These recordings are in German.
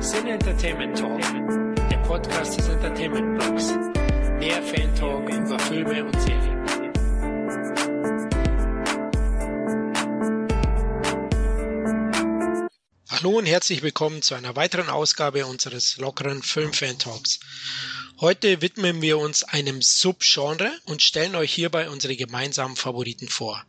Sin Entertainment Talk, der Podcast des Entertainment Blogs. Der Fan Talk über Filme und Serien. Hallo und herzlich willkommen zu einer weiteren Ausgabe unseres lockeren Film-Fan Talks. Heute widmen wir uns einem Subgenre und stellen euch hierbei unsere gemeinsamen Favoriten vor.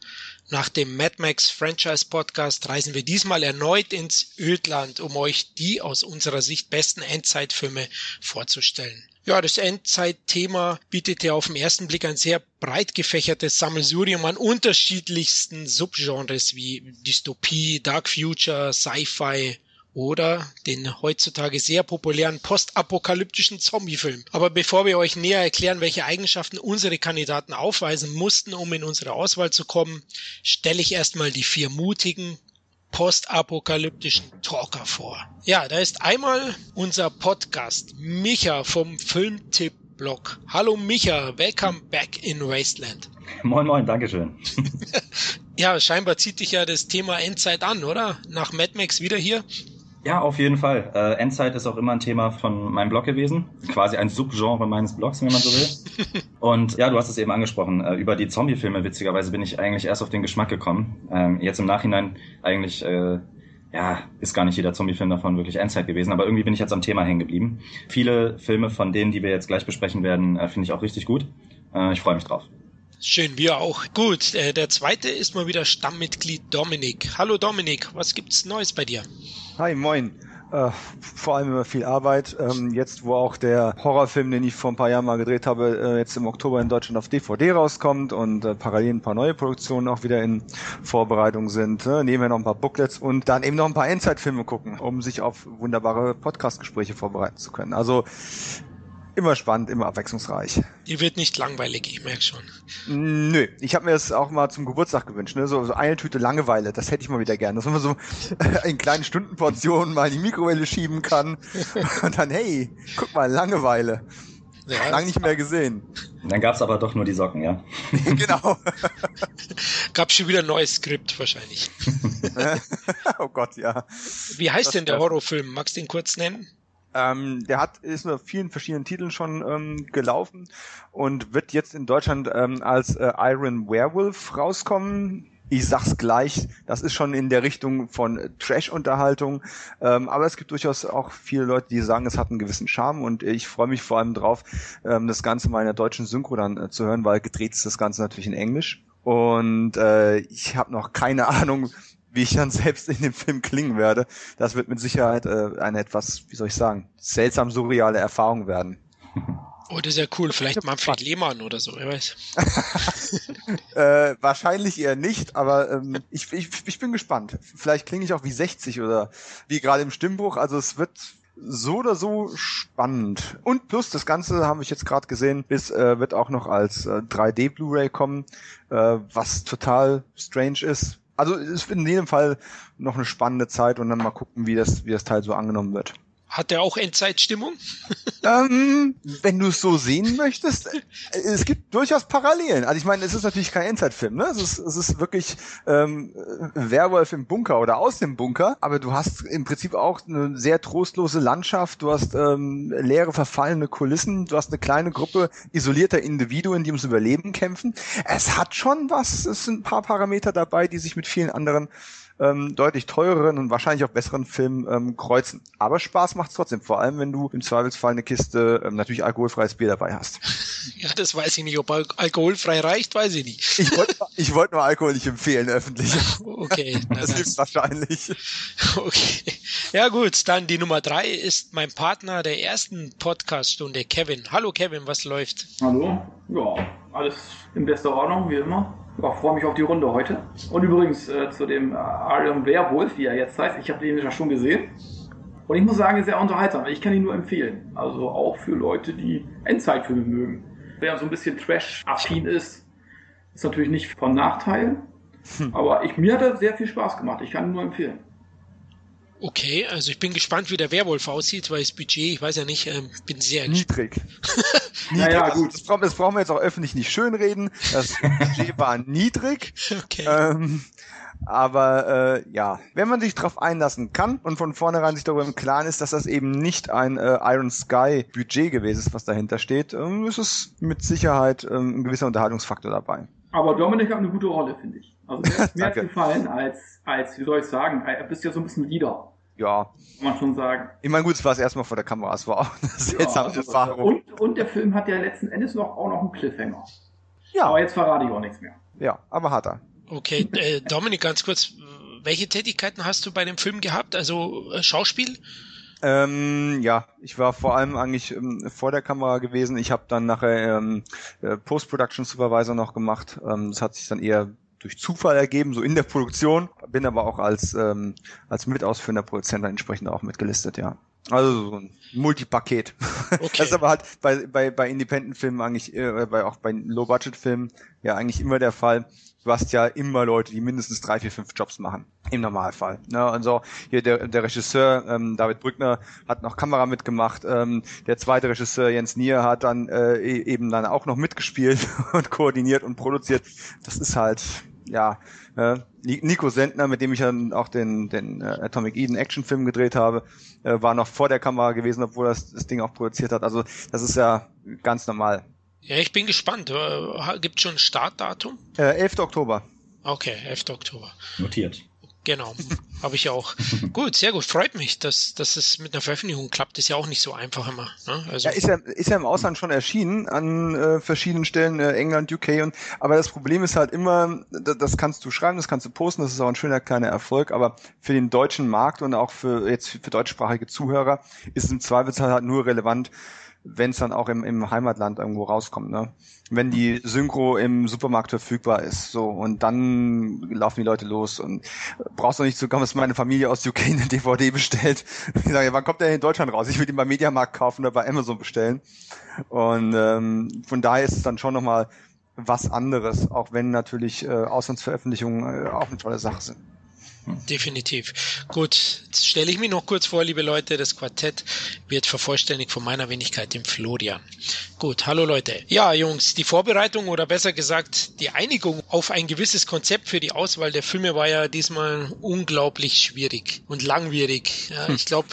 Nach dem Mad Max Franchise Podcast reisen wir diesmal erneut ins Ödland, um euch die aus unserer Sicht besten Endzeitfilme vorzustellen. Ja, das Endzeitthema bietet ja auf den ersten Blick ein sehr breit gefächertes Sammelsurium an unterschiedlichsten Subgenres wie Dystopie, Dark Future, Sci-Fi, oder den heutzutage sehr populären postapokalyptischen Zombiefilm. Aber bevor wir euch näher erklären, welche Eigenschaften unsere Kandidaten aufweisen mussten, um in unsere Auswahl zu kommen, stelle ich erstmal die vier mutigen postapokalyptischen Talker vor. Ja, da ist einmal unser Podcast Micha vom Filmtipp-Blog. Hallo Micha, welcome back in Wasteland. Moin, moin, Dankeschön. ja, scheinbar zieht dich ja das Thema Endzeit an, oder? Nach Mad Max wieder hier? Ja, auf jeden Fall. Äh, Endzeit ist auch immer ein Thema von meinem Blog gewesen. Quasi ein Subgenre meines Blogs, wenn man so will. Und ja, du hast es eben angesprochen. Äh, über die Zombie-Filme, witzigerweise, bin ich eigentlich erst auf den Geschmack gekommen. Ähm, jetzt im Nachhinein eigentlich, äh, ja, ist gar nicht jeder Zombie-Film davon wirklich Endzeit gewesen, aber irgendwie bin ich jetzt am Thema hängen geblieben. Viele Filme von denen, die wir jetzt gleich besprechen werden, äh, finde ich auch richtig gut. Äh, ich freue mich drauf. Schön, wir auch. Gut, äh, der zweite ist mal wieder Stammmitglied Dominik. Hallo Dominik, was gibt's Neues bei dir? Hi, moin. Äh, vor allem immer viel Arbeit. Ähm, jetzt, wo auch der Horrorfilm, den ich vor ein paar Jahren mal gedreht habe, äh, jetzt im Oktober in Deutschland auf DVD rauskommt und äh, parallel ein paar neue Produktionen auch wieder in Vorbereitung sind. Äh, nebenher noch ein paar Booklets und dann eben noch ein paar Endzeitfilme gucken, um sich auf wunderbare Podcastgespräche vorbereiten zu können. Also immer spannend, immer abwechslungsreich. Die wird nicht langweilig, ich merke schon. Nö, ich habe mir das auch mal zum Geburtstag gewünscht, ne? so, so eine Tüte Langeweile, das hätte ich mal wieder gern, dass man so in kleinen Stundenportionen mal in die Mikrowelle schieben kann und dann, hey, guck mal, Langeweile. Ja. Lang nicht mehr gesehen. Dann gab's aber doch nur die Socken, ja. genau. Gab schon wieder ein neues Skript wahrscheinlich. oh Gott, ja. Wie heißt das denn der Horrorfilm? Magst du den kurz nennen? Ähm, der hat ist mit vielen verschiedenen Titeln schon ähm, gelaufen und wird jetzt in Deutschland ähm, als äh, Iron Werewolf rauskommen. Ich sag's gleich, das ist schon in der Richtung von Trash-Unterhaltung, ähm, aber es gibt durchaus auch viele Leute, die sagen, es hat einen gewissen Charme und ich freue mich vor allem drauf, ähm, das Ganze mal in der deutschen Synchro dann äh, zu hören, weil gedreht ist das Ganze natürlich in Englisch. Und äh, ich habe noch keine Ahnung, wie ich dann selbst in dem Film klingen werde, das wird mit Sicherheit äh, eine etwas, wie soll ich sagen, seltsam surreale Erfahrung werden. Oh, das ist ja cool. Vielleicht Manfred Lehmann oder so, wer weiß. äh, wahrscheinlich eher nicht, aber ähm, ich, ich, ich bin gespannt. Vielleicht klinge ich auch wie 60 oder wie gerade im Stimmbruch. Also es wird so oder so spannend. Und plus das Ganze habe ich jetzt gerade gesehen, ist, äh, wird auch noch als äh, 3D Blu-ray kommen, äh, was total strange ist also es ist in jedem Fall noch eine spannende Zeit und dann mal gucken, wie das, wie das Teil so angenommen wird. Hat der auch Endzeitstimmung? ähm, wenn du es so sehen möchtest, äh, es gibt durchaus Parallelen. Also ich meine, es ist natürlich kein Endzeitfilm, ne? Es ist, es ist wirklich ähm, Werwolf im Bunker oder aus dem Bunker, aber du hast im Prinzip auch eine sehr trostlose Landschaft, du hast ähm, leere, verfallene Kulissen, du hast eine kleine Gruppe isolierter Individuen, die ums Überleben kämpfen. Es hat schon was, es sind ein paar Parameter dabei, die sich mit vielen anderen ähm, deutlich teureren und wahrscheinlich auch besseren Film ähm, kreuzen. Aber Spaß macht's trotzdem, vor allem wenn du im Zweifelsfall eine Kiste ähm, natürlich alkoholfreies Bier dabei hast. Ja, das weiß ich nicht. Ob Al alkoholfrei reicht, weiß ich nicht. Ich wollte ich wollt nur Alkohol nicht empfehlen, öffentlich. Okay. das hilft wahrscheinlich. Okay. Ja gut, dann die Nummer drei ist mein Partner der ersten Podcast-Stunde, Kevin. Hallo Kevin, was läuft? Hallo. Ja, alles in bester Ordnung, wie immer. Ja, freue mich auf die Runde heute. Und übrigens äh, zu dem äh, Iron Werewolf, wie er jetzt heißt. Ich habe den ja schon gesehen. Und ich muss sagen, ist sehr unterhaltsam. Ich kann ihn nur empfehlen. Also auch für Leute, die Endzeitfilme mögen. Wer so ein bisschen Trash-affin ist, ist natürlich nicht von Nachteil. Hm. Aber ich, mir hat er sehr viel Spaß gemacht. Ich kann ihn nur empfehlen. Okay, also ich bin gespannt, wie der Werwolf aussieht, weil das Budget, ich weiß ja nicht, ähm, bin sehr niedrig. niedrig. Naja, also gut. Das, das, brauchen wir jetzt auch öffentlich nicht schönreden. Das Budget war niedrig. Okay. Ähm, Aber äh, ja, wenn man sich darauf einlassen kann und von vornherein sich darüber im Klaren ist, dass das eben nicht ein äh, Iron Sky Budget gewesen ist, was dahinter steht, ähm, ist es mit Sicherheit ähm, ein gewisser Unterhaltungsfaktor dabei. Aber Dominik hat eine gute Rolle, finde ich. Also mir, mir hat gefallen als, als, wie soll ich sagen, er bist ja so ein bisschen Leader. Ja. Kann man schon sagen. Ich meine, gut, es war es erstmal vor der Kamera, es war auch eine seltsame ja, Erfahrung. Und, und der Film hat ja letzten Endes noch, auch noch einen Cliffhanger. Ja. Aber jetzt verrate ich auch nichts mehr. Ja, aber hat er. Okay, äh, Dominik, ganz kurz, welche Tätigkeiten hast du bei dem Film gehabt? Also äh, Schauspiel? Ähm, ja, ich war vor allem eigentlich ähm, vor der Kamera gewesen. Ich habe dann nachher ähm, äh, Post-Production Supervisor noch gemacht. Ähm, das hat sich dann eher durch Zufall ergeben, so in der Produktion. Bin aber auch als ähm, als mitausführender Produzent entsprechend auch mitgelistet, ja. Also so ein Multipaket. Okay. Das ist aber halt bei, bei, bei Independent-Filmen eigentlich, äh, bei, auch bei Low-Budget-Filmen ja eigentlich immer der Fall. Du hast ja immer Leute, die mindestens drei, vier, fünf Jobs machen. Im Normalfall. Ne? Und so, hier der, der Regisseur, ähm, David Brückner, hat noch Kamera mitgemacht. Ähm, der zweite Regisseur, Jens Nier, hat dann äh, e-, eben dann auch noch mitgespielt und koordiniert und produziert. Das ist halt, ja, äh, Nico Sendner, mit dem ich dann auch den, den äh, Atomic Eden Actionfilm gedreht habe, äh, war noch vor der Kamera gewesen, obwohl er das, das Ding auch produziert hat. Also das ist ja ganz normal. Ja, ich bin gespannt. Äh, Gibt schon ein Startdatum? Äh, 11. Oktober. Okay, 11. Oktober. Notiert. Genau, habe ich auch. gut, sehr gut. Freut mich, dass, dass es mit einer Veröffentlichung klappt. Ist ja auch nicht so einfach immer. Ne? Also ja, ist ja, ist ja im Ausland schon erschienen an äh, verschiedenen Stellen, äh, England, UK und aber das Problem ist halt immer, das, das kannst du schreiben, das kannst du posten, das ist auch ein schöner kleiner Erfolg, aber für den deutschen Markt und auch für jetzt für deutschsprachige Zuhörer ist es im Zweifelsfall halt nur relevant, wenn es dann auch im, im Heimatland irgendwo rauskommt, ne? Wenn die Synchro im Supermarkt verfügbar ist, so und dann laufen die Leute los und brauchst du nicht zu kommen, dass meine Familie aus UK eine DVD bestellt. Ich sage, wann kommt der in Deutschland raus? Ich will ihn beim Mediamarkt kaufen oder bei Amazon bestellen. Und ähm, von daher ist es dann schon nochmal was anderes, auch wenn natürlich äh, Auslandsveröffentlichungen äh, auch eine tolle Sache sind. Definitiv. Gut, jetzt stelle ich mich noch kurz vor, liebe Leute. Das Quartett wird vervollständigt von meiner Wenigkeit, dem Florian. Gut, hallo Leute. Ja, Jungs, die Vorbereitung oder besser gesagt die Einigung auf ein gewisses Konzept für die Auswahl der Filme war ja diesmal unglaublich schwierig und langwierig. Ja, hm. Ich glaube,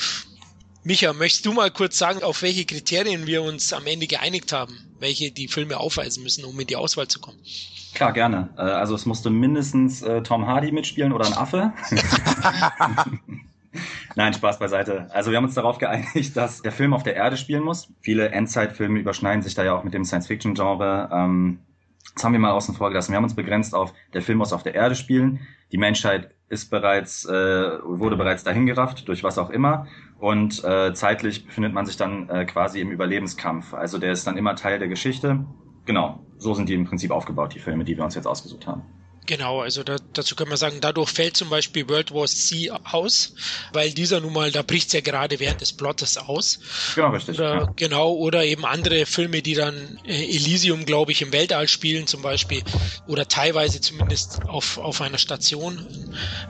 Micha, möchtest du mal kurz sagen, auf welche Kriterien wir uns am Ende geeinigt haben, welche die Filme aufweisen müssen, um in die Auswahl zu kommen? Klar, gerne. Äh, also es musste mindestens äh, Tom Hardy mitspielen oder ein Affe. Nein, Spaß beiseite. Also wir haben uns darauf geeinigt, dass der Film auf der Erde spielen muss. Viele Endzeitfilme überschneiden sich da ja auch mit dem Science-Fiction-Genre. Ähm, das haben wir mal außen vor gelassen. Wir haben uns begrenzt auf, der Film muss auf der Erde spielen. Die Menschheit ist bereits, äh, wurde bereits dahingerafft, durch was auch immer. Und äh, zeitlich befindet man sich dann äh, quasi im Überlebenskampf. Also der ist dann immer Teil der Geschichte. Genau, so sind die im Prinzip aufgebaut, die Filme, die wir uns jetzt ausgesucht haben. Genau, also da, dazu können wir sagen, dadurch fällt zum Beispiel World War C aus, weil dieser nun mal, da bricht's ja gerade während des Plottes aus. Genau, richtig. Oder, ja. Genau, oder eben andere Filme, die dann äh, Elysium, glaube ich, im Weltall spielen zum Beispiel, oder teilweise zumindest auf, auf einer Station,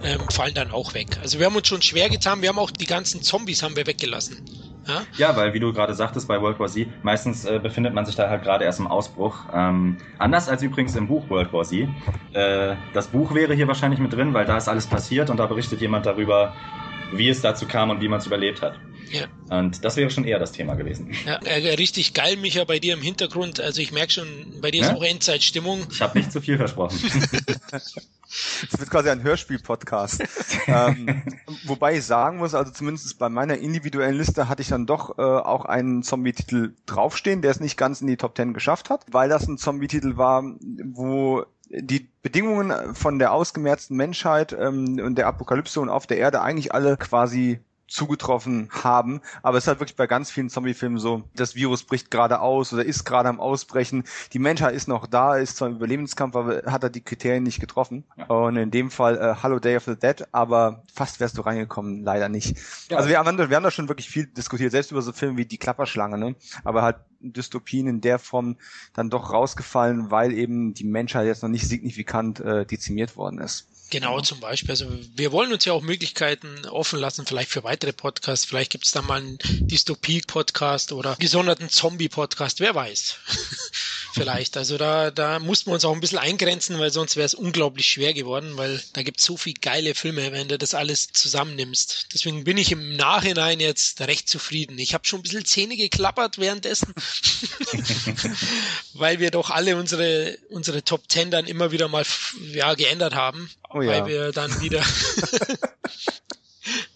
ähm, fallen dann auch weg. Also wir haben uns schon schwer getan, wir haben auch die ganzen Zombies haben wir weggelassen. Ja? ja, weil wie du gerade sagtest bei World War Z, meistens äh, befindet man sich da halt gerade erst im Ausbruch. Ähm, anders als übrigens im Buch World War Z. Äh, das Buch wäre hier wahrscheinlich mit drin, weil da ist alles passiert und da berichtet jemand darüber, wie es dazu kam und wie man es überlebt hat. Ja. Und das wäre schon eher das Thema gewesen. Ja, äh, richtig geil, Micha, bei dir im Hintergrund. Also ich merke schon, bei dir ja? ist auch Endzeitstimmung. Ich habe nicht zu viel versprochen. Das wird quasi ein Hörspiel-Podcast. ähm, wobei ich sagen muss, also zumindest bei meiner individuellen Liste hatte ich dann doch äh, auch einen Zombie-Titel draufstehen, der es nicht ganz in die Top Ten geschafft hat, weil das ein Zombie-Titel war, wo die Bedingungen von der ausgemerzten Menschheit ähm, und der Apokalypse und auf der Erde eigentlich alle quasi zugetroffen haben. Aber es ist halt wirklich bei ganz vielen Zombie-Filmen so, das Virus bricht gerade aus oder ist gerade am Ausbrechen. Die Menschheit ist noch da, ist zwar im Überlebenskampf, aber hat er die Kriterien nicht getroffen. Ja. Und in dem Fall äh, Hello Day of the Dead, aber fast wärst du reingekommen, leider nicht. Ja. Also wir haben, wir haben da schon wirklich viel diskutiert, selbst über so Filme wie Die Klapperschlange, ne? Aber halt Dystopien in der Form dann doch rausgefallen, weil eben die Menschheit jetzt noch nicht signifikant äh, dezimiert worden ist. Genau, zum Beispiel. Also wir wollen uns ja auch Möglichkeiten offen lassen, vielleicht für weitere Podcasts. Vielleicht gibt es da mal einen Dystopie-Podcast oder gesonderten Zombie-Podcast, wer weiß. vielleicht. Also da, da mussten wir uns auch ein bisschen eingrenzen, weil sonst wäre es unglaublich schwer geworden, weil da gibt es so viele geile Filme, wenn du das alles zusammennimmst. Deswegen bin ich im Nachhinein jetzt recht zufrieden. Ich habe schon ein bisschen Zähne geklappert währenddessen, weil wir doch alle unsere, unsere Top Ten dann immer wieder mal ja, geändert haben, Oh weil ja. wir dann wieder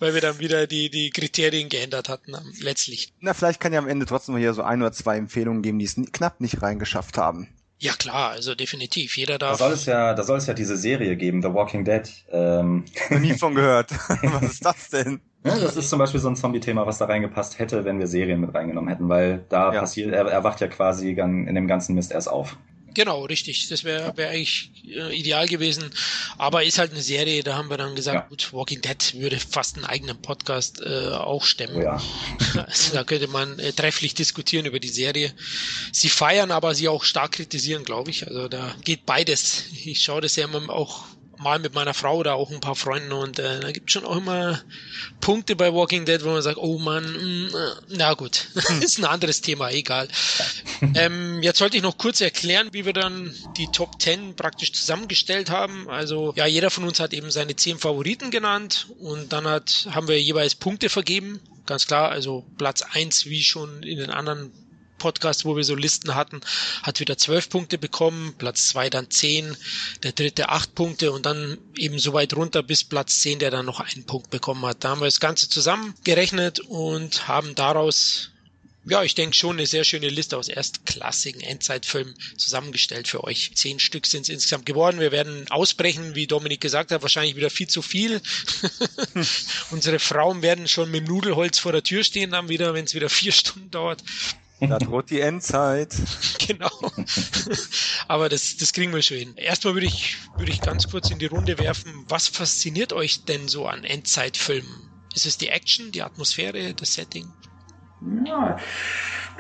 weil wir dann wieder die, die Kriterien geändert hatten am- letztlich. Na, vielleicht kann ja am Ende trotzdem hier so ein oder zwei Empfehlungen geben, die es knapp nicht reingeschafft haben. Ja klar, also definitiv. Jeder Da darf. soll es ja, da soll es ja diese Serie geben, The Walking Dead. Ähm, Noch nie von gehört. Was ist das denn? ja, das ist zum Beispiel so ein Zombie-Thema, was da reingepasst hätte, wenn wir Serien mit reingenommen hätten, weil da Ja. passiert, er, er wacht ja quasi in dem ganzen Mist erst auf. Genau, richtig. Das wäre wär eigentlich äh, ideal gewesen. Aber ist halt eine Serie, da haben wir dann gesagt, Ja. gut, Walking Dead würde fast einen eigenen Podcast äh, auch stemmen. Oh ja. Also da könnte man äh, trefflich diskutieren über die Serie. Sie feiern, aber sie auch stark kritisieren, glaube ich. Also da geht beides. Ich schaue das ja immer auch mal mit meiner Frau oder auch ein paar Freunden und äh, da gibt schon auch immer Punkte bei Walking Dead, wo man sagt, oh man, mm, äh, na gut, ist ein anderes Thema, egal. ähm, jetzt sollte ich noch kurz erklären, wie wir dann die Top 10 praktisch zusammengestellt haben. Also ja, jeder von uns hat eben seine 10 Favoriten genannt und dann hat, haben wir jeweils Punkte vergeben. Ganz klar, also Platz 1, wie schon in den anderen Podcast, wo wir so Listen hatten, hat wieder zwölf Punkte bekommen, Platz zwei dann zehn, der dritte acht Punkte und dann eben so weit runter bis Platz zehn, der dann noch einen Punkt bekommen hat. Da haben wir das Ganze zusammengerechnet und haben daraus ja, ich denke schon eine sehr schöne Liste aus erstklassigen Endzeitfilmen zusammengestellt für euch. Zehn Stück sind es insgesamt geworden. Wir werden ausbrechen, wie Dominik gesagt hat, wahrscheinlich wieder viel zu viel. Unsere Frauen werden schon mit dem Nudelholz vor der Tür stehen dann wieder, wenn es wieder vier Stunden dauert. Da droht die Endzeit. genau. Aber das, das kriegen wir schon hin. Erstmal würde ich, würde ich ganz kurz in die Runde werfen. Was fasziniert euch denn so an Endzeitfilmen? Ist es die Action, die Atmosphäre, das Setting? Ja,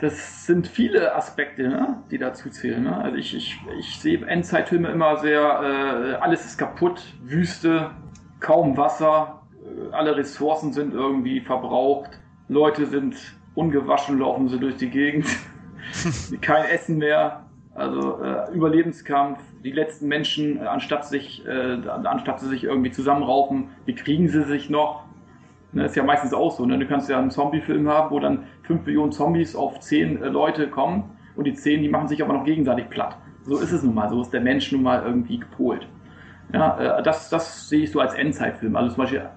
das sind viele Aspekte, ne, die dazu zählen. Ne? Also ich, ich, ich sehe Endzeitfilme immer sehr, äh, alles ist kaputt, Wüste, kaum Wasser, äh, alle Ressourcen sind irgendwie verbraucht, Leute sind ungewaschen, laufen sie durch die Gegend, kein Essen mehr, also äh, Überlebenskampf, die letzten Menschen, äh, anstatt sich, äh, anstatt sie sich irgendwie zusammenraufen, wie kriegen sie sich noch? Ne, ist ja meistens auch so. Ne? Du kannst ja einen Zombie-Film haben, wo dann 5 Millionen Zombies auf 10 äh, Leute kommen und die 10, die machen sich aber noch gegenseitig platt. So ist es nun mal. So ist der Mensch nun mal irgendwie gepolt. Ja, äh, das, das sehe ich so als Endzeitfilm. Also zum Beispiel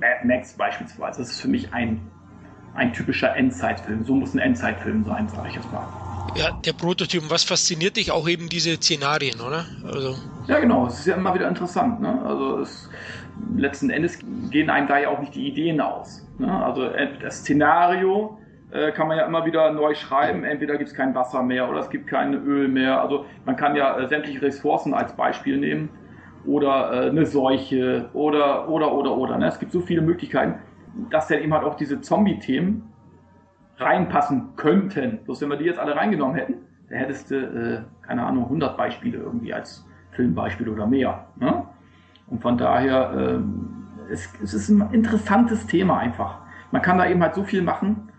Mad Max beispielsweise. Das ist für mich ein, ein typischer Endzeitfilm. So muss ein Endzeitfilm sein, sage ich jetzt mal. Ja, der Prototyp. Was fasziniert dich auch eben diese Szenarien, oder? Also, Ja, genau. Es ist ja immer wieder interessant. Ne? Also es, letzten Endes gehen einem da ja auch nicht die Ideen aus. Ne? Also äh, das Szenario äh, kann man ja immer wieder neu schreiben. Entweder gibt es kein Wasser mehr oder es gibt kein Öl mehr. Also man kann ja äh, sämtliche Ressourcen als Beispiel nehmen oder äh, eine Seuche oder oder oder oder. Ne? Es gibt so viele Möglichkeiten, dass dann eben halt auch diese Zombie-Themen reinpassen könnten. Bloß wenn wir die jetzt alle reingenommen hätten, da hättest du, äh, keine Ahnung, 100 Beispiele irgendwie als Filmbeispiel oder mehr. Ne? Und von daher, ähm, es, es ist ein interessantes Thema einfach. Man kann da eben halt so viel machen,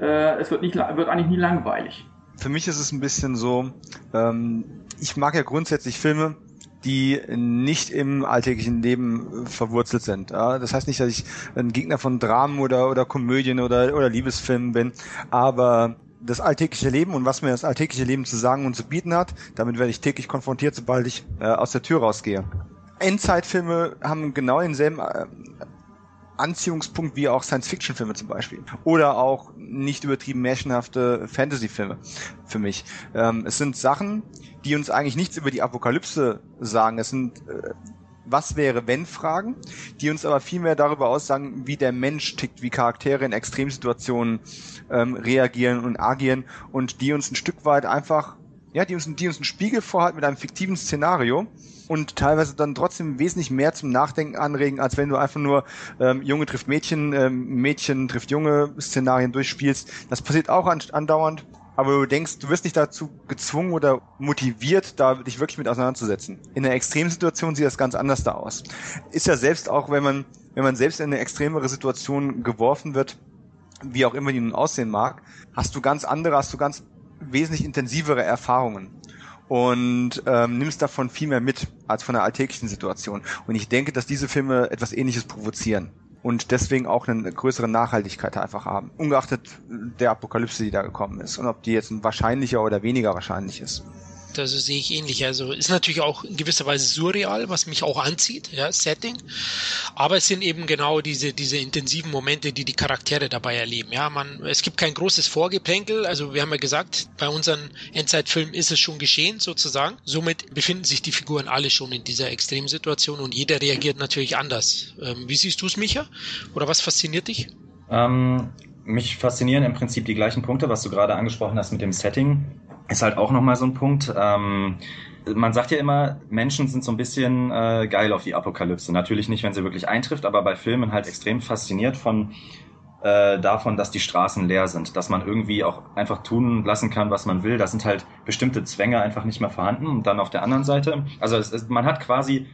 äh, es wird, nicht, wird eigentlich nie langweilig. Für mich ist es ein bisschen so, ähm, ich mag ja grundsätzlich Filme, die nicht im alltäglichen Leben äh, verwurzelt sind. Das heißt nicht, dass ich ein Gegner von Dramen oder, oder Komödien oder, oder Liebesfilmen bin, aber das alltägliche Leben und was mir das alltägliche Leben zu sagen und zu bieten hat, damit werde ich täglich konfrontiert, sobald ich äh, aus der Tür rausgehe. Endzeitfilme haben genau denselben äh, Anziehungspunkt wie auch Science-Fiction-Filme zum Beispiel. Oder auch nicht übertrieben märchenhafte Fantasy-Filme für mich. Ähm, es sind Sachen, die uns eigentlich nichts über die Apokalypse sagen. Es sind äh, was wäre wenn Fragen, die uns aber viel mehr darüber aussagen, wie der Mensch tickt, wie Charaktere in Extremsituationen ähm, reagieren und agieren und die uns ein Stück weit einfach, ja, die uns, die uns einen Spiegel vorhalten mit einem fiktiven Szenario und teilweise dann trotzdem wesentlich mehr zum Nachdenken anregen, als wenn du einfach nur ähm, Junge trifft Mädchen, ähm, Mädchen trifft Junge Szenarien durchspielst. Das passiert auch an, andauernd. Aber du denkst, du wirst nicht dazu gezwungen oder motiviert, da dich wirklich mit auseinanderzusetzen. In einer Extremsituation sieht das ganz anders da aus. Ist ja selbst auch, wenn man, wenn man selbst in eine extremere Situation geworfen wird, wie auch immer die nun aussehen mag, hast du ganz andere, hast du ganz wesentlich intensivere Erfahrungen und ähm, nimmst davon viel mehr mit als von der alltäglichen Situation. Und ich denke, dass diese Filme etwas Ähnliches provozieren und deswegen auch eine größere Nachhaltigkeit einfach haben, ungeachtet der Apokalypse, die da gekommen ist und ob die jetzt ein wahrscheinlicher oder weniger wahrscheinlich ist. Also sehe ich ähnlich. Also ist natürlich auch in gewisser Weise surreal, was mich auch anzieht, ja, Setting. Aber es sind eben genau diese, diese intensiven Momente, die die Charaktere dabei erleben. Ja, man, es gibt kein großes Vorgeplänkel. Also wir haben ja gesagt, bei unseren Endzeitfilmen ist es schon geschehen, sozusagen. Somit befinden sich die Figuren alle schon in dieser Extremsituation und jeder reagiert natürlich anders. Ähm, wie siehst du es, Micha? Oder was fasziniert dich? Ähm, mich faszinieren im Prinzip die gleichen Punkte, was du gerade angesprochen hast mit dem Setting ist halt auch nochmal so ein Punkt. Ähm, man sagt ja immer, Menschen sind so ein bisschen äh, geil auf die Apokalypse. Natürlich nicht, wenn sie wirklich eintrifft, aber bei Filmen halt extrem fasziniert von äh, davon, dass die Straßen leer sind, dass man irgendwie auch einfach tun lassen kann, was man will. Da sind halt bestimmte Zwänge einfach nicht mehr vorhanden. Und dann auf der anderen Seite, also es, es, man hat quasi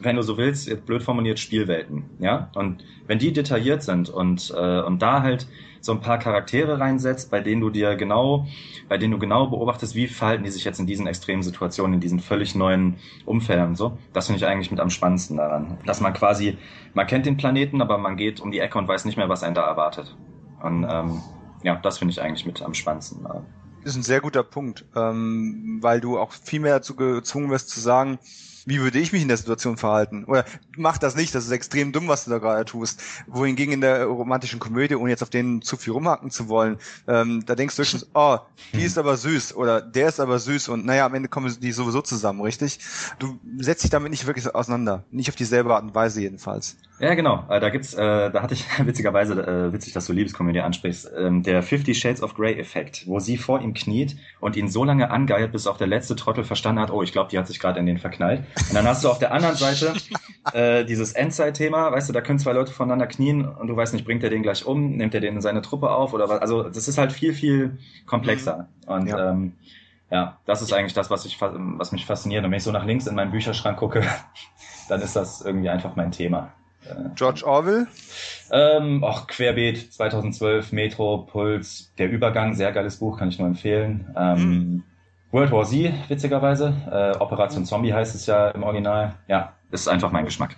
wenn du so willst, jetzt blöd formuliert, Spielwelten, ja. Und wenn die detailliert sind und äh, und da halt so ein paar Charaktere reinsetzt, bei denen du dir genau, bei denen du genau beobachtest, wie verhalten die sich jetzt in diesen extremen Situationen, in diesen völlig neuen Umfeldern und so. Das finde ich eigentlich mit am spannendsten daran. Dass man quasi, man kennt den Planeten, aber man geht um die Ecke und weiß nicht mehr, was einen da erwartet. Und ähm, ja, das finde ich eigentlich mit am spannendsten. Das ist ein sehr guter Punkt, ähm, weil du auch viel mehr dazu gezwungen wirst zu sagen, wie würde ich mich in der Situation verhalten? Oder mach das nicht, das ist extrem dumm, was du da gerade tust. Wohingegen in der romantischen Komödie, ohne jetzt auf denen zu viel rumhacken zu wollen, ähm, da denkst du höchstens, oh, die ist aber süß oder der ist aber süß und naja, am Ende kommen die sowieso zusammen, richtig? Du setzt dich damit nicht wirklich auseinander. Nicht auf dieselbe Art und Weise jedenfalls. Ja, genau. Äh, da gibt's, äh, da hatte ich witzigerweise, äh, witzig, dass du Liebeskomödie ansprichst, ähm, der Fifty Shades of Grey Effekt, wo sie vor ihm kniet und ihn so lange angeilt, bis auch der letzte Trottel verstanden hat, oh, ich glaube, die hat sich gerade in den verknallt. Und dann hast du auf der anderen Seite äh, dieses Endzeit-Thema, weißt du, da können zwei Leute voneinander knien und du weißt nicht, bringt er den gleich um, nimmt er den in seine Truppe auf oder was. Also das ist halt viel, viel komplexer. Mhm. Und ja. Ähm, ja, das ist eigentlich das, was, ich, was mich fasziniert. Und wenn ich so nach links in meinen Bücherschrank gucke, dann ist das irgendwie einfach mein Thema. George Orwell? Ähm, auch Querbeet 2012, Metro, Puls, Der Übergang, sehr geiles Buch, kann ich nur empfehlen. Ähm, mhm. World War Z, witzigerweise. Äh, Operation Zombie heißt es ja im Original. Ja, ist einfach mein Geschmack.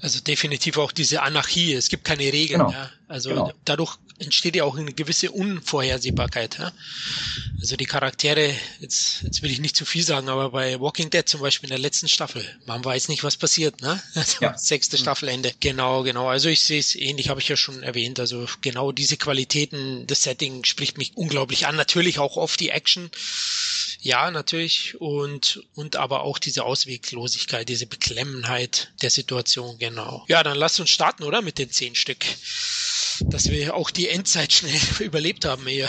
Also definitiv auch diese Anarchie. Es gibt keine Regeln. Genau. Ja. Also genau. dadurch entsteht ja auch eine gewisse Unvorhersehbarkeit. Ja. Also die Charaktere, jetzt, jetzt will ich nicht zu viel sagen, aber bei Walking Dead zum Beispiel in der letzten Staffel, man weiß nicht, was passiert. Ne? Also ja. sechste mhm. Staffelende. Genau, genau. Also ich sehe es ähnlich, habe ich ja schon erwähnt. Also genau diese Qualitäten, das Setting spricht mich unglaublich an. Natürlich auch oft die Action ja, natürlich. Und, und aber auch diese Ausweglosigkeit, diese Beklemmenheit der Situation, genau. Ja, dann lasst uns starten, oder? Mit den zehn Stück. Dass wir auch die Endzeit schnell überlebt haben hier.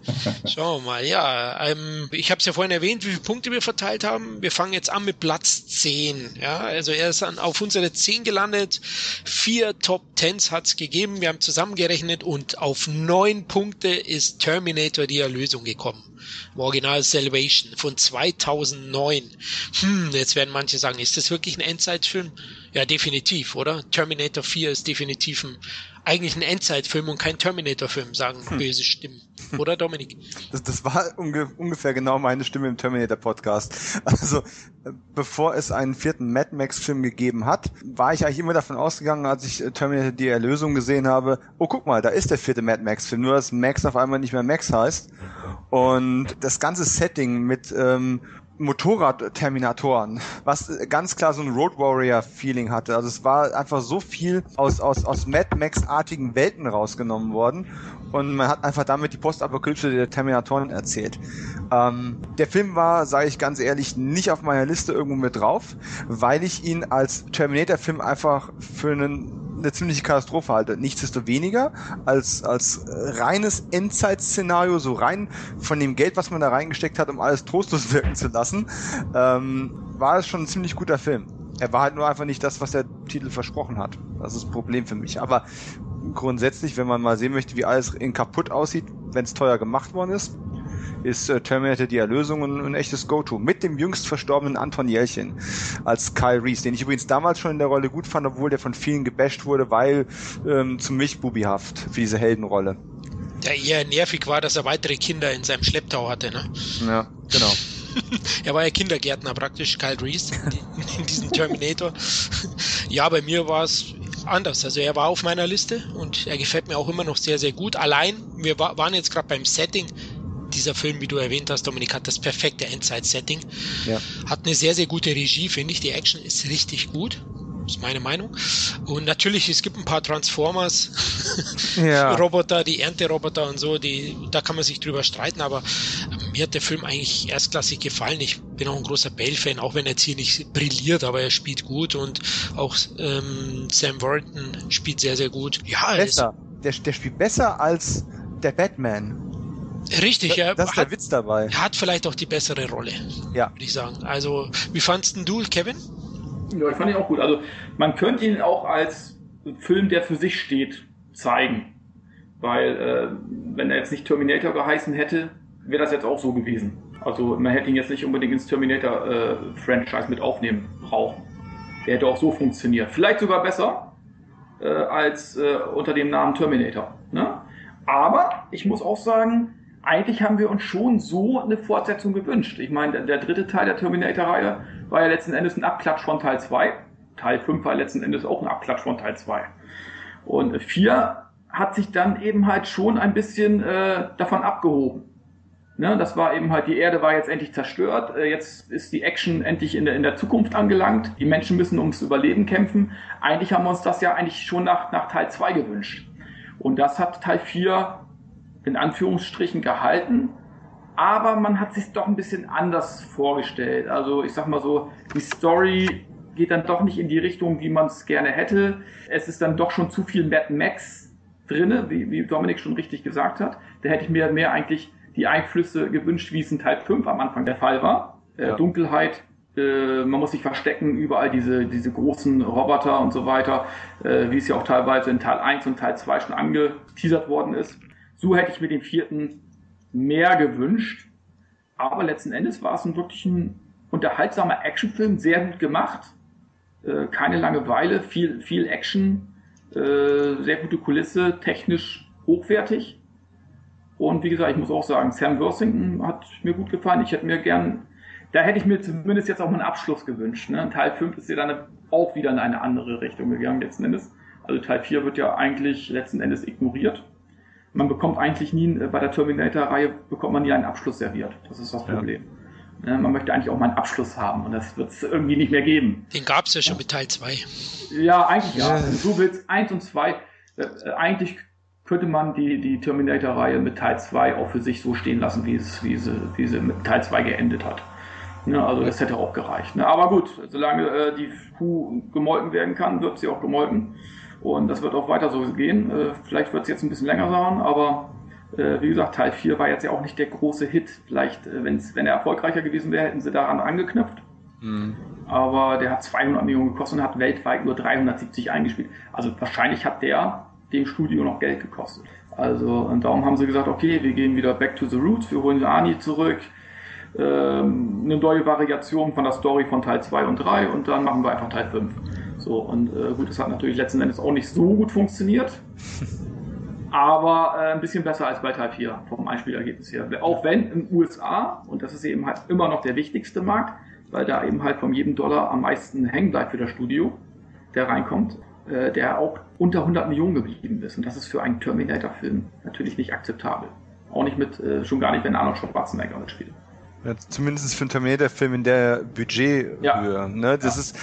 Schauen wir mal. Ja, ähm, ich habe es ja vorhin erwähnt, wie viele Punkte wir verteilt haben. Wir fangen jetzt an mit Platz 10. Ja, also er ist an, auf unsere 10 gelandet. Vier Top Tens hat's gegeben. Wir haben zusammengerechnet und auf neun Punkte ist Terminator die Erlösung gekommen im Original Salvation von 2009. Hm, jetzt werden manche sagen, ist das wirklich ein Endzeitfilm? Ja, definitiv, oder? Terminator 4 ist definitiv ein, eigentlich ein Endzeitfilm und kein Terminator-Film, sagen hm. böse Stimmen. Oder Dominik? Das, das war unge ungefähr genau meine Stimme im Terminator-Podcast. Also, bevor es einen vierten Mad Max-Film gegeben hat, war ich eigentlich immer davon ausgegangen, als ich äh, Terminator die Erlösung gesehen habe, oh guck mal, da ist der vierte Mad Max-Film, nur dass Max auf einmal nicht mehr Max heißt. Und das ganze Setting mit ähm, Motorrad-Terminatoren, was ganz klar so ein Road Warrior-Feeling hatte. Also es war einfach so viel aus, aus, aus Mad Max-artigen Welten rausgenommen worden und man hat einfach damit die Postapokalypse der Terminatoren erzählt. Ähm, der Film war, sage ich ganz ehrlich, nicht auf meiner Liste irgendwo mit drauf, weil ich ihn als Terminator-Film einfach für einen eine ziemliche Katastrophe halte. Nichtsdestoweniger als, als reines Endzeit-Szenario, so rein von dem Geld, was man da reingesteckt hat, um alles trostlos wirken zu lassen, ähm, war es schon ein ziemlich guter Film. Er war halt nur einfach nicht das, was der Titel versprochen hat. Das ist das Problem für mich. Aber grundsätzlich, wenn man mal sehen möchte, wie alles in kaputt aussieht, wenn es teuer gemacht worden ist, ist äh, Terminator die Erlösung ein, ein echtes Go-To. Mit dem jüngst verstorbenen Anton Jelchin als Kyle Reese, den ich übrigens damals schon in der Rolle gut fand, obwohl der von vielen gebasht wurde, weil ähm, zu milchbubihaft für diese Heldenrolle. Der eher nervig war, dass er weitere Kinder in seinem Schlepptau hatte, ne? Ja, genau. er war ja Kindergärtner praktisch, Kyle Reese, in, in diesem Terminator. ja, bei mir war es anders. Also er war auf meiner Liste und er gefällt mir auch immer noch sehr, sehr gut. Allein, wir waren jetzt gerade beim Setting. Dieser Film, wie du erwähnt hast, Dominik, hat das perfekte Endzeit-Setting. Ja. Hat eine sehr, sehr gute Regie, finde ich. Die Action ist richtig gut ist meine Meinung. Und natürlich, es gibt ein paar Transformers, ja. Roboter, die Ernteroboter und so, die, da kann man sich drüber streiten, aber mir hat der Film eigentlich erstklassig gefallen. Ich bin auch ein großer Bale-Fan, auch wenn er jetzt hier nicht brilliert, aber er spielt gut und auch ähm, Sam Worthington spielt sehr, sehr gut. Ja, besser. Der, der spielt besser als der Batman. Richtig, ja. Das ist der Witz dabei. Er hat vielleicht auch die bessere Rolle. Ja. Würde ich sagen. Also, wie fandst du, Kevin? Ja, ich fand ihn auch gut. Also man könnte ihn auch als Film, der für sich steht, zeigen. Weil äh, wenn er jetzt nicht Terminator geheißen hätte, wäre das jetzt auch so gewesen. Also man hätte ihn jetzt nicht unbedingt ins Terminator-Franchise äh, mit aufnehmen brauchen. Der hätte auch so funktioniert. Vielleicht sogar besser äh, als äh, unter dem Namen Terminator. Ne? Aber ich muss auch sagen, eigentlich haben wir uns schon so eine Fortsetzung gewünscht. Ich meine, der, der dritte Teil der Terminator-Reihe war ja letzten Endes ein Abklatsch von Teil 2. Teil 5 war letzten Endes auch ein Abklatsch von Teil 2. Und 4 hat sich dann eben halt schon ein bisschen äh, davon abgehoben. Ne, das war eben halt, die Erde war jetzt endlich zerstört, äh, jetzt ist die Action endlich in der, in der Zukunft angelangt, die Menschen müssen ums Überleben kämpfen. Eigentlich haben wir uns das ja eigentlich schon nach, nach Teil 2 gewünscht. Und das hat Teil 4 in Anführungsstrichen gehalten, aber man hat sich doch ein bisschen anders vorgestellt. Also ich sag mal so, die Story geht dann doch nicht in die Richtung, wie man es gerne hätte. Es ist dann doch schon zu viel Mad Max drinne, wie, wie Dominik schon richtig gesagt hat. Da hätte ich mir mehr eigentlich die Einflüsse gewünscht, wie es in Teil 5 am Anfang der Fall war. Äh, ja. Dunkelheit, äh, man muss sich verstecken, überall diese, diese großen Roboter und so weiter, äh, wie es ja auch teilweise in Teil 1 und Teil 2 schon angeteasert worden ist. So hätte ich mir den vierten mehr gewünscht. Aber letzten Endes war es ein wirklich ein unterhaltsamer Actionfilm, sehr gut gemacht. Äh, keine Langeweile, viel, viel Action, äh, sehr gute Kulisse, technisch hochwertig. Und wie gesagt, ich muss auch sagen, Sam Worthington hat mir gut gefallen. Ich hätte mir gern, da hätte ich mir zumindest jetzt auch mal einen Abschluss gewünscht. Ne? Teil 5 ist ja dann auch wieder in eine andere Richtung gegangen letzten Endes. Also Teil 4 wird ja eigentlich letzten Endes ignoriert man bekommt eigentlich nie, äh, bei der Terminator-Reihe bekommt man nie einen Abschluss serviert. Das ist das Problem. Ja. Man möchte eigentlich auch mal einen Abschluss haben und das wird es irgendwie nicht mehr geben. Den gab es ja schon mit Teil 2. Ja, eigentlich ja. Wenn du willst, 1 und 2, äh, eigentlich könnte man die, die Terminator-Reihe mit Teil 2 auch für sich so stehen lassen, wie, es, wie, sie, wie sie mit Teil 2 geendet hat. Ja, also das hätte auch gereicht. Ne? Aber gut, solange äh, die Kuh gemolken werden kann, wird sie auch gemolken. Und das wird auch weiter so gehen. Äh, vielleicht wird es jetzt ein bisschen länger dauern, aber äh, wie gesagt, Teil 4 war jetzt ja auch nicht der große Hit. Vielleicht, äh, wenn er erfolgreicher gewesen wäre, hätten sie daran angeknüpft. Mhm. Aber der hat 200 Millionen gekostet und hat weltweit nur 370 eingespielt. Also wahrscheinlich hat der dem Studio noch Geld gekostet. Also und darum haben sie gesagt, okay, wir gehen wieder back to the roots, wir holen Ani zurück, ähm, eine neue Variation von der Story von Teil 2 und 3 und dann machen wir einfach Teil 5. So, und äh, gut, das hat natürlich letzten Endes auch nicht so gut funktioniert. aber äh, ein bisschen besser als bei Teil 4 vom Einspielergebnis her. Auch wenn in den USA, und das ist eben halt immer noch der wichtigste Markt, weil da eben halt von jedem Dollar am meisten hängen bleibt für das Studio, der reinkommt, äh, der auch unter 100 Millionen geblieben ist. Und das ist für einen Terminator-Film natürlich nicht akzeptabel. Auch nicht mit, äh, schon gar nicht, wenn Arnold Schwarzenegger mitspielt. Ja, zumindest für einen Terminator-Film in der Budgethöhe. Ja. Ne? Das ja. ist,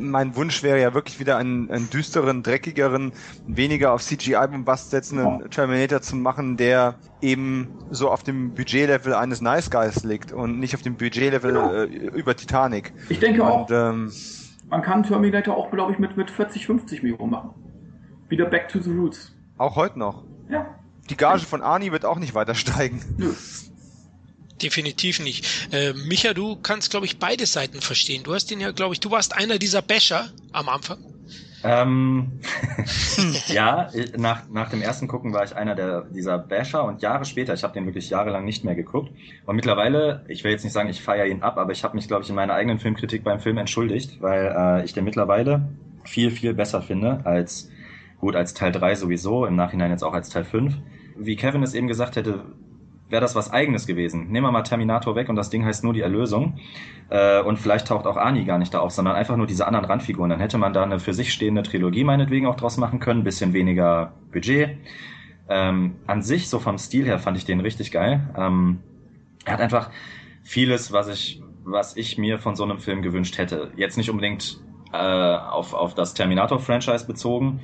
mein Wunsch wäre ja wirklich wieder einen, einen düsteren, dreckigeren, weniger auf CGI-Bombast setzenden. Terminator zu machen, der eben so auf dem Budgetlevel eines Nice Guys liegt und nicht auf dem Budgetlevel genau. äh, über Titanic. Ich denke und, auch. Ähm, man kann Terminator auch, glaube ich, mit, mit 40, 50 Millionen machen. Wieder back to the roots. Auch heute noch. Ja. Die Gage von Arnie wird auch nicht weiter steigen. Nö definitiv nicht. Äh, Micha, du kannst, glaube ich, beide Seiten verstehen. Du hast ihn ja, glaube ich, du warst einer dieser Becher am Anfang. Ähm, ja, nach, nach dem ersten Gucken war ich einer der, dieser Basher und Jahre später, ich habe den wirklich jahrelang nicht mehr geguckt. Und mittlerweile, ich will jetzt nicht sagen, ich feiere ihn ab, aber ich habe mich, glaube ich, in meiner eigenen Filmkritik beim Film entschuldigt, weil äh, ich den mittlerweile viel, viel besser finde als, gut, als Teil 3 sowieso, im Nachhinein jetzt auch als Teil 5 wie Kevin es eben gesagt hätte, wäre das was Eigenes gewesen. Nehmen wir mal Terminator weg und das Ding heißt nur die Erlösung. Äh, und vielleicht taucht auch Ani gar nicht da auf, sondern einfach nur diese anderen Randfiguren. Dann hätte man da eine für sich stehende Trilogie meinetwegen auch draus machen können, bisschen weniger Budget. Ähm, an sich, so vom Stil her, fand ich den richtig geil. Ähm, er hat einfach vieles, was ich, was ich mir von so einem Film gewünscht hätte. Jetzt nicht unbedingt äh, auf, auf das Terminator-Franchise bezogen,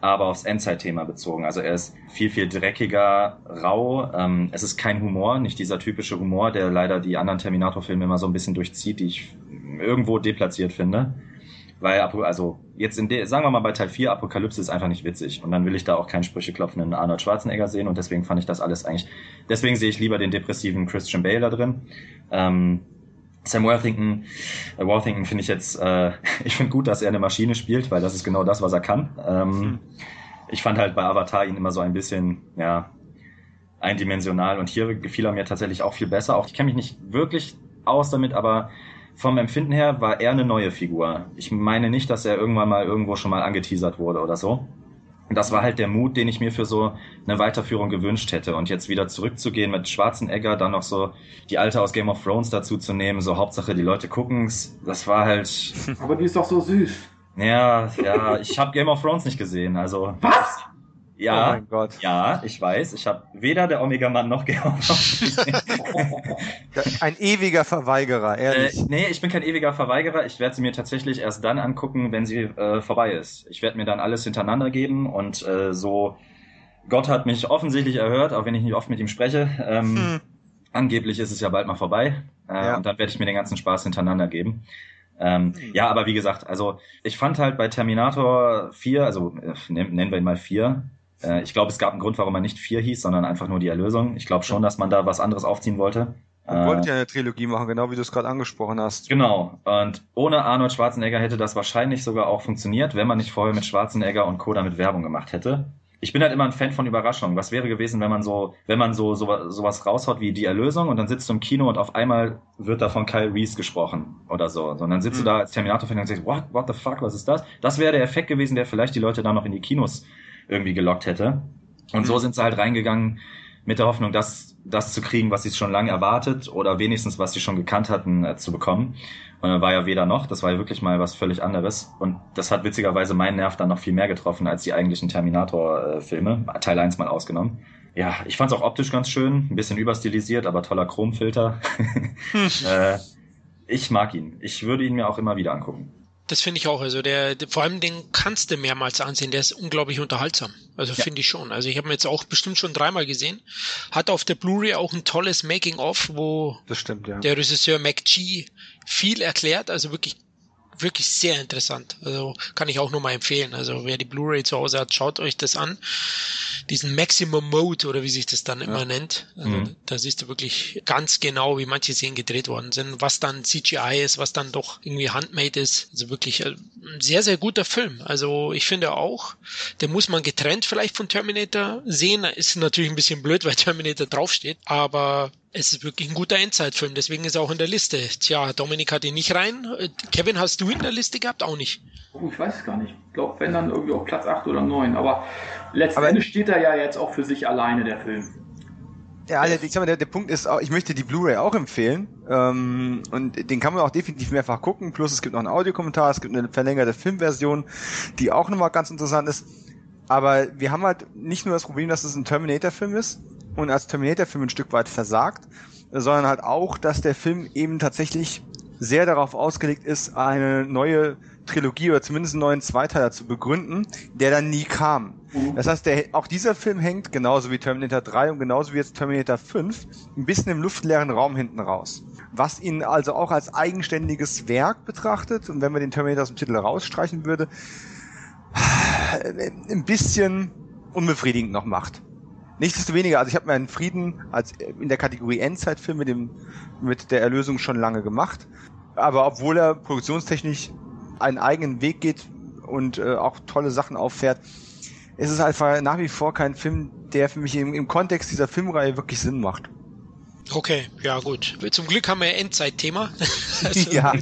aber aufs Endzeit-Thema bezogen. Also er ist viel, viel dreckiger, rau. Ähm, es ist kein Humor, nicht dieser typische Humor, der leider die anderen Terminator-Filme immer so ein bisschen durchzieht, die ich irgendwo deplatziert finde. Weil, also jetzt in der, sagen wir mal bei Teil 4, Apokalypse ist einfach nicht witzig. Und dann will ich da auch keinen Sprüche klopfenden Arnold Schwarzenegger sehen. Und deswegen fand ich das alles eigentlich, deswegen sehe ich lieber den depressiven Christian Bale da drin. Ähm, Sam Worthington, äh, Worthington finde ich jetzt, äh, ich finde gut, dass er eine Maschine spielt, weil das ist genau das, was er kann. Ähm, hm. Ich fand halt bei Avatar ihn immer so ein bisschen, ja, eindimensional und hier gefiel er mir tatsächlich auch viel besser. Auch ich kenne mich nicht wirklich aus damit, aber vom Empfinden her war er eine neue Figur. Ich meine nicht, dass er irgendwann mal irgendwo schon mal angeteasert wurde oder so. Und das war halt der Mut, den ich mir für so eine Weiterführung gewünscht hätte. Und jetzt wieder zurückzugehen mit Schwarzenegger, dann noch so die Alte aus Game of Thrones dazu zu nehmen, so Hauptsache die Leute gucken's, das war halt. Aber die ist doch so süß. Ja, ja, ich habe Game of Thrones nicht gesehen, also. Was? Ja, oh mein Gott. ja, ich weiß. Ich habe weder der Omega-Mann noch Georg Ein ewiger Verweigerer, ehrlich. Äh, nee, ich bin kein ewiger Verweigerer. Ich werde sie mir tatsächlich erst dann angucken, wenn sie äh, vorbei ist. Ich werde mir dann alles hintereinander geben und äh, so. Gott hat mich offensichtlich erhört, auch wenn ich nicht oft mit ihm spreche. Ähm, hm. Angeblich ist es ja bald mal vorbei. Äh, ja. Und dann werde ich mir den ganzen Spaß hintereinander geben. Ähm, hm. Ja, aber wie gesagt, also ich fand halt bei Terminator 4, also äh, nennen wir ihn mal 4, äh, ich glaube, es gab einen Grund, warum er nicht vier hieß, sondern einfach nur die Erlösung. Ich glaube schon, dass man da was anderes aufziehen wollte. Man wollte äh, ja eine Trilogie machen, genau wie du es gerade angesprochen hast. Genau. Und ohne Arnold Schwarzenegger hätte das wahrscheinlich sogar auch funktioniert, wenn man nicht vorher mit Schwarzenegger und Co. damit Werbung gemacht hätte. Ich bin halt immer ein Fan von Überraschungen. Was wäre gewesen, wenn man so, wenn man so, so sowas raushaut wie die Erlösung und dann sitzt du im Kino und auf einmal wird da von Kyle Reese gesprochen oder so. Und dann sitzt mhm. du da als Terminator-Fan und sagst, what, what the fuck, was ist das? Das wäre der Effekt gewesen, der vielleicht die Leute dann noch in die Kinos irgendwie gelockt hätte. Und so mhm. sind sie halt reingegangen mit der Hoffnung, das, das zu kriegen, was sie schon lange erwartet oder wenigstens, was sie schon gekannt hatten, äh, zu bekommen. Und dann war ja weder noch, das war ja wirklich mal was völlig anderes. Und das hat witzigerweise meinen Nerv dann noch viel mehr getroffen als die eigentlichen Terminator-Filme, Teil 1 mal ausgenommen. Ja, ich fand es auch optisch ganz schön, ein bisschen überstilisiert, aber toller Chromfilter. äh, ich mag ihn. Ich würde ihn mir auch immer wieder angucken. Das finde ich auch. Also der, der, vor allem den kannst du mehrmals ansehen. Der ist unglaublich unterhaltsam. Also ja. finde ich schon. Also ich habe ihn jetzt auch bestimmt schon dreimal gesehen. Hat auf der Blu-ray auch ein tolles Making-of, wo stimmt, ja. der Regisseur McG viel erklärt. Also wirklich wirklich sehr interessant. Also kann ich auch nur mal empfehlen. Also wer die Blu-ray zu Hause hat, schaut euch das an diesen Maximum Mode oder wie sich das dann immer ja. nennt. Also mhm. Da siehst du wirklich ganz genau, wie manche Szenen gedreht worden sind, was dann CGI ist, was dann doch irgendwie handmade ist. Also wirklich äh, ein sehr, sehr guter Film. Also ich finde auch, der muss man getrennt vielleicht von Terminator sehen. Ist natürlich ein bisschen blöd, weil Terminator draufsteht, aber es ist wirklich ein guter Endzeitfilm, deswegen ist er auch in der Liste. Tja, Dominik hat ihn nicht rein. Kevin, hast du ihn in der Liste gehabt? Auch nicht. Oh, ich weiß es gar nicht. Ich glaube, wenn dann irgendwie auf Platz 8 oder 9. Aber letztendlich steht er ja jetzt auch für sich alleine, der Film. Ja, der, ich sag mal, der, der Punkt ist, ich möchte die Blu-ray auch empfehlen. Ähm, und den kann man auch definitiv mehrfach gucken. Plus es gibt noch einen Audiokommentar, es gibt eine verlängerte Filmversion, die auch nochmal ganz interessant ist. Aber wir haben halt nicht nur das Problem, dass es ein Terminator-Film ist und als Terminator-Film ein Stück weit versagt, sondern halt auch, dass der Film eben tatsächlich sehr darauf ausgelegt ist, eine neue Trilogie oder zumindest einen neuen Zweiteiler zu begründen, der dann nie kam. Mhm. Das heißt, der, auch dieser Film hängt, genauso wie Terminator 3 und genauso wie jetzt Terminator 5, ein bisschen im luftleeren Raum hinten raus. Was ihn also auch als eigenständiges Werk betrachtet, und wenn man den Terminator aus dem Titel rausstreichen würde, ein bisschen unbefriedigend noch macht. Nichtsdestoweniger, also ich habe meinen Frieden als in der Kategorie Endzeitfilm mit dem mit der Erlösung schon lange gemacht, aber obwohl er produktionstechnisch einen eigenen Weg geht und äh, auch tolle Sachen auffährt, ist es einfach nach wie vor kein Film, der für mich im, im Kontext dieser Filmreihe wirklich Sinn macht. Okay, ja gut. Zum Glück haben wir Endzeitthema. also ja.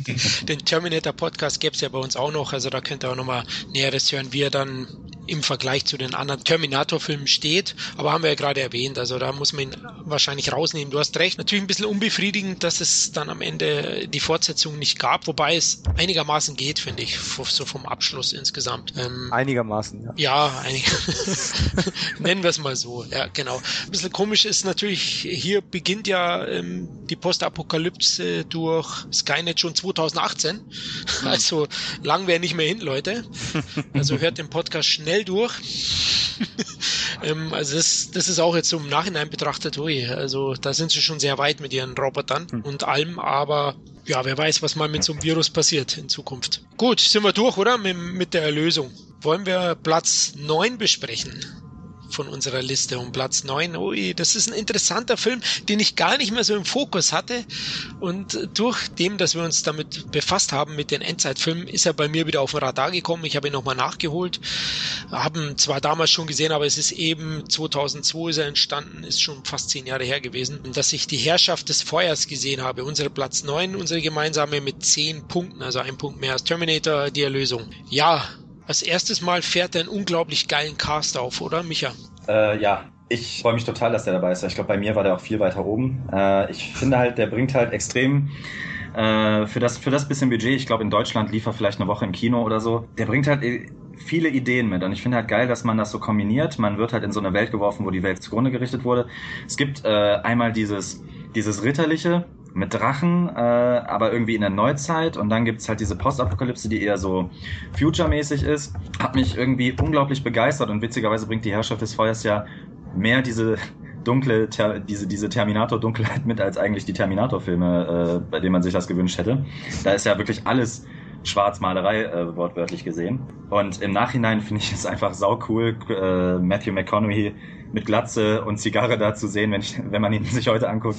Den Terminator Podcast gäbe es ja bei uns auch noch. Also da könnt ihr auch nochmal Näheres hören, wie er dann im Vergleich zu den anderen Terminator-Filmen steht. Aber haben wir ja gerade erwähnt, also da muss man ihn wahrscheinlich rausnehmen. Du hast recht. Natürlich ein bisschen unbefriedigend, dass es dann am Ende die Fortsetzung nicht gab, wobei es einigermaßen geht, finde ich, so vom Abschluss insgesamt. Ähm, einigermaßen, ja. Ja, einig nennen wir es mal so. Ja, genau. Ein bisschen komisch ist natürlich, hier beginnt ja ähm, die Postapokalypse durch Skynet schon 2018. Hm. Also lang wäre nicht mehr hin, Leute. Also hört den Podcast schnell durch. ähm, also das, das ist auch jetzt so im Nachhinein betrachtet, ui, also da sind sie schon sehr weit mit ihren Robotern hm. und allem, aber ja, wer weiß, was mal mit so einem Virus passiert in Zukunft. Gut, sind wir durch, oder? Mit, mit der Erlösung. Wollen wir Platz 9 besprechen? Von unserer Liste um Platz 9. Ui, das ist ein interessanter Film, den ich gar nicht mehr so im Fokus hatte. Und durch dem, dass wir uns damit befasst haben mit den Endzeitfilmen, ist er bei mir wieder auf den Radar gekommen. Ich habe ihn nochmal nachgeholt. Haben zwar damals schon gesehen, aber es ist eben 2002 ist er entstanden, ist schon fast zehn Jahre her gewesen, dass ich die Herrschaft des Feuers gesehen habe. Unsere Platz 9, unsere gemeinsame mit zehn Punkten, also ein Punkt mehr als Terminator, die Erlösung. Ja, als erstes Mal fährt er einen unglaublich geilen Cast auf, oder, Micha? Äh, ja, ich freue mich total, dass der dabei ist. Ich glaube, bei mir war der auch viel weiter oben. Äh, ich finde halt, der bringt halt extrem äh, für das für das bisschen Budget. Ich glaube, in Deutschland lief er vielleicht eine Woche im Kino oder so. Der bringt halt äh, viele Ideen mit und ich finde halt geil, dass man das so kombiniert. Man wird halt in so eine Welt geworfen, wo die Welt zugrunde gerichtet wurde. Es gibt äh, einmal dieses dieses ritterliche, mit Drachen, äh, aber irgendwie in der Neuzeit. Und dann gibt's halt diese Postapokalypse, die eher so future-mäßig ist. Hat mich irgendwie unglaublich begeistert und witzigerweise bringt die Herrschaft des Feuers ja mehr diese dunkle, ter, diese, diese Terminator-Dunkelheit mit als eigentlich die Terminator-Filme, äh, bei denen man sich das gewünscht hätte. Da ist ja wirklich alles Schwarzmalerei, äh, wortwörtlich gesehen. Und im Nachhinein finde ich es einfach sau cool, äh, Matthew McConaughey mit Glatze und Zigarre da zu sehen, wenn, ich, wenn man ihn sich heute anguckt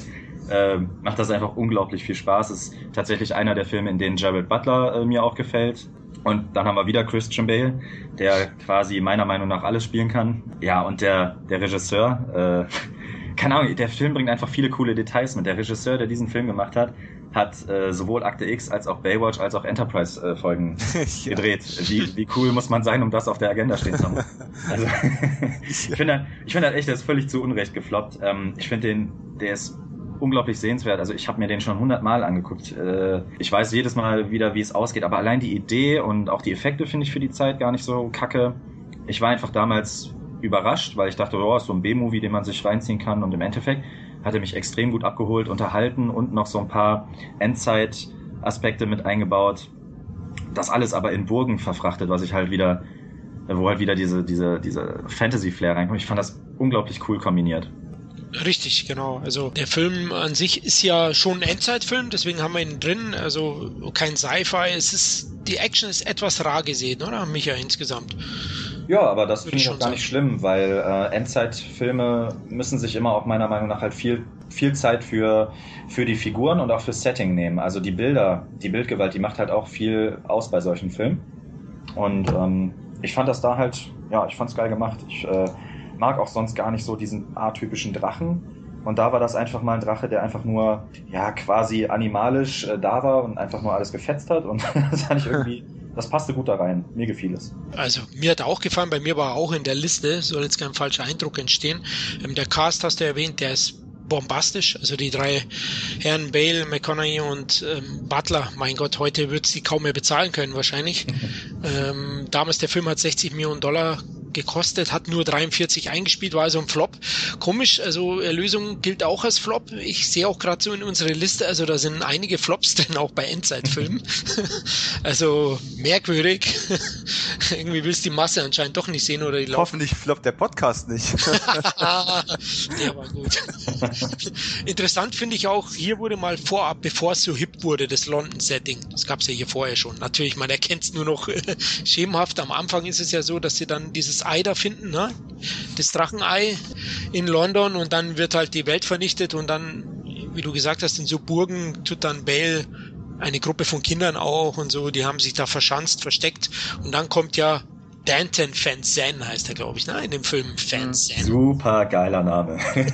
äh, macht das einfach unglaublich viel Spaß. Ist tatsächlich einer der Filme, in denen Jared Butler äh, mir auch gefällt. Und dann haben wir wieder Christian Bale, der quasi meiner Meinung nach alles spielen kann. Ja, und der, der Regisseur, äh, keine Ahnung, der Film bringt einfach viele coole Details mit. Der Regisseur, der diesen Film gemacht hat, hat äh, sowohl Akte X als auch Baywatch als auch Enterprise-Folgen äh, ja. gedreht. Wie, wie cool muss man sein, um das auf der Agenda stehen zu haben? Also, ich finde, ich finde halt echt, der ist völlig zu Unrecht gefloppt. Ähm, ich finde den, der ist unglaublich sehenswert. Also ich habe mir den schon hundertmal angeguckt. Äh, ich weiß jedes Mal wieder, wie es ausgeht, aber allein die Idee und auch die Effekte finde ich für die Zeit gar nicht so kacke. Ich war einfach damals überrascht, weil ich dachte, oh, ist so ein B-Movie, den man sich reinziehen kann und im Endeffekt hat er mich extrem gut abgeholt, unterhalten und noch so ein paar Endzeit-Aspekte mit eingebaut. Das alles aber in Burgen verfrachtet, was ich halt wieder, wo halt wieder diese, diese, diese Fantasy-Flair reinkommt. Ich fand das unglaublich cool kombiniert. Richtig, genau. Also der Film an sich ist ja schon ein Endzeitfilm, deswegen haben wir ihn drin. Also kein Sci-Fi. Es ist die Action ist etwas rar gesehen, oder Micha insgesamt? Ja, aber das finde ich auch gar nicht schlimm, weil äh, Endzeitfilme müssen sich immer auch meiner Meinung nach halt viel viel Zeit für für die Figuren und auch fürs Setting nehmen. Also die Bilder, die Bildgewalt, die macht halt auch viel aus bei solchen Filmen. Und ähm, ich fand das da halt, ja, ich fand's geil gemacht. Ich äh, mag auch sonst gar nicht so diesen atypischen Drachen. Und da war das einfach mal ein Drache, der einfach nur, ja, quasi animalisch äh, da war und einfach nur alles gefetzt hat. Und das fand ich irgendwie, das passte gut da rein. Mir gefiel es. Also, mir hat auch gefallen, bei mir war auch in der Liste, soll jetzt kein falscher Eindruck entstehen. Ähm, der Cast hast du erwähnt, der ist bombastisch. Also die drei Herren Bale, McConaughey und ähm, Butler, mein Gott, heute wird sie kaum mehr bezahlen können wahrscheinlich. ähm, damals der Film hat 60 Millionen Dollar gekostet, hat nur 43 eingespielt, war also ein Flop. Komisch, also Erlösung gilt auch als Flop. Ich sehe auch gerade so in unserer Liste, also da sind einige Flops drin, auch bei Endzeitfilmen. also merkwürdig. Irgendwie willst du die Masse anscheinend doch nicht sehen oder die Hoffentlich floppt der Podcast nicht. der war gut. Interessant finde ich auch, hier wurde mal vorab, bevor es so hip wurde, das London-Setting. Das gab es ja hier vorher schon. Natürlich, man erkennt es nur noch schemenhaft. Am Anfang ist es ja so, dass sie dann dieses Ei da finden, ne? das Drachenei in London und dann wird halt die Welt vernichtet und dann, wie du gesagt hast, in so Burgen tut dann Bale eine Gruppe von Kindern auch und so, die haben sich da verschanzt, versteckt und dann kommt ja Danton Van heißt er, glaube ich, ne? in dem Film Van Zandt. Super geiler Name.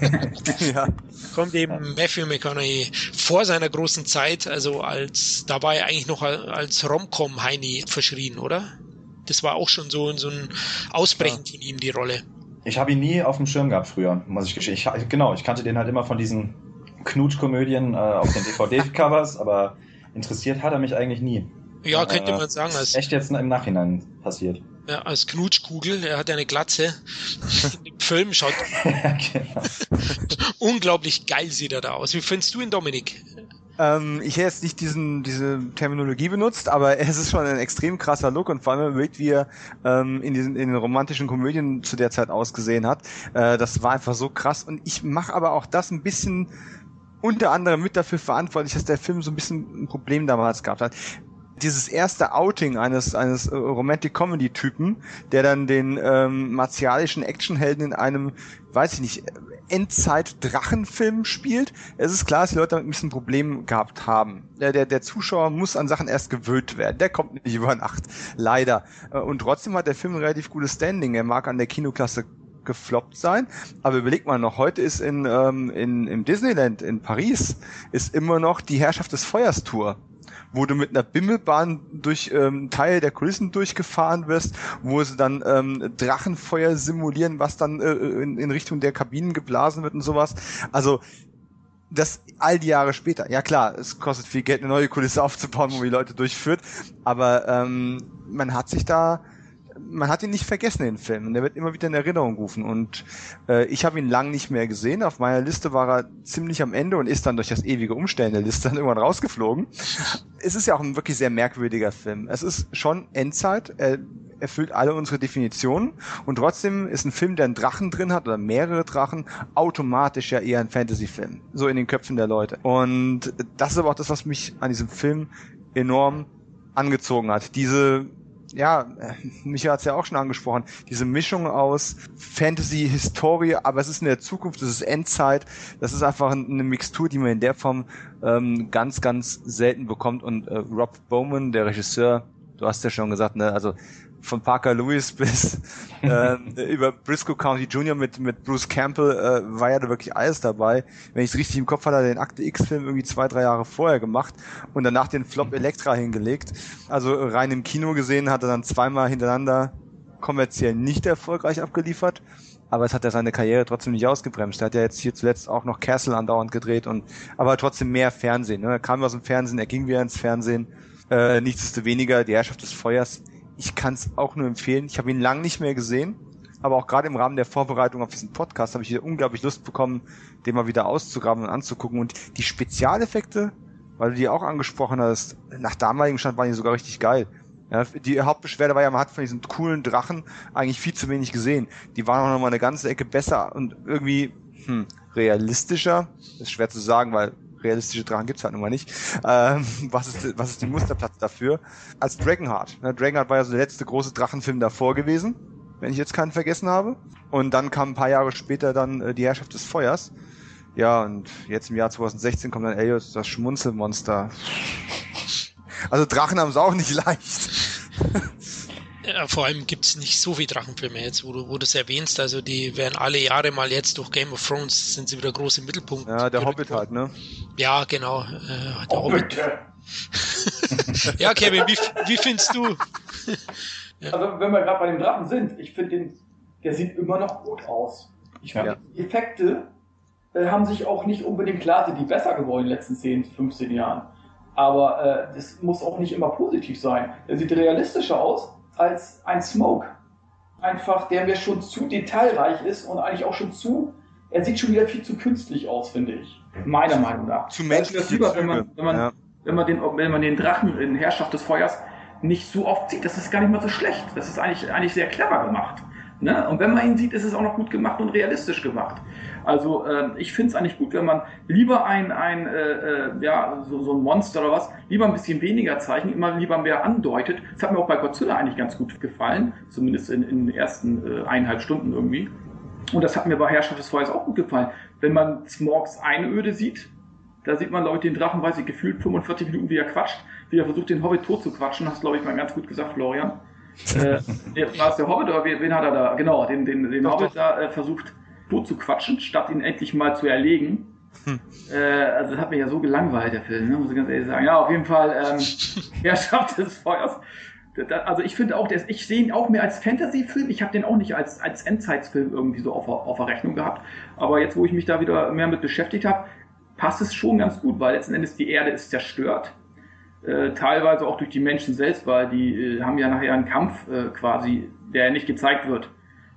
ja. Kommt eben Matthew McConaughey vor seiner großen Zeit, also als dabei eigentlich noch als Romcom Heini verschrien, oder? das war auch schon so, so ein Ausbrechen von ihm, die Rolle. Ich habe ihn nie auf dem Schirm gehabt früher, muss ich gestehen. Ich, genau, ich kannte den halt immer von diesen Knutschkomödien äh, auf den DVD-Covers, aber interessiert hat er mich eigentlich nie. Ja, könnte äh, man sagen. Als, echt jetzt im Nachhinein passiert. Ja, als Knutschkugel, er hat eine Glatze. Im Film schaut ja, genau. unglaublich geil sieht er da aus. Wie findest du ihn, Dominik? Ähm, ich hätte jetzt nicht diesen, diese Terminologie benutzt, aber es ist schon ein extrem krasser Look und vor allem, wie er ähm, in, diesen, in den romantischen Komödien zu der Zeit ausgesehen hat. Äh, das war einfach so krass und ich mache aber auch das ein bisschen unter anderem mit dafür verantwortlich, dass der Film so ein bisschen ein Problem damals gehabt hat dieses erste Outing eines eines äh, Romantic Comedy Typen, der dann den ähm, martialischen Actionhelden in einem, weiß ich nicht, Endzeit-Drachenfilm spielt. Es ist klar, dass die Leute damit ein bisschen Problem gehabt haben. Der, der, der Zuschauer muss an Sachen erst gewöhnt werden. Der kommt nicht über Nacht. Leider. Äh, und trotzdem hat der Film ein relativ gutes Standing. Er mag an der Kinoklasse gefloppt sein. Aber überleg mal noch, heute ist in, ähm, in, im Disneyland in Paris ist immer noch die Herrschaft des Feuers Tour wo du mit einer Bimmelbahn durch ähm, Teil der Kulissen durchgefahren wirst, wo sie dann ähm, Drachenfeuer simulieren, was dann äh, in, in Richtung der Kabinen geblasen wird und sowas. Also das all die Jahre später. Ja klar, es kostet viel Geld, eine neue Kulisse aufzubauen, wo die Leute durchführt, aber ähm, man hat sich da man hat ihn nicht vergessen, den Film. Und der wird immer wieder in Erinnerung rufen. Und äh, ich habe ihn lang nicht mehr gesehen. Auf meiner Liste war er ziemlich am Ende und ist dann durch das ewige Umstellen der Liste dann irgendwann rausgeflogen. Es ist ja auch ein wirklich sehr merkwürdiger Film. Es ist schon Endzeit. Er erfüllt alle unsere Definitionen. Und trotzdem ist ein Film, der einen Drachen drin hat oder mehrere Drachen, automatisch ja eher ein Fantasy-Film. So in den Köpfen der Leute. Und das ist aber auch das, was mich an diesem Film enorm angezogen hat. Diese ja, Micha hat es ja auch schon angesprochen, diese Mischung aus Fantasy, Historie, aber es ist in der Zukunft, es ist Endzeit, das ist einfach eine Mixtur, die man in der Form ähm, ganz, ganz selten bekommt. Und äh, Rob Bowman, der Regisseur, du hast ja schon gesagt, ne, also von Parker Lewis bis äh, über Briscoe County Jr. mit, mit Bruce Campbell äh, war ja da wirklich alles dabei. Wenn ich es richtig im Kopf hatte, hat er den Akte X-Film irgendwie zwei, drei Jahre vorher gemacht und danach den Flop mhm. Elektra hingelegt. Also rein im Kino gesehen hat er dann zweimal hintereinander kommerziell nicht erfolgreich abgeliefert. Aber es hat ja seine Karriere trotzdem nicht ausgebremst. Er hat ja jetzt hier zuletzt auch noch Castle andauernd gedreht und aber trotzdem mehr Fernsehen. Ne? Er kam aus dem Fernsehen, er ging wieder ins Fernsehen. Äh, nichtsdestoweniger, die Herrschaft des Feuers ich kann es auch nur empfehlen. Ich habe ihn lang nicht mehr gesehen, aber auch gerade im Rahmen der Vorbereitung auf diesen Podcast habe ich wieder unglaublich Lust bekommen, den mal wieder auszugraben und anzugucken. Und die Spezialeffekte, weil du die auch angesprochen hast, nach damaligem Stand waren die sogar richtig geil. Ja, die Hauptbeschwerde war ja, man hat von diesen coolen Drachen eigentlich viel zu wenig gesehen. Die waren auch noch mal eine ganze Ecke besser und irgendwie hm, realistischer. Das ist schwer zu sagen, weil realistische Drachen gibt's halt nun mal nicht. Ähm, was, ist, was ist die Musterplatz dafür? Als Dragonheart. Ne? Dragonheart war ja so der letzte große Drachenfilm davor gewesen, wenn ich jetzt keinen vergessen habe. Und dann kam ein paar Jahre später dann äh, die Herrschaft des Feuers. Ja, und jetzt im Jahr 2016 kommt dann Elliot, das Schmunzelmonster. Also Drachen haben es auch nicht leicht. Ja, vor allem gibt es nicht so viele Drachenfilme jetzt, wo du, wo du es erwähnst. Also die werden alle Jahre mal jetzt durch Game of Thrones sind sie wieder groß im Mittelpunkt. Ja, der Hobbit halt, ne? Ja, genau. Äh, der oh, Hobbit. ja, Kevin, wie, wie findest du? ja. Also wenn wir gerade bei dem Drachen sind, ich finde den, der sieht immer noch gut aus. Ich finde, ja. die Effekte äh, haben sich auch nicht unbedingt klar, sind die besser geworden in den letzten 10, 15 Jahren. Aber äh, das muss auch nicht immer positiv sein. Er sieht realistischer aus als ein Smoke. Einfach, der mir schon zu detailreich ist und eigentlich auch schon zu, er sieht schon wieder viel zu künstlich aus, finde ich. Meiner Meinung nach. Zu menschlich. Lieber, wenn man, wenn man, ja. wenn man den, wenn man den Drachen in Herrschaft des Feuers nicht so oft sieht, das ist gar nicht mal so schlecht. Das ist eigentlich, eigentlich sehr clever gemacht. Ne? Und wenn man ihn sieht, ist es auch noch gut gemacht und realistisch gemacht. Also äh, ich finde es eigentlich gut, wenn man lieber ein, ein äh, äh, ja, so, so ein Monster oder was, lieber ein bisschen weniger zeichnet, immer lieber mehr andeutet. Das hat mir auch bei Godzilla eigentlich ganz gut gefallen, zumindest in, in den ersten äh, eineinhalb Stunden irgendwie. Und das hat mir bei Herrschaft des Feuers auch gut gefallen. Wenn man Smorgs Einöde sieht, da sieht man, glaube ich, den Drachen, weiß ich, gefühlt 45 Minuten, wie er quatscht, wie er versucht, den Hobbit tot zu quatschen. Hast, glaube ich, mal ganz gut gesagt, Florian äh, war es der Hobbit oder wen, wen, hat er da? Genau, den, den, den doch, Hobbit doch. da äh, versucht tot zu quatschen, statt ihn endlich mal zu erlegen. Hm. Äh, also das hat mich ja so gelangweilt, der Film, ne? muss ich ganz ehrlich sagen. Ja, auf jeden Fall ähm, Herrschaft des Feuers. also ich finde auch, ich sehe ihn auch mehr als Fantasy-Film. Ich habe den auch nicht als, als Endzeitsfilm irgendwie so auf, auf der Rechnung gehabt. Aber jetzt, wo ich mich da wieder mehr mit beschäftigt habe, passt es schon ganz gut, weil letzten Endes die Erde ist zerstört. Äh, teilweise auch durch die Menschen selbst, weil die äh, haben ja nachher einen Kampf äh, quasi, der nicht gezeigt wird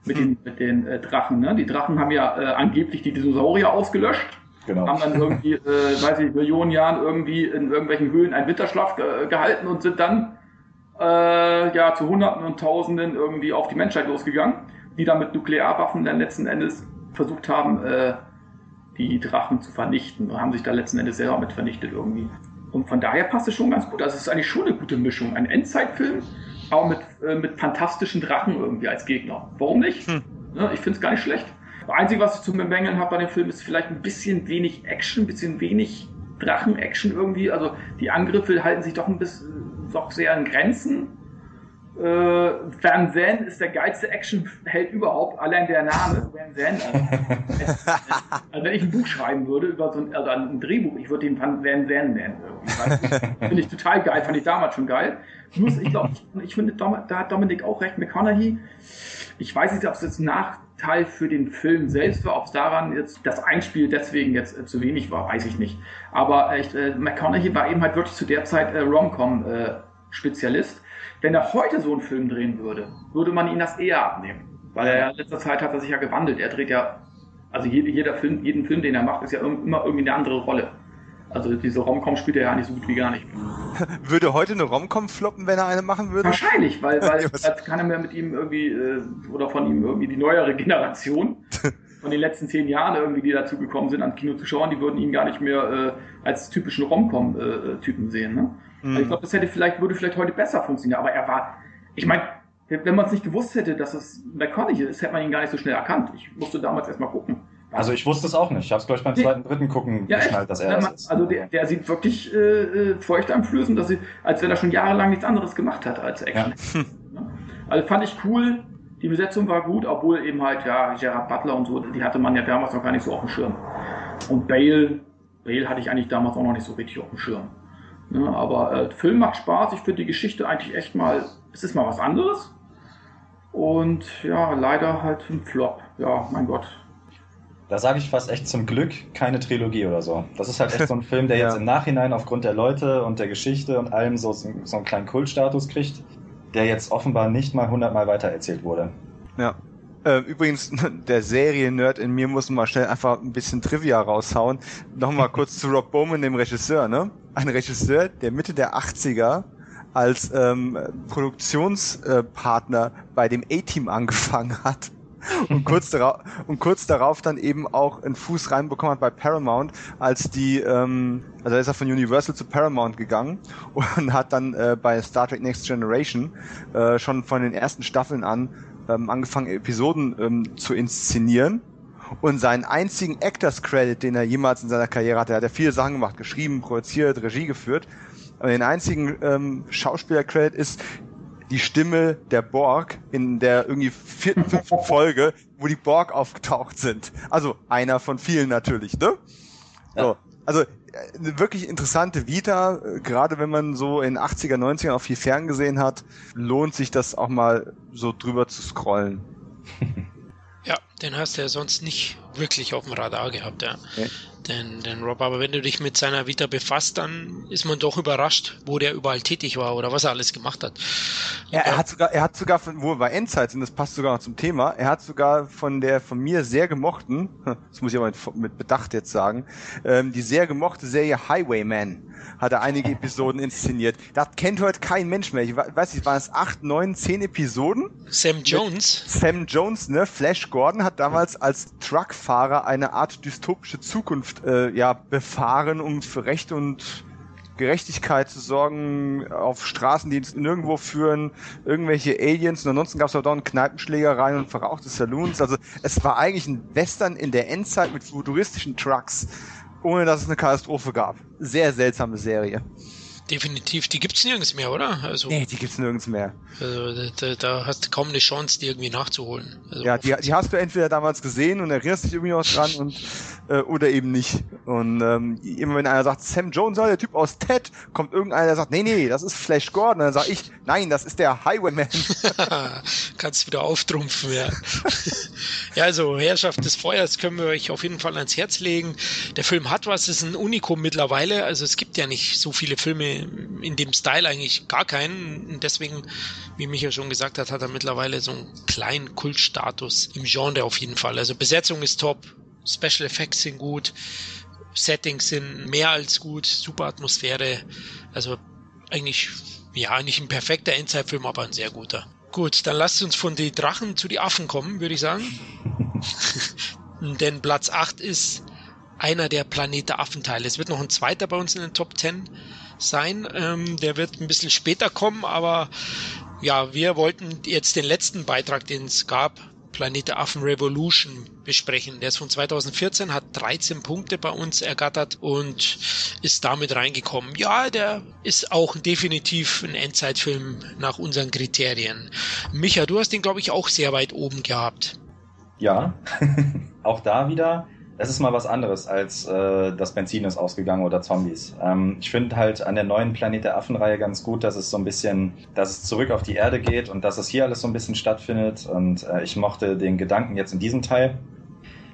mit den, mit den äh, Drachen. Ne? Die Drachen haben ja äh, angeblich die Dinosaurier ausgelöscht. Genau. Haben dann irgendwie, äh, weiß ich, Millionen Jahren irgendwie in irgendwelchen Höhlen einen Winterschlaf ge gehalten und sind dann äh, ja zu Hunderten und Tausenden irgendwie auf die Menschheit losgegangen, die dann mit Nuklearwaffen dann letzten Endes versucht haben, äh, die Drachen zu vernichten und haben sich da letzten Endes selber mit vernichtet irgendwie. Und von daher passt es schon ganz gut. Also es ist eigentlich schon eine gute Mischung. Ein Endzeitfilm, aber mit, äh, mit fantastischen Drachen irgendwie als Gegner. Warum nicht? Hm. Ja, ich finde es gar nicht schlecht. Das Einzige, was ich zu bemängeln habe bei dem Film, ist vielleicht ein bisschen wenig Action, ein bisschen wenig Drachen-Action irgendwie. Also die Angriffe halten sich doch ein bisschen doch sehr in Grenzen. Äh, Van Zandt ist der geilste Actionheld überhaupt, allein der Name, Van Zandt. Also, also, wenn ich ein Buch schreiben würde über so ein, also ein Drehbuch, ich würde den Van, Zandt nennen. Finde ich total geil, fand ich damals schon geil. Nur, ich glaube, ich, ich finde, da hat Dominik auch recht, McConaughey. Ich weiß nicht, ob es jetzt ein Nachteil für den Film selbst war, ob es daran jetzt das Einspiel deswegen jetzt äh, zu wenig war, weiß ich nicht. Aber echt, äh, McConaughey war eben halt wirklich zu der Zeit äh, Rom-Com-Spezialist. Wenn er heute so einen Film drehen würde, würde man ihn das eher abnehmen. Weil er in letzter Zeit hat er sich ja gewandelt. Er dreht ja, also jeder Film, jeden Film, den er macht, ist ja immer irgendwie eine andere Rolle. Also diese Romcom spielt er ja nicht so gut wie gar nicht. Würde heute eine Romcom floppen, wenn er eine machen würde? Wahrscheinlich, weil, weil als kann er mehr mit ihm irgendwie, äh, oder von ihm irgendwie die neuere Generation von den letzten zehn Jahren irgendwie, die dazugekommen sind, an Kinozuschauern, die würden ihn gar nicht mehr äh, als typischen Romcom-Typen äh, sehen. Ne? Mhm. Also ich glaube, das hätte vielleicht, würde vielleicht heute besser funktionieren, aber er war, ich meine, wenn man es nicht gewusst hätte, dass es McConaughey ist, hätte man ihn gar nicht so schnell erkannt. Ich musste damals erstmal gucken. Also ich wusste es auch nicht. Ich habe es, glaube ich, beim zweiten, dritten Gucken ja, geschnallt, dass er man, ist. Also der, der sieht wirklich äh, äh feuchteinflößend, dass sie, als wenn er schon jahrelang nichts anderes gemacht hat als Action. Ja. Also fand ich cool. Die Besetzung war gut, obwohl eben halt, ja, Gerard Butler und so, die hatte man ja damals noch gar nicht so auf dem Schirm. Und Bale, Bale hatte ich eigentlich damals auch noch nicht so richtig auf dem Schirm. Ja, aber äh, Film macht Spaß. Ich finde die Geschichte eigentlich echt mal, es ist mal was anderes. Und ja, leider halt ein Flop. Ja, mein Gott. Da sage ich fast echt zum Glück keine Trilogie oder so. Das ist halt echt so ein Film, der ja. jetzt im Nachhinein aufgrund der Leute und der Geschichte und allem so, so einen kleinen Kultstatus kriegt, der jetzt offenbar nicht mal hundertmal weitererzählt wurde. Ja. Äh, übrigens, der Serien-Nerd in mir muss mal schnell einfach ein bisschen Trivia raushauen. Nochmal kurz zu Rob Bowman, dem Regisseur, ne? Ein Regisseur, der Mitte der 80er als ähm, Produktionspartner bei dem A-Team angefangen hat und kurz darauf und kurz darauf dann eben auch einen Fuß reinbekommen hat bei Paramount, als die, ähm, also ist er von Universal zu Paramount gegangen und hat dann äh, bei Star Trek Next Generation äh, schon von den ersten Staffeln an ähm, angefangen Episoden ähm, zu inszenieren und seinen einzigen Actors Credit, den er jemals in seiner Karriere hatte, er hat ja viele Sachen gemacht, geschrieben, produziert, Regie geführt, aber den einzigen ähm, Schauspieler-Credit ist die Stimme der Borg in der irgendwie vierten, fünften Folge, wo die Borg aufgetaucht sind. Also einer von vielen natürlich, ne? Ja. So. Also eine wirklich interessante Vita, gerade wenn man so in 80er, 90er auch viel ferngesehen hat, lohnt sich das auch mal so drüber zu scrollen. Ja, den hast du ja sonst nicht wirklich auf dem Radar gehabt, ja. Okay. Denn, denn Rob, aber wenn du dich mit seiner Vita befasst, dann ist man doch überrascht, wo der überall tätig war oder was er alles gemacht hat. Ja, er hat sogar, er hat sogar von, wo er bei Endzeit, und das passt sogar noch zum Thema, er hat sogar von der von mir sehr gemochten, das muss ich aber mit, mit Bedacht jetzt sagen, ähm, die sehr gemochte Serie Highwayman hat er einige Episoden inszeniert. Das kennt heute kein Mensch mehr. Ich weiß nicht, waren es acht, neun, zehn Episoden? Sam Jones. Sam Jones, ne? Flash Gordon hat damals als Truckfahrer eine Art dystopische Zukunft äh, ja befahren, um für Recht und Gerechtigkeit zu sorgen, auf Straßen, die nirgendwo führen, irgendwelche Aliens und ansonsten gab es auch dauernd Kneipenschlägereien und verrauchte Saloons. Also es war eigentlich ein Western in der Endzeit mit futuristischen Trucks ohne dass es eine Katastrophe gab. Sehr seltsame Serie. definitiv. Die gibt's nirgends mehr, oder? Also, nee, die gibt's nirgends mehr. Also da, da hast du kaum eine Chance, die irgendwie nachzuholen. Also, ja, die, die hast du entweder damals gesehen und erinnerst dich irgendwie noch dran und äh, oder eben nicht. Und ähm, immer wenn einer sagt, Sam Jones, der Typ aus Ted, kommt irgendeiner, der sagt, nee, nee, das ist Flash Gordon. Dann sage ich, nein, das ist der Highwayman. Kannst wieder auftrumpfen, ja. ja, also Herrschaft des Feuers können wir euch auf jeden Fall ans Herz legen. Der Film hat was, ist ein Unikum mittlerweile. Also es gibt ja nicht so viele Filme in dem Style, eigentlich gar keinen. Und deswegen, wie Micha schon gesagt hat, hat er mittlerweile so einen kleinen Kultstatus im Genre auf jeden Fall. Also Besetzung ist top, Special Effects sind gut, Settings sind mehr als gut, super Atmosphäre. Also eigentlich, ja, nicht ein perfekter Endzeitfilm, aber ein sehr guter. Gut, dann lasst uns von die Drachen zu die Affen kommen, würde ich sagen. Denn Platz 8 ist einer der Planet der Affenteile. Es wird noch ein zweiter bei uns in den Top 10 sein. Ähm, der wird ein bisschen später kommen, aber ja, wir wollten jetzt den letzten Beitrag, den es gab, Planet Affen Revolution besprechen. Der ist von 2014, hat 13 Punkte bei uns ergattert und ist damit reingekommen. Ja, der ist auch definitiv ein Endzeitfilm nach unseren Kriterien. Micha, du hast den, glaube ich, auch sehr weit oben gehabt. Ja, auch da wieder es ist mal was anderes als äh, das Benzin ist ausgegangen oder Zombies. Ähm, ich finde halt an der neuen Planet der Affen-Reihe ganz gut, dass es so ein bisschen, dass es zurück auf die Erde geht und dass es hier alles so ein bisschen stattfindet. Und äh, ich mochte den Gedanken jetzt in diesem Teil.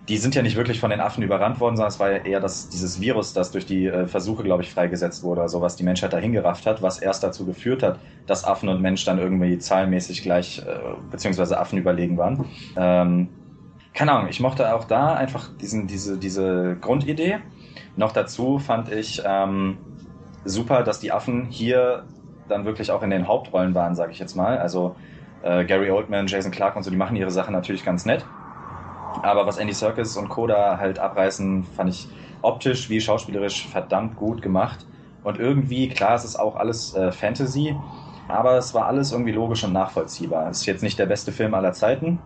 Die sind ja nicht wirklich von den Affen überrannt worden, sondern es war ja eher das, dieses Virus, das durch die äh, Versuche, glaube ich, freigesetzt wurde, also was die Menschheit dahin gerafft hat, was erst dazu geführt hat, dass Affen und Mensch dann irgendwie zahlenmäßig gleich, äh, beziehungsweise Affen überlegen waren. Ähm, keine Ahnung, ich mochte auch da einfach diesen, diese, diese Grundidee. Noch dazu fand ich ähm, super, dass die Affen hier dann wirklich auch in den Hauptrollen waren, sage ich jetzt mal. Also äh, Gary Oldman, Jason Clark und so, die machen ihre Sache natürlich ganz nett. Aber was Andy Serkis und Co. da halt abreißen, fand ich optisch wie schauspielerisch verdammt gut gemacht. Und irgendwie, klar, es ist auch alles äh, Fantasy, aber es war alles irgendwie logisch und nachvollziehbar. Es ist jetzt nicht der beste Film aller Zeiten,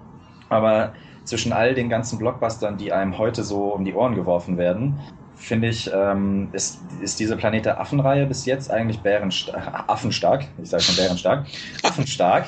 aber zwischen all den ganzen Blockbustern, die einem heute so um die Ohren geworfen werden, finde ich, ähm, ist, ist diese Planet der Affen-Reihe bis jetzt eigentlich bärenstark, affenstark, ich sage schon bärenstark, affenstark,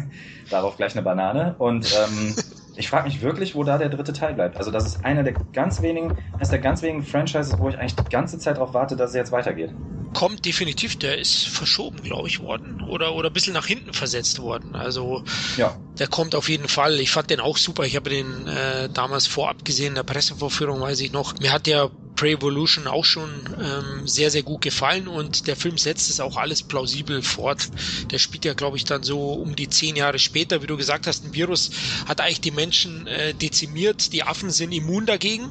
darauf gleich eine Banane. Und ähm, ich frage mich wirklich, wo da der dritte Teil bleibt. Also das ist einer der ganz wenigen, eines der ganz wenigen Franchises, wo ich eigentlich die ganze Zeit darauf warte, dass es jetzt weitergeht. Kommt definitiv, der ist verschoben, glaube ich, worden. Oder, oder ein bisschen nach hinten versetzt worden. Also ja. der kommt auf jeden Fall. Ich fand den auch super. Ich habe den äh, damals vorab gesehen, in der Pressevorführung, weiß ich noch. Mir hat der Pre-Evolution auch schon ähm, sehr, sehr gut gefallen und der Film setzt es auch alles plausibel fort. Der spielt ja, glaube ich, dann so um die zehn Jahre später, wie du gesagt hast, ein Virus hat eigentlich die Menschen äh, dezimiert, die Affen sind immun dagegen.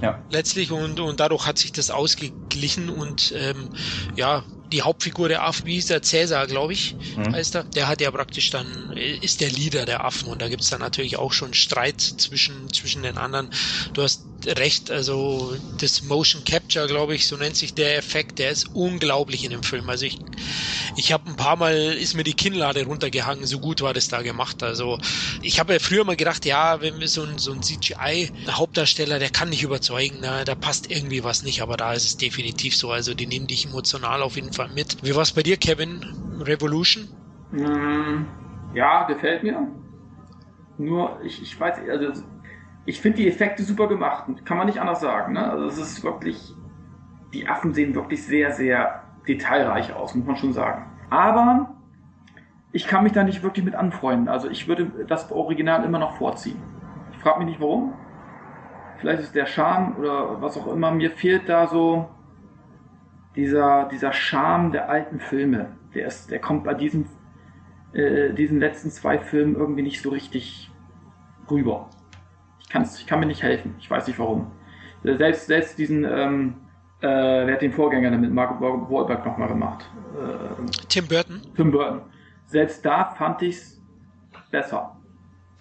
Ja. Letztlich und, und dadurch hat sich das ausgeglichen und ähm, ja, die Hauptfigur der Affen, wie hieß der Cäsar, glaube ich, mhm. heißt er, der hat ja praktisch dann, ist der Leader der Affen und da gibt's dann natürlich auch schon Streit zwischen, zwischen den anderen. Du hast recht, also das Motion Capture, glaube ich, so nennt sich der Effekt, der ist unglaublich in dem Film. Also ich, ich habe ein paar Mal, ist mir die Kinnlade runtergehangen, so gut war das da gemacht. Also ich habe ja früher mal gedacht, ja, wenn wir so ein, so ein CGI-Hauptdarsteller, der kann nicht überzeugen, na, da passt irgendwie was nicht, aber da ist es definitiv so. Also die nehmen dich emotional auf jeden Fall mit. Wie war es bei dir, Kevin? Revolution? Mm, ja, gefällt mir. Nur, ich, ich weiß, also ich finde die Effekte super gemacht. Kann man nicht anders sagen. Ne? Also es ist wirklich, die Affen sehen wirklich sehr, sehr detailreich aus, muss man schon sagen. Aber ich kann mich da nicht wirklich mit anfreunden. Also ich würde das Original immer noch vorziehen. Ich frage mich nicht warum. Vielleicht ist der Charme oder was auch immer. Mir fehlt da so dieser, dieser Charme der alten Filme. Der, ist, der kommt bei diesen, äh, diesen letzten zwei Filmen irgendwie nicht so richtig rüber. Ich, kann's, ich kann mir nicht helfen. Ich weiß nicht warum. Selbst, selbst diesen, ähm, äh, wer hat den Vorgänger damit Mark Wahlberg nochmal gemacht? Äh, Tim Burton. Tim Burton. Selbst da fand ich es besser.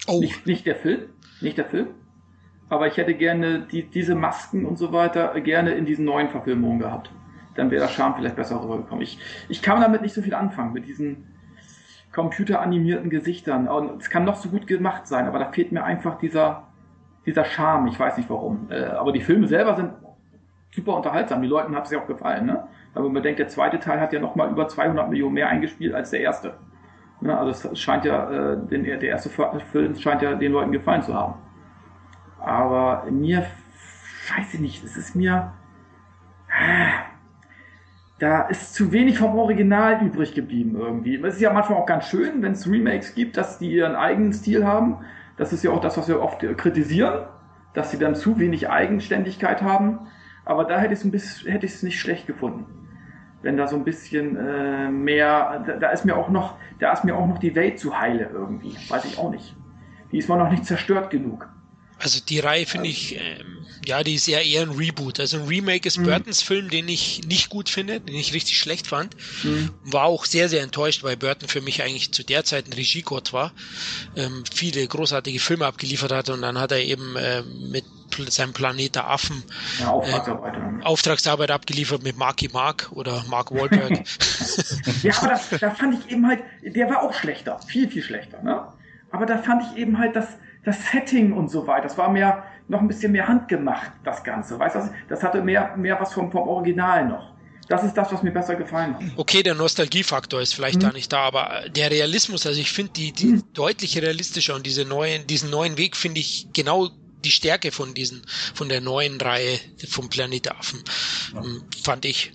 Oh. Nicht, nicht der Film, nicht der Film, aber ich hätte gerne die, diese Masken und so weiter gerne in diesen neuen Verfilmungen gehabt. Dann wäre der Charme vielleicht besser rübergekommen. Ich, ich kann damit nicht so viel anfangen, mit diesen computeranimierten Gesichtern. Und es kann noch so gut gemacht sein, aber da fehlt mir einfach dieser, dieser Charme, ich weiß nicht warum. Äh, aber die Filme selber sind super unterhaltsam. Die Leuten hat es ja auch gefallen. Ne? Aber man denkt, der zweite Teil hat ja nochmal über 200 Millionen mehr eingespielt als der erste. Ne? Also es scheint ja, äh, den, der erste Film scheint ja den Leuten gefallen zu haben. Aber mir, weiß ich nicht, es ist mir, da ist zu wenig vom Original übrig geblieben irgendwie. Es ist ja manchmal auch ganz schön, wenn es Remakes gibt, dass die ihren eigenen Stil haben. Das ist ja auch das, was wir oft kritisieren, dass sie dann zu wenig Eigenständigkeit haben. Aber da hätte ich es ein bisschen, hätte ich es nicht schlecht gefunden. Wenn da so ein bisschen äh, mehr, da, da, ist mir auch noch, da ist mir auch noch die Welt zu heile irgendwie. Weiß ich auch nicht. Die ist mal noch nicht zerstört genug. Also die Reihe finde ich, ähm, ja, die ist ja eher ein Reboot. Also ein Remake ist mhm. Burtons Film, den ich nicht gut finde, den ich richtig schlecht fand. Mhm. War auch sehr, sehr enttäuscht, weil Burton für mich eigentlich zu der Zeit ein Regiegott war. Ähm, viele großartige Filme abgeliefert hat und dann hat er eben äh, mit seinem Planet der Affen ja, Auftragsarbeit, äh, Auftragsarbeit abgeliefert mit Marky Mark oder Mark Wahlberg. ja, aber das, da fand ich eben halt, der war auch schlechter, viel, viel schlechter. Ne? Aber da fand ich eben halt, dass das Setting und so weiter, das war mehr, noch ein bisschen mehr handgemacht, das Ganze. Weißt du, das hatte mehr, mehr was vom, vom Original noch. Das ist das, was mir besser gefallen hat. Okay, der Nostalgiefaktor ist vielleicht mhm. da nicht da, aber der Realismus, also ich finde die, die mhm. deutlich realistischer und diese neuen, diesen neuen Weg finde ich genau die Stärke von diesen, von der neuen Reihe vom Planet Affen, ja. Fand ich.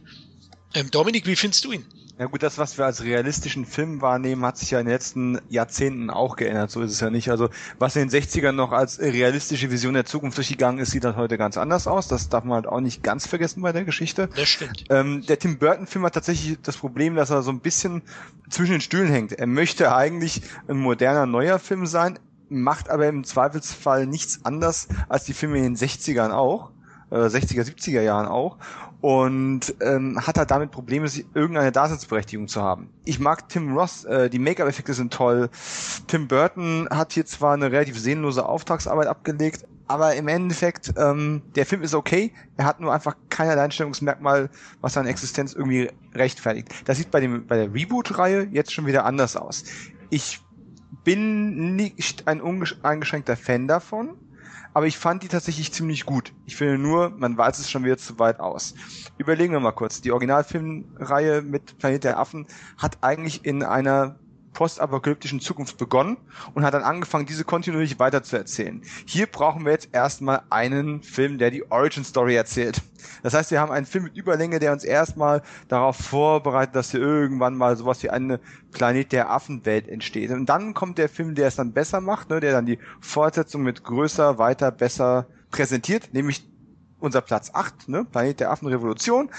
Ähm, Dominik, wie findest du ihn? Ja gut, das, was wir als realistischen Film wahrnehmen, hat sich ja in den letzten Jahrzehnten auch geändert. So ist es ja nicht. Also was in den 60ern noch als realistische Vision der Zukunft durchgegangen ist, sieht das heute ganz anders aus. Das darf man halt auch nicht ganz vergessen bei der Geschichte. Das stimmt. Ähm, der Tim Burton-Film hat tatsächlich das Problem, dass er so ein bisschen zwischen den Stühlen hängt. Er möchte eigentlich ein moderner, neuer Film sein, macht aber im Zweifelsfall nichts anders als die Filme in den 60ern auch. 60er, äh, 70er Jahren auch und ähm, hat halt damit Probleme, irgendeine Daseinsberechtigung zu haben. Ich mag Tim Ross, äh, die Make-up-Effekte sind toll. Tim Burton hat hier zwar eine relativ sehnlose Auftragsarbeit abgelegt, aber im Endeffekt, ähm, der Film ist okay, er hat nur einfach kein Alleinstellungsmerkmal, was seine Existenz irgendwie rechtfertigt. Das sieht bei, dem, bei der Reboot-Reihe jetzt schon wieder anders aus. Ich bin nicht ein uneingeschränkter Fan davon, aber ich fand die tatsächlich ziemlich gut. Ich finde nur, man weiß es schon wieder zu weit aus. Überlegen wir mal kurz. Die Originalfilmreihe mit Planet der Affen hat eigentlich in einer postapokalyptischen Zukunft begonnen und hat dann angefangen, diese kontinuierlich weiterzuerzählen. Hier brauchen wir jetzt erstmal einen Film, der die Origin Story erzählt. Das heißt, wir haben einen Film mit Überlänge, der uns erstmal darauf vorbereitet, dass hier irgendwann mal sowas wie eine Planet der Affenwelt entsteht. Und dann kommt der Film, der es dann besser macht, ne, der dann die Fortsetzung mit größer, weiter, besser präsentiert, nämlich unser Platz 8, ne, Planet der Affenrevolution.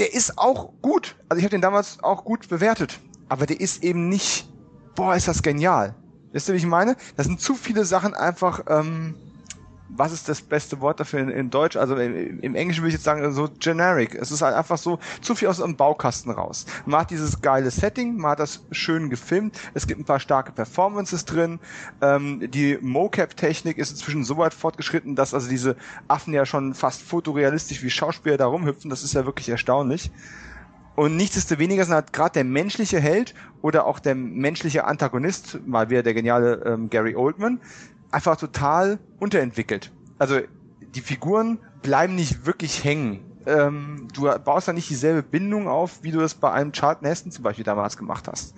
Der ist auch gut. Also ich habe den damals auch gut bewertet aber der ist eben nicht, boah, ist das genial. Wisst ihr, wie ich meine? Das sind zu viele Sachen einfach, ähm, was ist das beste Wort dafür in, in Deutsch? Also im, im, Englischen würde ich jetzt sagen, so generic. Es ist halt einfach so zu viel aus einem Baukasten raus. Man hat dieses geile Setting, man hat das schön gefilmt, es gibt ein paar starke Performances drin. Ähm, die Mocap-Technik ist inzwischen so weit fortgeschritten, dass also diese Affen ja schon fast fotorealistisch wie Schauspieler da rumhüpfen. Das ist ja wirklich erstaunlich. Und nichtsdestoweniger sind halt gerade der menschliche Held oder auch der menschliche Antagonist, mal wieder der geniale ähm, Gary Oldman, einfach total unterentwickelt. Also die Figuren bleiben nicht wirklich hängen. Ähm, du baust da nicht dieselbe Bindung auf, wie du es bei einem Charlton Heston zum Beispiel damals gemacht hast.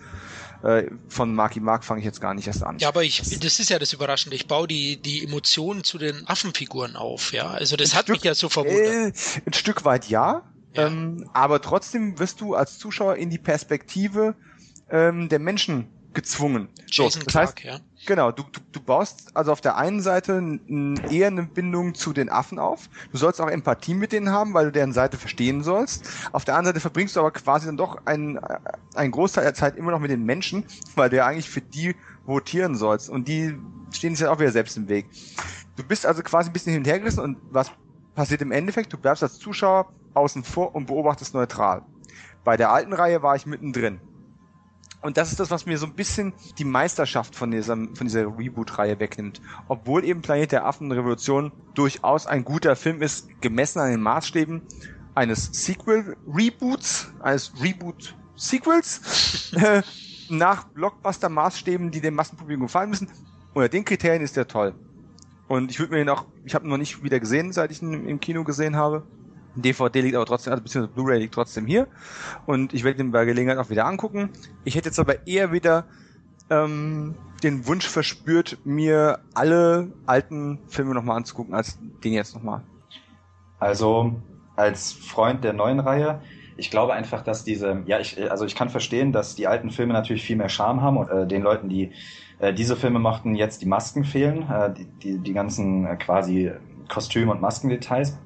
Äh, von Marky Mark fange ich jetzt gar nicht erst an. Ja, aber ich, das ist ja das Überraschende. Ich baue die, die Emotionen zu den Affenfiguren auf, ja. Also das ein hat Stück, mich ja so verwundert. Äh, ein Stück weit ja, ähm, aber trotzdem wirst du als Zuschauer in die Perspektive ähm, der Menschen gezwungen. Jason so, das Clark, heißt, ja. Genau, du, du, du baust also auf der einen Seite eher eine Bindung zu den Affen auf. Du sollst auch Empathie mit denen haben, weil du deren Seite verstehen sollst. Auf der anderen Seite verbringst du aber quasi dann doch einen, einen Großteil der Zeit immer noch mit den Menschen, weil du ja eigentlich für die votieren sollst. Und die stehen sich ja auch wieder selbst im Weg. Du bist also quasi ein bisschen hin und her gerissen und was passiert im Endeffekt? Du bleibst als Zuschauer außen vor und beobachtest neutral. Bei der alten Reihe war ich mittendrin. Und das ist das, was mir so ein bisschen die Meisterschaft von dieser, von dieser Reboot-Reihe wegnimmt. Obwohl eben Planet der Affen Revolution durchaus ein guter Film ist, gemessen an den Maßstäben eines Sequel-Reboots, eines Reboot-Sequels, äh, nach Blockbuster-Maßstäben, die dem Massenpublikum gefallen müssen. Unter den Kriterien ist der toll. Und ich würde mir ihn auch, ich habe ihn noch nicht wieder gesehen, seit ich ihn im Kino gesehen habe. DVD liegt aber trotzdem, also beziehungsweise Blu-ray liegt trotzdem hier. Und ich werde den bei Gelegenheit auch wieder angucken. Ich hätte jetzt aber eher wieder ähm, den Wunsch verspürt, mir alle alten Filme nochmal anzugucken, als den jetzt nochmal. Also als Freund der neuen Reihe, ich glaube einfach, dass diese, ja, ich, also ich kann verstehen, dass die alten Filme natürlich viel mehr Charme haben und äh, den Leuten, die äh, diese Filme machten, jetzt die Masken fehlen, äh, die, die, die ganzen äh, quasi Kostüm- und Maskendetails.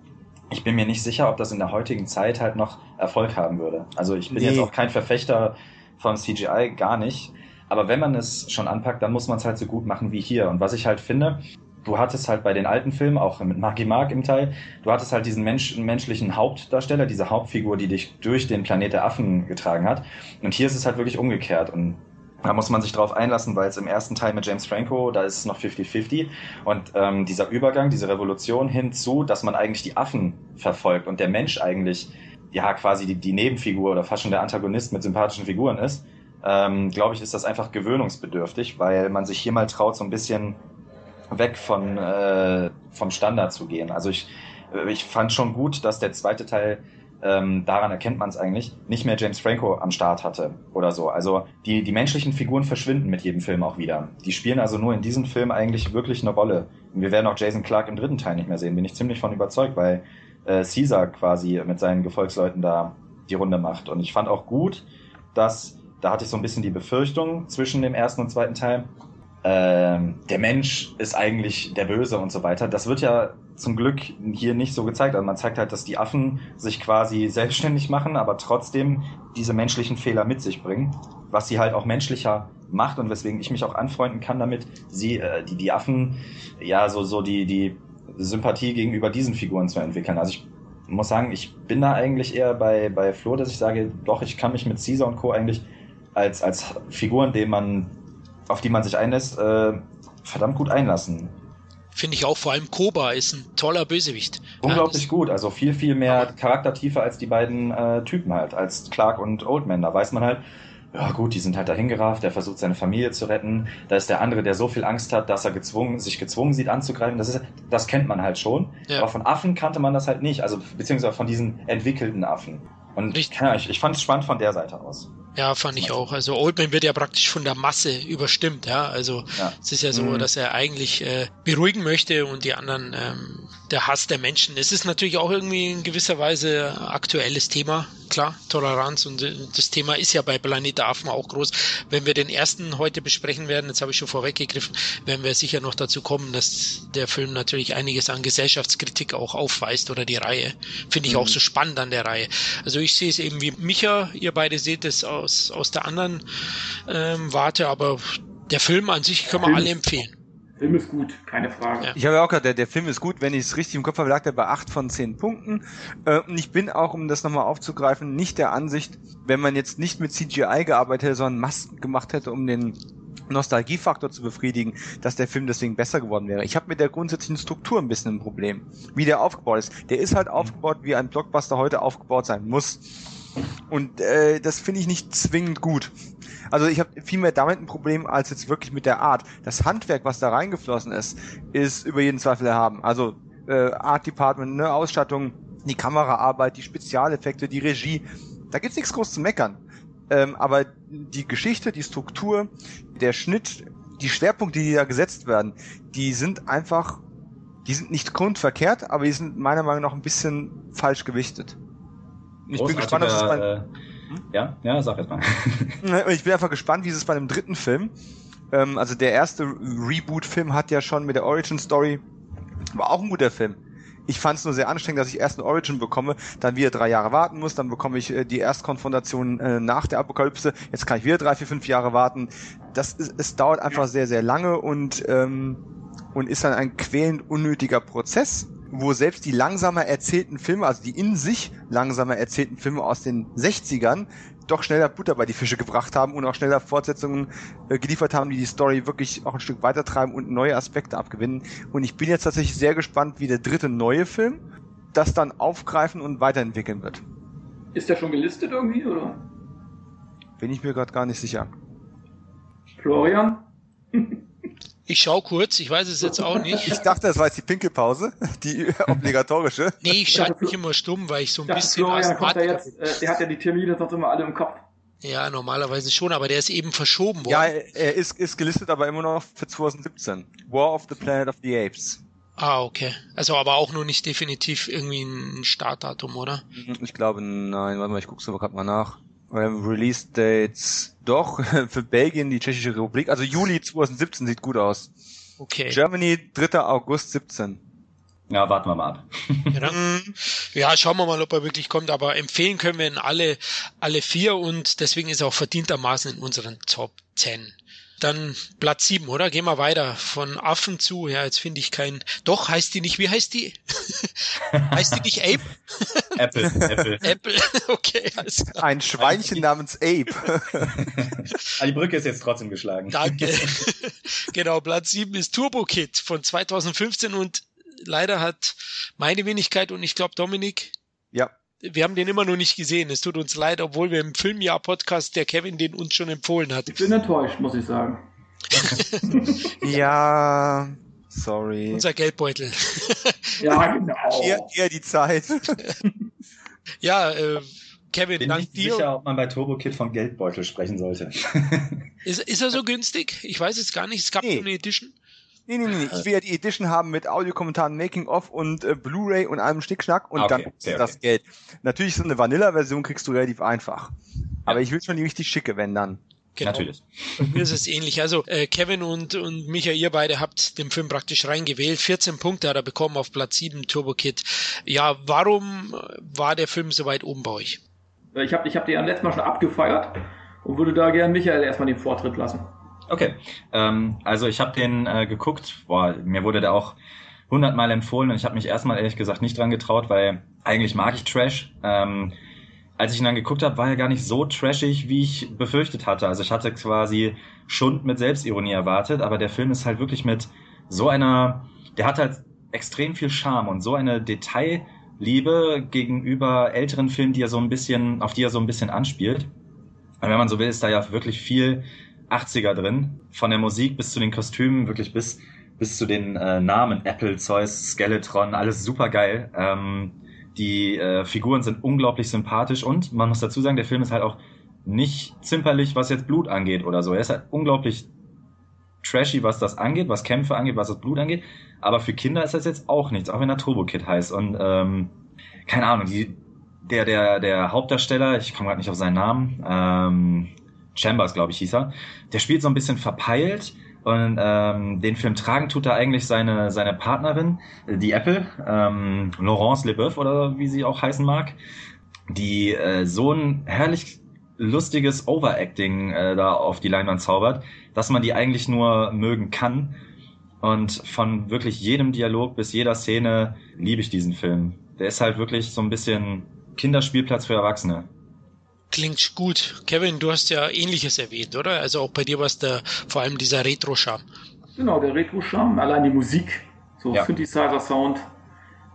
Ich bin mir nicht sicher, ob das in der heutigen Zeit halt noch Erfolg haben würde. Also ich bin Nee. jetzt auch kein Verfechter von CGI, gar nicht. Aber wenn man es schon anpackt, dann muss man es halt so gut machen wie hier. Und was ich halt finde, du hattest halt bei den alten Filmen, auch mit Marky Mark im Teil, du hattest halt diesen Mensch, menschlichen Hauptdarsteller, diese Hauptfigur, die dich durch den Planet der Affen getragen hat. Und hier ist es halt wirklich umgekehrt. Und da muss man sich drauf einlassen, weil es im ersten Teil mit James Franco, da ist es noch 50-50. Und ähm, dieser Übergang, diese Revolution hinzu, dass man eigentlich die Affen verfolgt und der Mensch eigentlich ja quasi die, die Nebenfigur oder fast schon der Antagonist mit sympathischen Figuren ist, ähm, glaube ich, ist das einfach gewöhnungsbedürftig, weil man sich hier mal traut, so ein bisschen weg von äh, vom Standard zu gehen. Also ich, ich fand schon gut, dass der zweite Teil ähm, daran erkennt man es eigentlich, nicht mehr James Franco am Start hatte oder so. Also die, die menschlichen Figuren verschwinden mit jedem Film auch wieder. Die spielen also nur in diesem Film eigentlich wirklich eine Rolle. Und wir werden auch Jason Clark im dritten Teil nicht mehr sehen, bin ich ziemlich von überzeugt, weil äh, Caesar quasi mit seinen Gefolgsleuten da die Runde macht. Und ich fand auch gut, dass, da hatte ich so ein bisschen die Befürchtung zwischen dem ersten und zweiten Teil, ähm, der Mensch ist eigentlich der Böse und so weiter. Das wird ja zum Glück hier nicht so gezeigt. Also man zeigt halt, dass die Affen sich quasi selbstständig machen, aber trotzdem diese menschlichen Fehler mit sich bringen, was sie halt auch menschlicher macht und weswegen ich mich auch anfreunden kann damit, sie, äh, die, die Affen, ja, so, so die, die Sympathie gegenüber diesen Figuren zu entwickeln. Also ich muss sagen, ich bin da eigentlich eher bei, bei Flo, dass ich sage, doch, ich kann mich mit Caesar und Co. eigentlich als, als Figuren, denen man, auf die man sich einlässt, äh, verdammt gut einlassen. Finde ich auch, vor allem Koba ist ein toller Bösewicht. Unglaublich Ja, gut, also viel, viel mehr Charaktertiefe als die beiden äh, Typen halt, als Clark und Oldman. Da weiß man halt, ja gut, die sind halt dahin gerafft, der versucht seine Familie zu retten. Da ist der andere, der so viel Angst hat, dass er gezwungen, sich gezwungen sieht anzugreifen. Das, ist, das kennt man halt schon. Ja. Aber von Affen kannte man das halt nicht, also beziehungsweise von diesen entwickelten Affen. Und Richtig. ja, ich, ich fand es spannend von der Seite aus. Ja, fand ich auch. Also Oldman wird ja praktisch von der Masse überstimmt, ja. Also Ja. es ist ja so, Mhm. dass er eigentlich äh, beruhigen möchte und die anderen ähm, der Hass der Menschen. Es ist natürlich auch irgendwie in gewisser Weise aktuelles Thema, klar, Toleranz und äh, das Thema ist ja bei Planet Affen auch groß. Wenn wir den ersten heute besprechen werden, jetzt habe ich schon vorweggegriffen, werden wir sicher noch dazu kommen, dass der Film natürlich einiges an Gesellschaftskritik auch aufweist oder die Reihe. Finde ich Mhm. auch so spannend an der Reihe. Also ich sehe es eben wie Micha, ihr beide seht es aus, aus der anderen ähm, Warte, aber der Film an sich können wir alle empfehlen. Film ist gut, keine Frage. Ich habe ja auch gesagt, der, der Film ist gut, wenn ich es richtig im Kopf habe, lag der bei acht von zehn Punkten. Äh, und ich bin auch, um das nochmal aufzugreifen, nicht der Ansicht, wenn man jetzt nicht mit CGI gearbeitet hätte, sondern Masken gemacht hätte, um den Nostalgiefaktor zu befriedigen, dass der Film deswegen besser geworden wäre. Ich habe mit der grundsätzlichen Struktur ein bisschen ein Problem, wie der aufgebaut ist. Der ist halt aufgebaut, wie ein Blockbuster heute aufgebaut sein muss. Und äh, das finde ich nicht zwingend gut. Also ich habe viel mehr damit ein Problem als jetzt wirklich mit der Art. Das Handwerk, was da reingeflossen ist, ist über jeden Zweifel erhaben. Also äh, Art Department, ne, Ausstattung, die Kameraarbeit, die Spezialeffekte, die Regie, da gibt's nichts groß zu meckern. Ähm, aber die Geschichte, die Struktur, der Schnitt, die Schwerpunkte, die da gesetzt werden, die sind einfach, die sind nicht grundverkehrt, aber die sind meiner Meinung nach ein bisschen falsch gewichtet. Ich bin gespannt, ob es bei, äh, Ja, ja, sag jetzt mal. Ich bin einfach gespannt, wie es bei dem dritten Film. Ähm, also der erste Reboot-Film hat ja schon mit der Origin-Story, war auch ein guter Film. Ich fand es nur sehr anstrengend, dass ich erst eine Origin bekomme, dann wieder drei Jahre warten muss, dann bekomme ich äh, die Erstkonfrontation äh, nach der Apokalypse, jetzt kann ich wieder drei, vier, fünf Jahre warten. Das ist, es dauert einfach sehr, sehr lange und, ähm, und ist dann ein quälend unnötiger Prozess, wo selbst die langsamer erzählten Filme, also die in sich langsamer erzählten Filme aus den 60ern, doch schneller Butter bei die Fische gebracht haben und auch schneller Fortsetzungen äh, geliefert haben, die die Story wirklich auch ein Stück weitertreiben und neue Aspekte abgewinnen. Und ich bin jetzt tatsächlich sehr gespannt, wie der dritte neue Film das dann aufgreifen und weiterentwickeln wird. Ist der schon gelistet irgendwie, oder? Bin ich mir gerade gar nicht sicher. Florian? Ich schau kurz, ich weiß es jetzt auch nicht. Ich dachte, das war jetzt die Pinkelpause, die obligatorische. Nee, ich schalte mich immer stumm, weil ich so ein Ja, bisschen Florian kommt Asthmatiker jetzt, äh, der hat ja die Termine sonst immer alle im Kopf. Ja, normalerweise schon, aber der ist eben verschoben Ja, worden. er er ist, ist gelistet, aber immer noch für 2017. War of the Planet of the Apes. Ah, okay. Also aber auch nur nicht definitiv irgendwie ein Startdatum, oder? Ich glaube, nein, warte mal, ich guck's aber gerade mal nach. Release Dates, doch, für Belgien, die Tschechische Republik, also Juli 2017 sieht gut aus. Okay. Germany, 3. August 17. Ja, warten wir mal ab. Ja, dann, ja, schauen wir mal, ob er wirklich kommt, aber empfehlen können wir ihn alle, alle vier und deswegen ist er auch verdientermaßen in unseren Top 10. Dann Platz 7, oder? Gehen wir weiter. Von Affen zu, ja, jetzt finde ich keinen. Doch, heißt die nicht, wie heißt die? heißt die nicht Ape? Apple, Apple. Apple? okay, alles klar. Ein Schweinchen namens Ape. Ah, die Brücke ist jetzt trotzdem geschlagen. Danke. genau, Platz 7 ist Turbo Kid von 2015 und leider hat meine Wenigkeit und ich glaube Dominik, ja, wir haben den immer noch nicht gesehen. Es tut uns leid, obwohl wir im Filmjahr-Podcast der Kevin den uns schon empfohlen hat. Ich bin enttäuscht, muss ich sagen. ja, sorry. Unser Geldbeutel. Ja, genau. Eher, eher die Zeit. ja, äh, Kevin, Bin dank nicht dir. sicher, ob man bei Turbo Kid vom Geldbeutel sprechen sollte. Ist, ist er so günstig? Ich weiß es gar nicht. Es gab Nee. so eine Edition. Nee, nee, nee, ich will ja die Edition haben mit Audiokommentaren, Making-of und äh, Blu-ray und allem Schnickschnack und Ah, okay, dann kostet sehr das okay. Geld. Natürlich so eine Vanilla-Version kriegst du relativ einfach. Aber ich will schon die richtig schicke, wenn dann. Genau. Natürlich. Mir ist es ähnlich. Also äh, Kevin und, und Micha, ihr beide habt den Film praktisch reingewählt. 14 Punkte hat er bekommen auf Platz 7, Turbo Kid. Ja, warum äh, war der Film so weit oben bei euch? Ich habe ich hab den ja letztes Mal schon abgefeiert und würde da gerne Michael erstmal den Vortritt lassen. Okay, ähm, also ich habe den äh, geguckt. Boah, mir wurde der auch hundertmal empfohlen und ich habe mich erstmal ehrlich gesagt nicht dran getraut, weil eigentlich mag ich Trash. Ähm, als ich ihn dann geguckt habe, war er gar nicht so trashig, wie ich befürchtet hatte. Also ich hatte quasi Schund mit Selbstironie erwartet, aber der Film ist halt wirklich mit so einer, der hat halt extrem viel Charme und so eine Detailliebe gegenüber älteren Filmen, die er so ein bisschen, auf die er so ein bisschen anspielt. Und wenn man so will, ist da ja wirklich viel 80er drin. Von der Musik bis zu den Kostümen, wirklich bis, bis zu den äh, Namen. Apple, Zeus, Skeletron, alles super geil. Ähm, die äh, Figuren sind unglaublich sympathisch und man muss dazu sagen, der Film ist halt auch nicht zimperlich, was jetzt Blut angeht oder so. Er ist halt unglaublich trashy, was das angeht, was Kämpfe angeht, was das Blut angeht. Aber für Kinder ist das jetzt auch nichts, auch wenn er Turbo Kid heißt. Und ähm, keine Ahnung, die, der, der, der Hauptdarsteller, ich komme gerade nicht auf seinen Namen, ähm, Chambers, glaube ich, hieß er, der spielt so ein bisschen verpeilt und ähm, den Film tragen tut er eigentlich seine, seine Partnerin, die Apple, ähm, Laurence Leboeuf oder wie sie auch heißen mag, die äh, so ein herrlich lustiges Overacting äh, da auf die Leinwand zaubert, dass man die eigentlich nur mögen kann. Und von wirklich jedem Dialog bis jeder Szene liebe ich diesen Film. Der ist halt wirklich so ein bisschen Kinderspielplatz für Erwachsene. Klingt gut. Kevin, du hast ja Ähnliches erwähnt, oder? Also auch bei dir war es vor allem dieser Retro-Charme. Genau, der Retro-Charme, allein die Musik, so Ja. Synthesizer-Sound,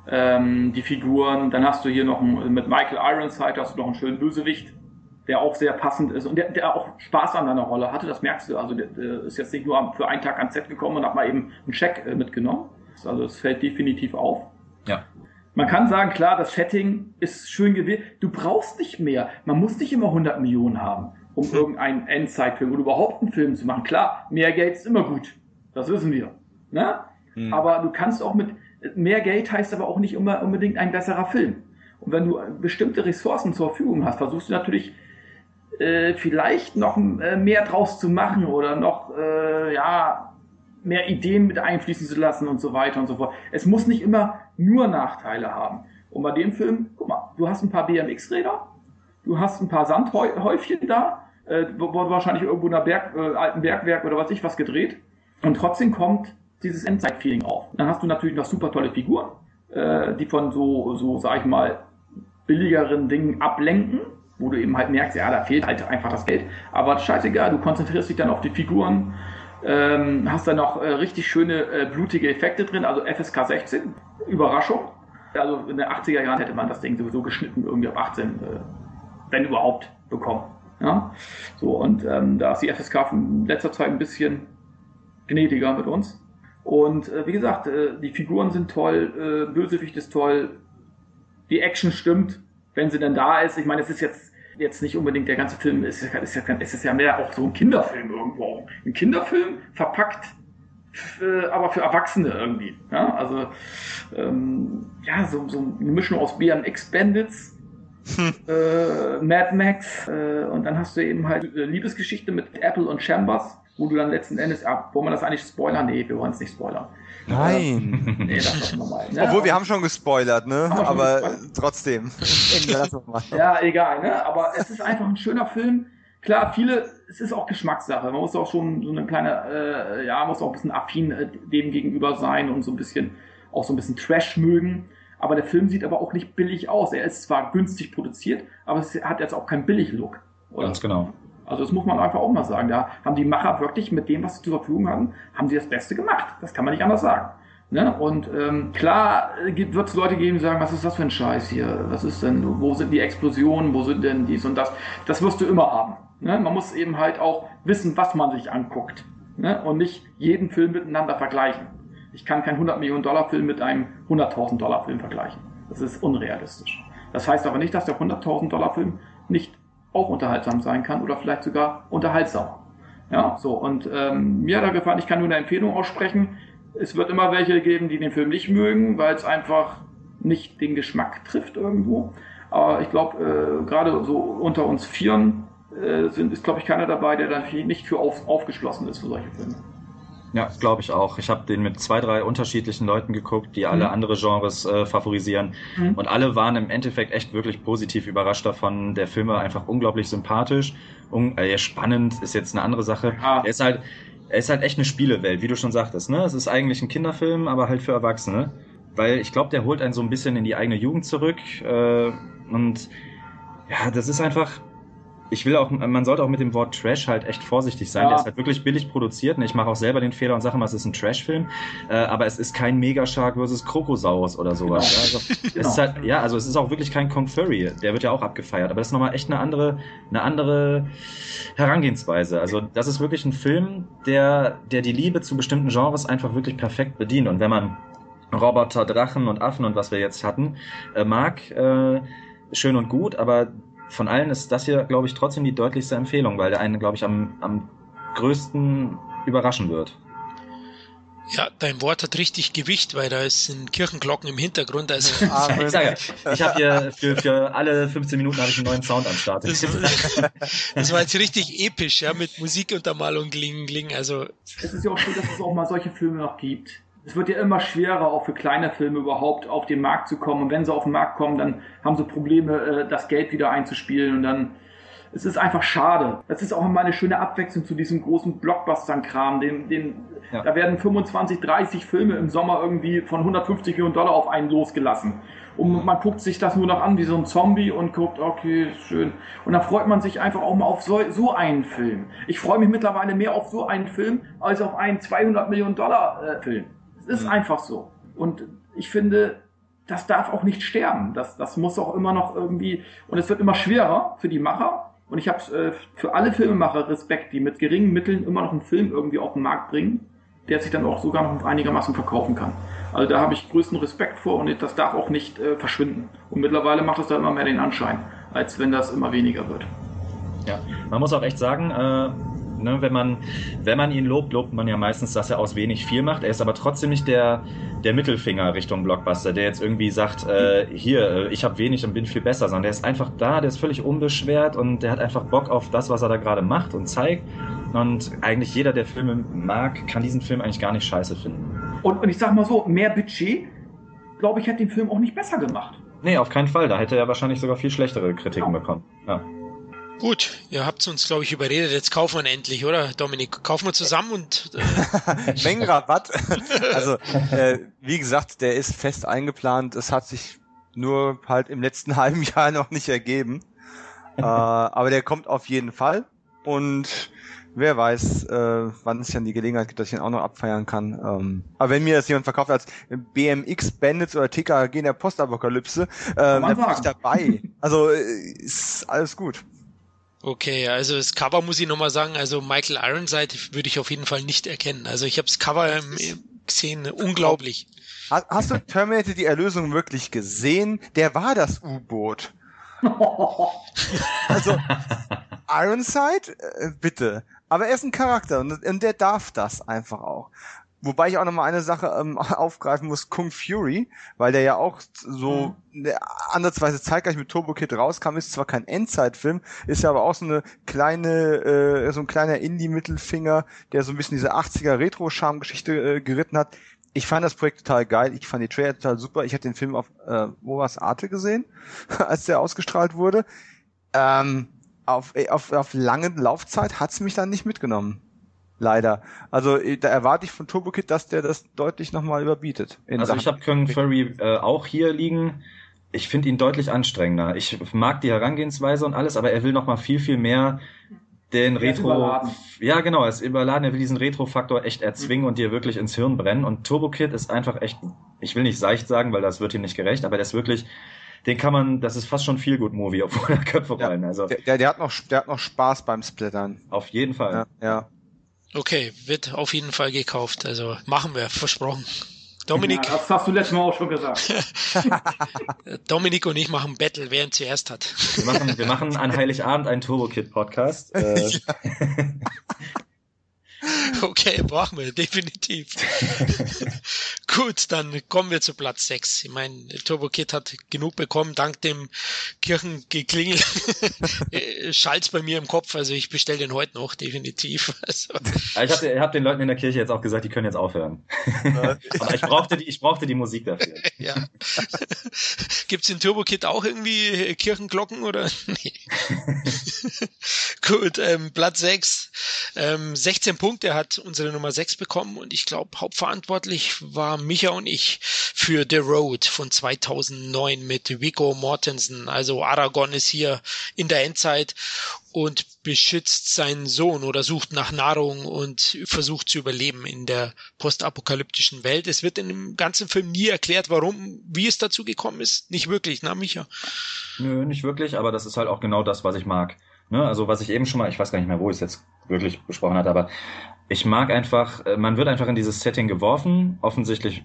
ähm, die Figuren. Dann hast du hier noch einen, mit Michael Ironside hast du noch einen schönen Bösewicht, der auch sehr passend ist und der, der auch Spaß an deiner Rolle hatte, das merkst du. Also der, der ist jetzt nicht nur für einen Tag ans Set gekommen und hat mal eben einen Check äh, mitgenommen. Also es fällt definitiv auf. Ja. Man kann sagen, klar, das Setting ist schön gewählt. Du brauchst nicht mehr. Man muss nicht immer 100 Millionen haben, um irgendeinen Endzeitfilm oder überhaupt einen Film zu machen. Klar, mehr Geld ist immer gut. Das wissen wir. Ne? Hm. Aber du kannst auch mit mehr Geld heißt aber auch nicht immer unbedingt ein besserer Film. Und wenn du bestimmte Ressourcen zur Verfügung hast, versuchst du natürlich äh, vielleicht noch äh, mehr draus zu machen oder noch äh, ja mehr Ideen mit einfließen zu lassen und so weiter und so fort. Es muss nicht immer nur Nachteile haben. Und bei dem Film, guck mal, du hast ein paar BMX-Räder, du hast ein paar Sandhäufchen da, äh, wurde wahrscheinlich irgendwo in einer Berg, äh, alten Bergwerk oder was ich was gedreht. Und trotzdem kommt dieses Endzeit-Feeling auf. Dann hast du natürlich noch super tolle Figuren, äh, die von so, so, sag ich mal, billigeren Dingen ablenken, wo du eben halt merkst, ja, da fehlt halt einfach das Geld. Aber scheißegal, du konzentrierst dich dann auf die Figuren, ähm, hast dann noch äh, richtig schöne äh, blutige Effekte drin, also FSK 16, Überraschung. Also in den 80er Jahren hätte man das Ding sowieso geschnitten, irgendwie ab 18, äh, wenn überhaupt, bekommen. Ja? So, und ähm, da ist die FSK in letzter Zeit ein bisschen gnädiger mit uns. Und äh, wie gesagt, äh, die Figuren sind toll, äh, Bösewicht ist toll, die Action stimmt, wenn sie denn da ist. Ich meine, es ist jetzt jetzt nicht unbedingt der ganze Film, ist, ist, ja, es ist ja mehr auch so ein Kinderfilm irgendwo. Ein Kinderfilm verpackt, äh, aber für Erwachsene irgendwie. Ja? Also ähm, ja, so, so eine Mischung aus BMX Bandits, hm. äh, Mad Max äh, und dann hast du eben halt äh, Liebesgeschichte mit Apple und Chambers, wo du dann letzten Endes, ah, wollen wir das eigentlich spoilern? Nee, wir wollen es nicht spoilern. Nein. nee, das ne? Obwohl, wir haben schon gespoilert, ne? Aber gespoilert? trotzdem. ja, egal, ne? Aber es ist einfach ein schöner Film. Klar, viele, es ist auch Geschmackssache. Man muss auch schon so eine kleine, äh, ja, muss auch ein bisschen affin äh, dem gegenüber sein und so ein bisschen, auch so ein bisschen Trash mögen. Aber der Film sieht aber auch nicht billig aus. Er ist zwar günstig produziert, aber es hat jetzt auch keinen Billig-Look. Ganz genau. Also das muss man einfach auch mal sagen. Da haben die Macher wirklich mit dem, was sie zur Verfügung hatten, haben sie das Beste gemacht. Das kann man nicht anders sagen. Ne? Und ähm, klar wird es Leute geben, die sagen, was ist das für ein Scheiß hier? Was ist denn, wo sind die Explosionen, wo sind denn dies und das? Das wirst du immer haben. Ne? Man muss eben halt auch wissen, was man sich anguckt. Ne? Und nicht jeden Film miteinander vergleichen. Ich kann keinen 100 Millionen Dollar Film mit einem 100.000 Dollar Film vergleichen. Das ist unrealistisch. Das heißt aber nicht, dass der 100.000 Dollar Film nicht auch unterhaltsam sein kann oder vielleicht sogar unterhaltsamer. Ja, so, und ähm, mir hat er gefallen, ich kann nur eine Empfehlung aussprechen. Es wird immer welche geben, die den Film nicht mögen, weil es einfach nicht den Geschmack trifft irgendwo. Aber ich glaube, äh, gerade so unter uns Vieren äh, sind, ist, glaube ich, keiner dabei, der dann nicht für auf, aufgeschlossen ist für solche Filme. Ja, glaube ich auch. Ich habe den mit zwei, drei unterschiedlichen Leuten geguckt, die alle mhm. andere Genres äh, favorisieren. Mhm. Und alle waren im Endeffekt echt wirklich positiv überrascht davon. Der Film war einfach unglaublich sympathisch. Un äh, spannend ist jetzt eine andere Sache. Ja. Er ist halt, er ist halt echt eine Spielewelt, wie du schon sagtest. Ne? Es ist eigentlich ein Kinderfilm, aber halt für Erwachsene. Weil ich glaube, der holt einen so ein bisschen in die eigene Jugend zurück. Äh, und ja, das ist einfach, ich will auch, man sollte auch mit dem Wort Trash halt echt vorsichtig sein. Ja. Der ist halt wirklich billig produziert. Ich mache auch selber den Fehler und sage immer, es ist ein Trash-Film. Äh, aber es ist kein Megashark versus Krokosaurus oder sowas. Genau. Also, genau. ist halt, ja, also es ist auch wirklich kein Kong Furry. Der wird ja auch abgefeiert. Aber das ist nochmal echt eine andere, eine andere Herangehensweise. Also das ist wirklich ein Film, der, der die Liebe zu bestimmten Genres einfach wirklich perfekt bedient. Und wenn man Roboter, Drachen und Affen und was wir jetzt hatten, äh, mag, äh, schön und gut, aber von allen ist das hier, glaube ich, trotzdem die deutlichste Empfehlung, weil der einen, glaube ich, am, am größten überraschen wird. Ja, dein Wort hat richtig Gewicht, weil da sind Kirchenglocken im Hintergrund. Also ich sage, ich habe hier für, für alle 15 Minuten habe ich einen neuen Sound am Start. Das, das, war jetzt richtig episch, ja, mit Musikuntermalung klingen, klingen. Also es ist ja auch schön, dass es auch mal solche Filme noch gibt es wird ja immer schwerer, auch für kleine Filme überhaupt auf den Markt zu kommen. Und wenn sie auf den Markt kommen, dann haben sie Probleme, äh, das Geld wieder einzuspielen. Und dann, es ist einfach schade. Das ist auch immer eine schöne Abwechslung zu diesem großen Blockbuster-Kram. Den, den, ja. Da werden 25, 30 Filme im Sommer irgendwie von 150 Millionen Dollar auf einen losgelassen. Und man guckt sich das nur noch an wie so ein Zombie und guckt, okay, schön. Und dann freut man sich einfach auch mal auf so, so einen Film. Ich freue mich mittlerweile mehr auf so einen Film als auf einen 200 Millionen Dollar äh, Film ist mhm. einfach so. Und ich finde, das darf auch nicht sterben. Das, das muss auch immer noch irgendwie, und es wird immer schwerer für die Macher. Und ich habe äh, für alle Filmemacher Respekt, die mit geringen Mitteln immer noch einen Film irgendwie auf den Markt bringen, der sich dann auch sogar noch einigermaßen verkaufen kann. Also da habe ich größten Respekt vor und das darf auch nicht äh, verschwinden. Und mittlerweile macht es da immer mehr den Anschein, als wenn das immer weniger wird. Ja, man muss auch echt sagen, äh, Ne, wenn, man, wenn man ihn lobt, lobt man ja meistens, dass er aus wenig viel macht. Er ist aber trotzdem nicht der, der Mittelfinger Richtung Blockbuster, der jetzt irgendwie sagt, äh, hier, äh, ich habe wenig und bin viel besser, sondern der ist einfach da, der ist völlig unbeschwert und der hat einfach Bock auf das, was er da gerade macht und zeigt. Und eigentlich jeder, der Filme mag, kann diesen Film eigentlich gar nicht scheiße finden. Und, und ich sag mal so, mehr Budget, glaube ich, hätte den Film auch nicht besser gemacht. Nee, auf keinen Fall. Da hätte er wahrscheinlich sogar viel schlechtere Kritiken genau. bekommen. Ja. Gut, ihr habt uns, glaube ich, überredet. Jetzt kaufen wir ihn endlich, oder, Dominik? Kaufen wir zusammen und. Äh Mengenrabatt. also, äh, wie gesagt, der ist fest eingeplant. Es hat sich nur halt im letzten halben Jahr noch nicht ergeben. äh, aber der kommt auf jeden Fall. Und wer weiß, äh, wann es dann die Gelegenheit gibt, dass ich ihn auch noch abfeiern kann. Ähm, aber wenn mir das jemand verkauft als BMX Bandits oder TKG in der Postapokalypse, äh, dann bin ich dabei. Also äh, ist alles gut. Okay, also das Cover muss ich nochmal sagen, also Michael Ironside würde ich auf jeden Fall nicht erkennen. Also ich habe das Cover gesehen, unglaublich. Hast du Terminator die Erlösung wirklich gesehen? Der war das U-Boot. also Ironside, äh, bitte. Aber er ist ein Charakter und, und der darf das einfach auch. Wobei ich auch nochmal eine Sache ähm, aufgreifen muss, Kung Fury, weil der ja auch so mhm. andersweise zeitgleich mit Turbo Kid rauskam, ist zwar kein Endzeitfilm, ist ja aber auch so eine kleine, äh, so ein kleiner Indie-Mittelfinger, der so ein bisschen diese 80er Retro-Charme-Geschichte äh, geritten hat. Ich fand das Projekt total geil, ich fand die Trailer total super. Ich hatte den Film auf äh, wo war's, Arte gesehen, als der ausgestrahlt wurde. Ähm, auf, auf, auf lange Laufzeit hat's mich dann nicht mitgenommen. Leider. Also äh, da erwarte ich von Turbo Kid, dass der das deutlich nochmal überbietet. Also Sachen. ich habe Kung Furry äh, auch hier liegen. Ich finde ihn deutlich anstrengender. Ich mag die Herangehensweise und alles, aber er will nochmal viel, viel mehr den Retro. Ja, genau, er ist überladen. Er will diesen Retro-Faktor echt erzwingen mhm. und dir wirklich ins Hirn brennen. Und Turbo Kid ist einfach echt, ich will nicht seicht sagen, weil das wird ihm nicht gerecht, aber der ist wirklich, den kann man, das ist fast schon viel gut Movie, obwohl er Köpfe rollen. Ja, also der, der hat noch, der hat noch Spaß beim Splittern. Auf jeden Fall. Ja, ja. Okay, wird auf jeden Fall gekauft. Also machen wir, versprochen. Dominik. Ja, das hast du letztes Mal auch schon gesagt. Dominik und ich machen Battle, wer ihn zuerst hat. Wir machen, wir machen an Heiligabend einen Turbo Kid Podcast. Äh, Okay, brauchen wir, definitiv. Gut, dann kommen wir zu Platz 6. Ich meine, Turbo Kid hat genug bekommen, dank dem Kirchengeklingel. Schalt's bei mir im Kopf, also ich bestelle den heute noch, definitiv. Also. Ich habe hab den Leuten in der Kirche jetzt auch gesagt, die können jetzt aufhören. Aber ich brauchte, die, ich brauchte die Musik dafür. Ja. Gibt's in Turbo Kid auch irgendwie Kirchenglocken oder? Nee. Gut, ähm, Platz 6. Ähm, 16 Punkte hat unsere Nummer 6 bekommen und ich glaube, hauptverantwortlich war Micha und ich für The Road von 2009 mit Vico Mortensen. Also Aragorn ist hier in der Endzeit und beschützt seinen Sohn oder sucht nach Nahrung und versucht zu überleben in der postapokalyptischen Welt. Es wird in dem ganzen Film nie erklärt, warum, wie es dazu gekommen ist. Nicht wirklich, na Micha? Nö, nicht wirklich, aber das ist halt auch genau das, was ich mag. Ne? Also was ich eben schon mal, ich weiß gar nicht mehr, wo ich es jetzt wirklich besprochen hatte, aber ich mag einfach, äh, man wird einfach in dieses Setting geworfen, offensichtlich,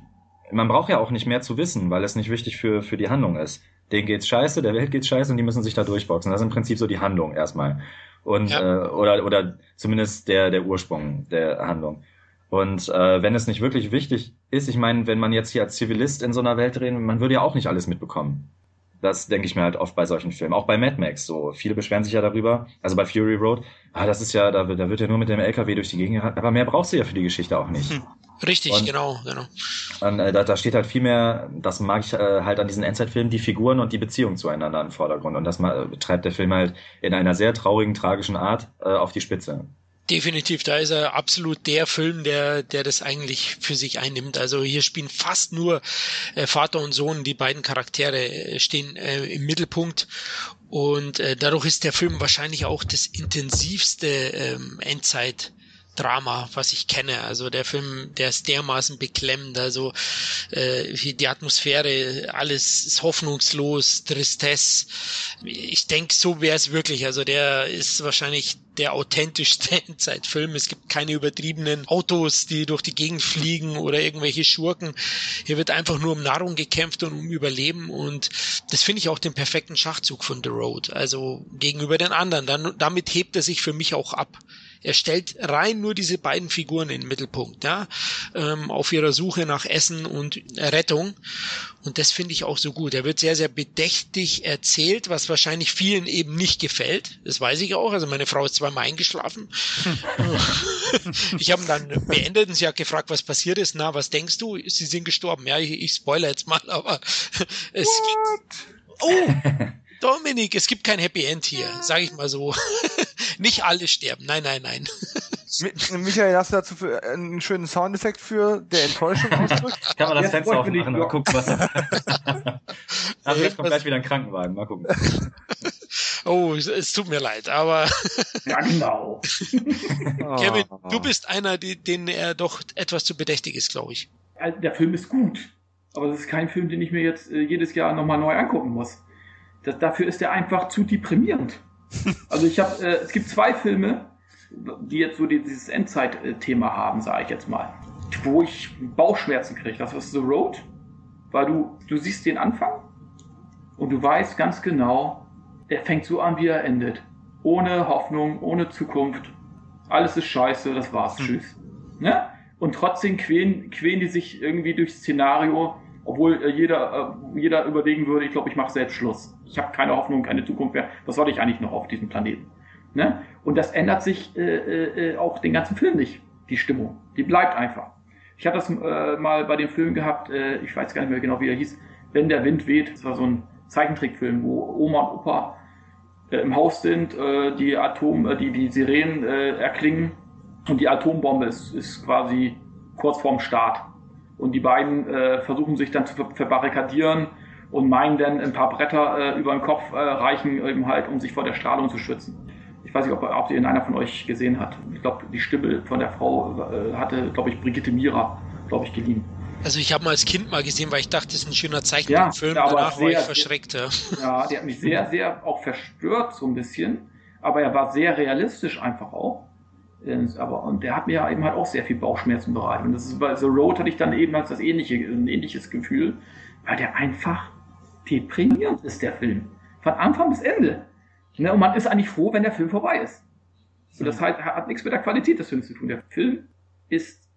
man braucht ja auch nicht mehr zu wissen, weil es nicht wichtig für, für die Handlung ist. Denen geht's scheiße, der Welt geht's scheiße und die müssen sich da durchboxen. Das ist im Prinzip so die Handlung erstmal. Und ja. äh, oder, oder zumindest der, der Ursprung der Handlung. Und äh, wenn es nicht wirklich wichtig ist, ich meine, wenn man jetzt hier als Zivilist in so einer Welt reden, man würde ja auch nicht alles mitbekommen. Das denke ich mir halt oft bei solchen Filmen. Auch bei Mad Max so. Viele beschweren sich ja darüber. Also bei Fury Road. Ah, das ist ja, da wird, da wird ja nur mit dem LKW durch die Gegend gerannt. Aber mehr brauchst du ja für die Geschichte auch nicht. Hm. Richtig, und, genau, genau. Und, äh, da, da steht halt viel mehr, das mag ich äh, halt an diesen Endzeitfilmen, die Figuren und die Beziehung zueinander im Vordergrund. Und das mal, äh, treibt der Film halt in einer sehr traurigen, tragischen Art äh, auf die Spitze. Definitiv, da ist er absolut der Film, der, der das eigentlich für sich einnimmt. Also hier spielen fast nur äh, Vater und Sohn, die beiden Charaktere äh, stehen äh, im Mittelpunkt und äh, dadurch ist der Film wahrscheinlich auch das intensivste ähm, Endzeit Drama, was ich kenne. Also der Film, der ist dermaßen beklemmend. Also äh, die Atmosphäre, alles ist hoffnungslos, Tristesse. Ich denke, so wäre es wirklich. Also der ist wahrscheinlich der authentischste Endzeitfilm. Es gibt keine übertriebenen Autos, die durch die Gegend fliegen oder irgendwelche Schurken. Hier wird einfach nur um Nahrung gekämpft und um Überleben und das finde ich auch den perfekten Schachzug von The Road. Also gegenüber den anderen. Dann, damit hebt er sich für mich auch ab. Er stellt rein nur diese beiden Figuren in den Mittelpunkt, ja, ähm, auf ihrer Suche nach Essen und Rettung. Und das finde ich auch so gut. Er wird sehr, sehr bedächtig erzählt, was wahrscheinlich vielen eben nicht gefällt. Das weiß ich auch. Also meine Frau ist zweimal eingeschlafen. ich habe dann beendet und sie hat gefragt, was passiert ist. Na, was denkst du? Sie sind gestorben. Ja, ich, ich spoiler jetzt mal, aber es What? Oh! Dominik, es gibt kein Happy End hier, sage ich mal so. Nicht alle sterben. Nein, nein, nein. Michael, hast du dazu für einen schönen Soundeffekt für der Enttäuschung ausdrückt? Kann man das Fenster aufmachen und gucken, was Also jetzt kommt gleich wieder ein Krankenwagen. Mal gucken. Oh, es tut mir leid, aber. ja, genau. Kevin, du bist einer, den er doch etwas zu bedächtig ist, glaube ich. Der Film ist gut, aber das ist kein Film, den ich mir jetzt äh, jedes Jahr nochmal neu angucken muss. Das, dafür ist er einfach zu deprimierend. Also ich habe, äh, es gibt zwei Filme, die jetzt so dieses Endzeit-Thema haben, sage ich jetzt mal, wo ich Bauchschmerzen kriege. Das ist The Road, weil du, du siehst den Anfang und du weißt ganz genau, der fängt so an, wie er endet. Ohne Hoffnung, ohne Zukunft. Alles ist scheiße, das war's, hm. tschüss. Ne? Und trotzdem quälen, quälen die sich irgendwie durchs Szenario, obwohl äh, jeder, äh, jeder überlegen würde, ich glaube, ich mache selbst Schluss. Ich habe keine Hoffnung, keine Zukunft mehr. Was soll ich eigentlich noch auf diesem Planeten? Ne? Und das ändert sich äh, äh, auch den ganzen Film nicht, die Stimmung. Die bleibt einfach. Ich hatte das äh, mal bei dem Film gehabt, äh, ich weiß gar nicht mehr genau, wie er hieß, Wenn der Wind weht. Das war so ein Zeichentrickfilm, wo Oma und Opa äh, im Haus sind, äh, die Atom, äh, die, die Sirenen äh, erklingen und die Atombombe ist, ist quasi kurz vorm Start. Und die beiden äh, versuchen sich dann zu verbarrikadieren und meinen dann ein paar Bretter äh, über den Kopf äh, reichen, eben halt, um sich vor der Strahlung zu schützen. Ich weiß nicht, ob, ob den einer von euch gesehen hat. Ich glaube, die Stimme von der Frau äh, hatte, glaube ich, Brigitte Mira, glaube ich, geliehen. Also ich habe mal als Kind mal gesehen, weil ich dachte, das ist ein schöner Zeichentrickfilm. Ja, Danach sehr, war ich verschreckt. Ja. ja, der hat mich sehr, sehr auch verstört so ein bisschen. Aber er war sehr realistisch einfach auch. Aber, und der hat mir ja eben halt auch sehr viel Bauchschmerzen bereitet. Und das ist bei The Road hatte ich dann eben als das ähnliche, ein ähnliches Gefühl, weil der einfach deprimierend ist, der Film. Von Anfang bis Ende. Ne, und man ist eigentlich froh, wenn der Film vorbei ist. Und das halt, hat nichts mit der Qualität des Films zu tun. Der Film ist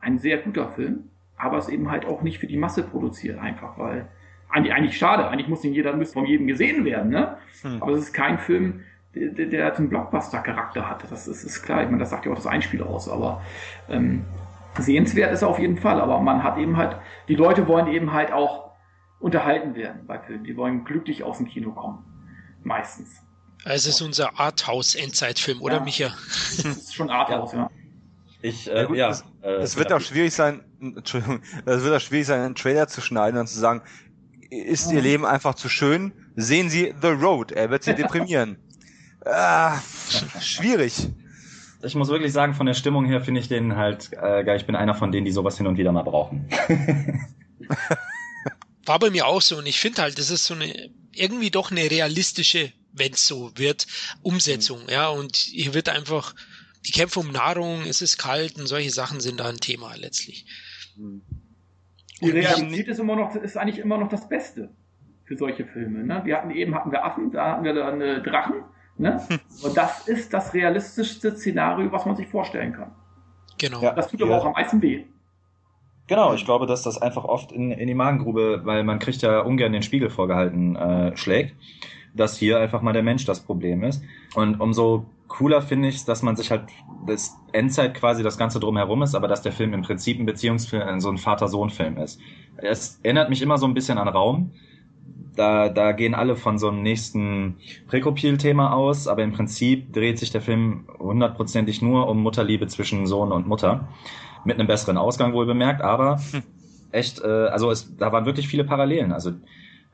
ein sehr guter Film, aber ist eben halt auch nicht für die Masse produziert, einfach, weil eigentlich, eigentlich schade, eigentlich muss ihn jeder müsste von jedem gesehen werden, ne? Hm. Aber es ist kein Film, der, der einen Blockbuster-Charakter hat. Das ist, ist klar. Ich meine, das sagt ja auch das Einspiel aus, aber ähm, sehenswert ist er auf jeden Fall. Aber man hat eben halt, die Leute wollen eben halt auch unterhalten werden bei Filmen. Die wollen glücklich aus dem Kino kommen. Meistens. Also es ist unser Arthouse-Endzeitfilm, oder ja. Micha? Das ist schon Arthouse, ja. ja. Ich, äh, ja, es, äh, es wird auch schwierig sein, Entschuldigung, es wird auch schwierig sein, einen Trailer zu schneiden und zu sagen, ist Ihr Leben einfach zu schön? Sehen Sie The Road, er wird Sie deprimieren. Ah, schwierig. Ich muss wirklich sagen, von der Stimmung her finde ich den halt äh, geil. Ich bin einer von denen, die sowas hin und wieder mal brauchen. War bei mir auch so und ich finde halt, das ist so eine irgendwie doch eine realistische wenn es so wird, Umsetzung, mhm. ja, und hier wird einfach, die Kämpfe um Nahrung, es ist kalt und solche Sachen sind da ein Thema letztlich. Mhm. Die Realität ist immer noch, ist eigentlich immer noch das Beste für solche Filme. Ne? Wir hatten eben hatten wir Affen, da hatten wir dann äh, Drachen. Ne? Und das ist das realistischste Szenario, was man sich vorstellen kann. Genau. Ja, das tut aber auch am meisten weh. Genau, ich glaube, dass das einfach oft in, in die Magengrube, weil man kriegt ja ungern den Spiegel vorgehalten, äh, schlägt dass hier einfach mal der Mensch das Problem ist. Und umso cooler finde ich dass man sich halt das Endzeit quasi das Ganze drumherum ist, aber dass der Film im Prinzip ein Beziehungsfilm, so ein Vater-Sohn-Film ist. Es erinnert mich immer so ein bisschen an Raum. Da, da gehen alle von so einem nächsten Prekopil-Thema aus, aber im Prinzip dreht sich der Film hundertprozentig nur um Mutterliebe zwischen Sohn und Mutter. Mit einem besseren Ausgang wohl bemerkt, aber hm. echt, äh, also es, da waren wirklich viele Parallelen. Also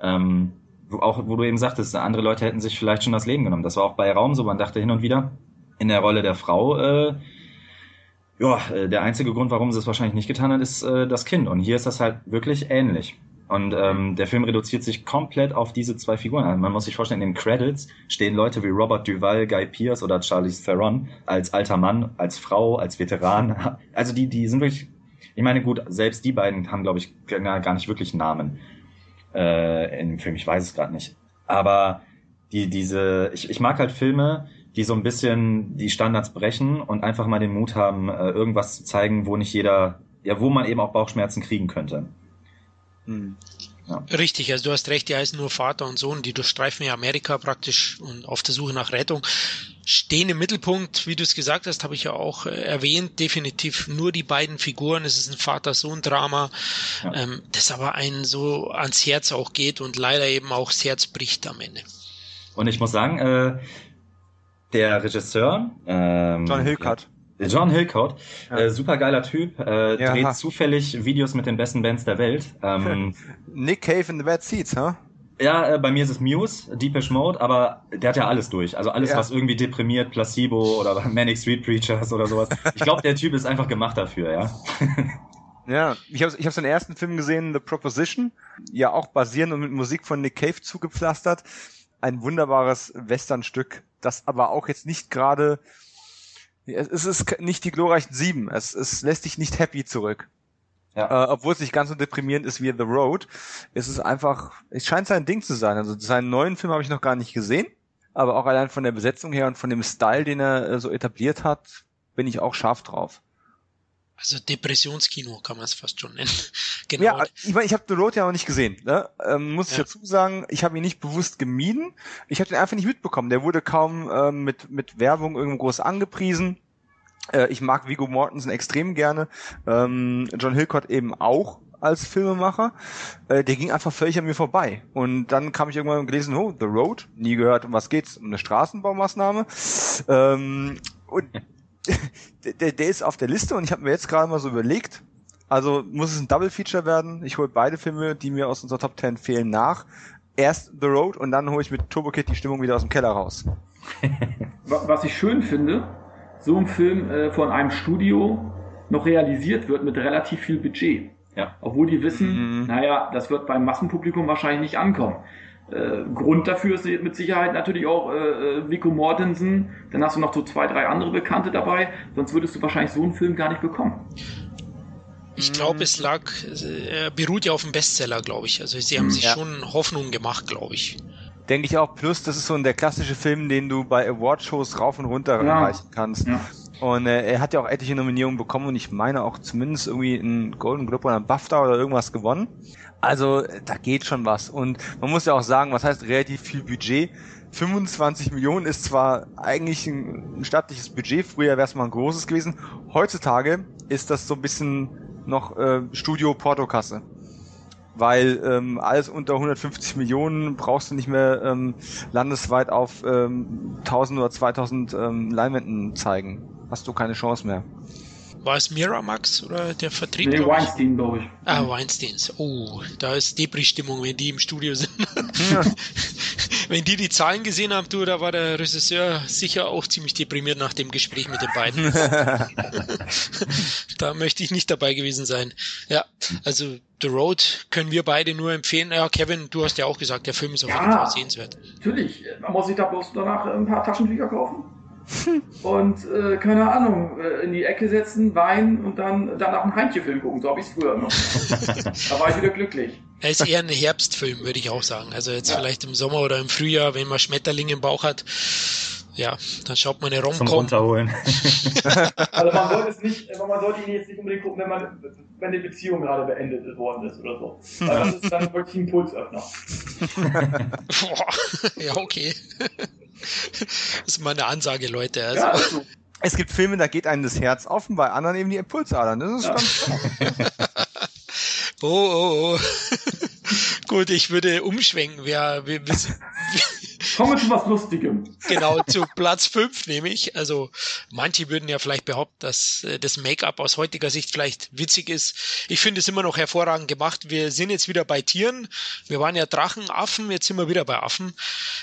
ähm, auch wo du eben sagtest, andere Leute hätten sich vielleicht schon das Leben genommen. Das war auch bei Raum so. Man dachte hin und wieder in der Rolle der Frau, äh, ja, äh, der einzige Grund, warum sie es wahrscheinlich nicht getan hat, ist äh, das Kind. Und hier ist das halt wirklich ähnlich. Und ähm, der Film reduziert sich komplett auf diese zwei Figuren. Also man muss sich vorstellen, in den Credits stehen Leute wie Robert Duval, Guy Pierce oder Charlize Theron als alter Mann, als Frau, als Veteran. Also die, die sind wirklich, ich meine, gut, selbst die beiden haben, glaube ich, gar, gar nicht wirklich Namen äh, in dem Film, ich weiß es gerade nicht. Aber die, diese, ich, ich mag halt Filme, die so ein bisschen die Standards brechen und einfach mal den Mut haben, äh, irgendwas zu zeigen, wo nicht jeder, ja, wo man eben auch Bauchschmerzen kriegen könnte. Hm. Ja. Richtig, also du hast recht, die heißen nur Vater und Sohn, die durchstreifen ja Amerika praktisch und auf der Suche nach Rettung stehen im Mittelpunkt, wie du es gesagt hast, habe ich ja auch äh, erwähnt, definitiv nur die beiden Figuren. Es ist ein Vater-Sohn-Drama, ja. ähm, das aber einen so ans Herz auch geht und leider eben auch das Herz bricht am Ende. Und ich muss sagen, äh, der Regisseur ähm, John Hillcutt. John Hillcoat, ja. äh, super geiler Typ, äh, ja, dreht ha. zufällig Videos mit den besten Bands der Welt. Ähm, Nick Cave in the Bad Seats, huh? Ja, äh, bei mir ist es Muse, Deepish Mode, aber der hat ja alles durch. Also alles, ja. was irgendwie deprimiert, Placebo oder Manic Street Preachers oder sowas. Ich glaube, der Typ ist einfach gemacht dafür, ja. Ja, ich habe ich hab seinen ersten Film gesehen, The Proposition, ja auch basierend und mit Musik von Nick Cave zugepflastert. ein wunderbares Westernstück, das aber auch jetzt nicht gerade, es ist nicht die glorreichen Sieben, es, es lässt dich nicht happy zurück. Ja. Äh, obwohl es nicht ganz so deprimierend ist wie The Road, ist es einfach, es scheint sein Ding zu sein. Also seinen neuen Film habe ich noch gar nicht gesehen, aber auch allein von der Besetzung her und von dem Style, den er äh, so etabliert hat, bin ich auch scharf drauf. Also Depressionskino kann man es fast schon nennen. genau. Ja, ich meine, ich habe The Road ja noch nicht gesehen. Ne? Ähm, muss ja. ich dazu sagen, ich habe ihn nicht bewusst gemieden. Ich habe den einfach nicht mitbekommen. Der wurde kaum ähm, mit, mit Werbung irgendwo groß angepriesen. Äh, ich mag Vigo Mortensen extrem gerne. Ähm, John Hillcott eben auch als Filmemacher. Äh, der ging einfach völlig an mir vorbei. Und dann kam ich irgendwann gelesen, oh, The Road, nie gehört, um was geht's? Um eine Straßenbaumaßnahme. Ähm, und der, der ist auf der Liste und ich habe mir jetzt gerade mal so überlegt, also muss es ein Double Feature werden. Ich hole beide Filme, die mir aus unserer Top 10 fehlen, nach. Erst The Road und dann hole ich mit Turbo Kid die Stimmung wieder aus dem Keller raus. Was ich schön finde, so ein Film äh, von einem Studio noch realisiert wird mit relativ viel Budget. Ja. Obwohl die wissen, mhm. naja, das wird beim Massenpublikum wahrscheinlich nicht ankommen. Äh, Grund dafür ist mit Sicherheit natürlich auch äh, äh, Vico Mortensen. Dann hast du noch so zwei, drei andere Bekannte dabei. Sonst würdest du wahrscheinlich so einen Film gar nicht bekommen. Ich glaube, es lag, er beruht ja auf dem Bestseller, glaube ich. Also sie haben mhm. sich ja. schon Hoffnung gemacht, glaube ich. Denke ich auch. Plus, das ist so der klassische Film, den du bei Awardshows rauf und runter ja. erreichen kannst. Ja. Und äh, er hat ja auch etliche Nominierungen bekommen und ich meine auch zumindest irgendwie einen Golden Globe oder einen BAFTA oder irgendwas gewonnen. Also da geht schon was. Und man muss ja auch sagen, was heißt relativ viel Budget? 25 Millionen ist zwar eigentlich ein, stattliches Budget, früher wäre es mal ein großes gewesen. Heutzutage ist das so ein bisschen noch äh, Studio Portokasse. Weil ähm, alles unter 150 Millionen brauchst du nicht mehr ähm, landesweit auf ähm, 1000 oder 2000 ähm, Leinwänden zeigen. Hast du keine Chance mehr. War es Miramax oder der Vertrieb? Nee, Weinstein, glaube ich. Ah, Weinsteins. Oh, da ist Depri-Stimmung, wenn die im Studio sind. Ja. wenn die die Zahlen gesehen haben, du, da war der Regisseur sicher auch ziemlich deprimiert nach dem Gespräch mit den beiden. da möchte ich nicht dabei gewesen sein. Ja, also The Road können wir beide nur empfehlen. Ja, Kevin, du hast ja auch gesagt, der Film ist auf ja, jeden Fall sehenswert. Natürlich. Man muss sich da bloß danach ein paar Taschentücher kaufen und äh, keine Ahnung, äh, in die Ecke setzen, weinen und dann danach einen Heintje-Film gucken. So habe ich es früher noch. da war ich wieder glücklich. Er ist eher ein Herbstfilm, würde ich auch sagen. Also jetzt ja. vielleicht im Sommer oder im Frühjahr, wenn man Schmetterlinge im Bauch hat. Ja, dann schaut man eine Rom-Com. Zum Runterholen. also man sollte es nicht, man sollte ihn jetzt nicht unbedingt gucken, wenn man, wenn die Beziehung gerade beendet worden ist oder so. Weil das ist dann wirklich ein Pulsöffner. ja, okay. Das ist mal eine Ansage, Leute. Also. Ja, also. Es gibt Filme, da geht einem das Herz offen, bei anderen eben die Impulsadern. Das ist ja. ganz Oh, oh, oh. Gut, ich würde umschwenken. Wir, wir, wir, Kommen wir zu was Lustigem. Genau, zu Platz 5 nämlich. Also manche würden ja vielleicht behaupten, dass äh, das Make-up aus heutiger Sicht vielleicht witzig ist. Ich finde es immer noch hervorragend gemacht. Wir sind jetzt wieder bei Tieren. Wir waren ja Drachen, Affen, jetzt sind wir wieder bei Affen.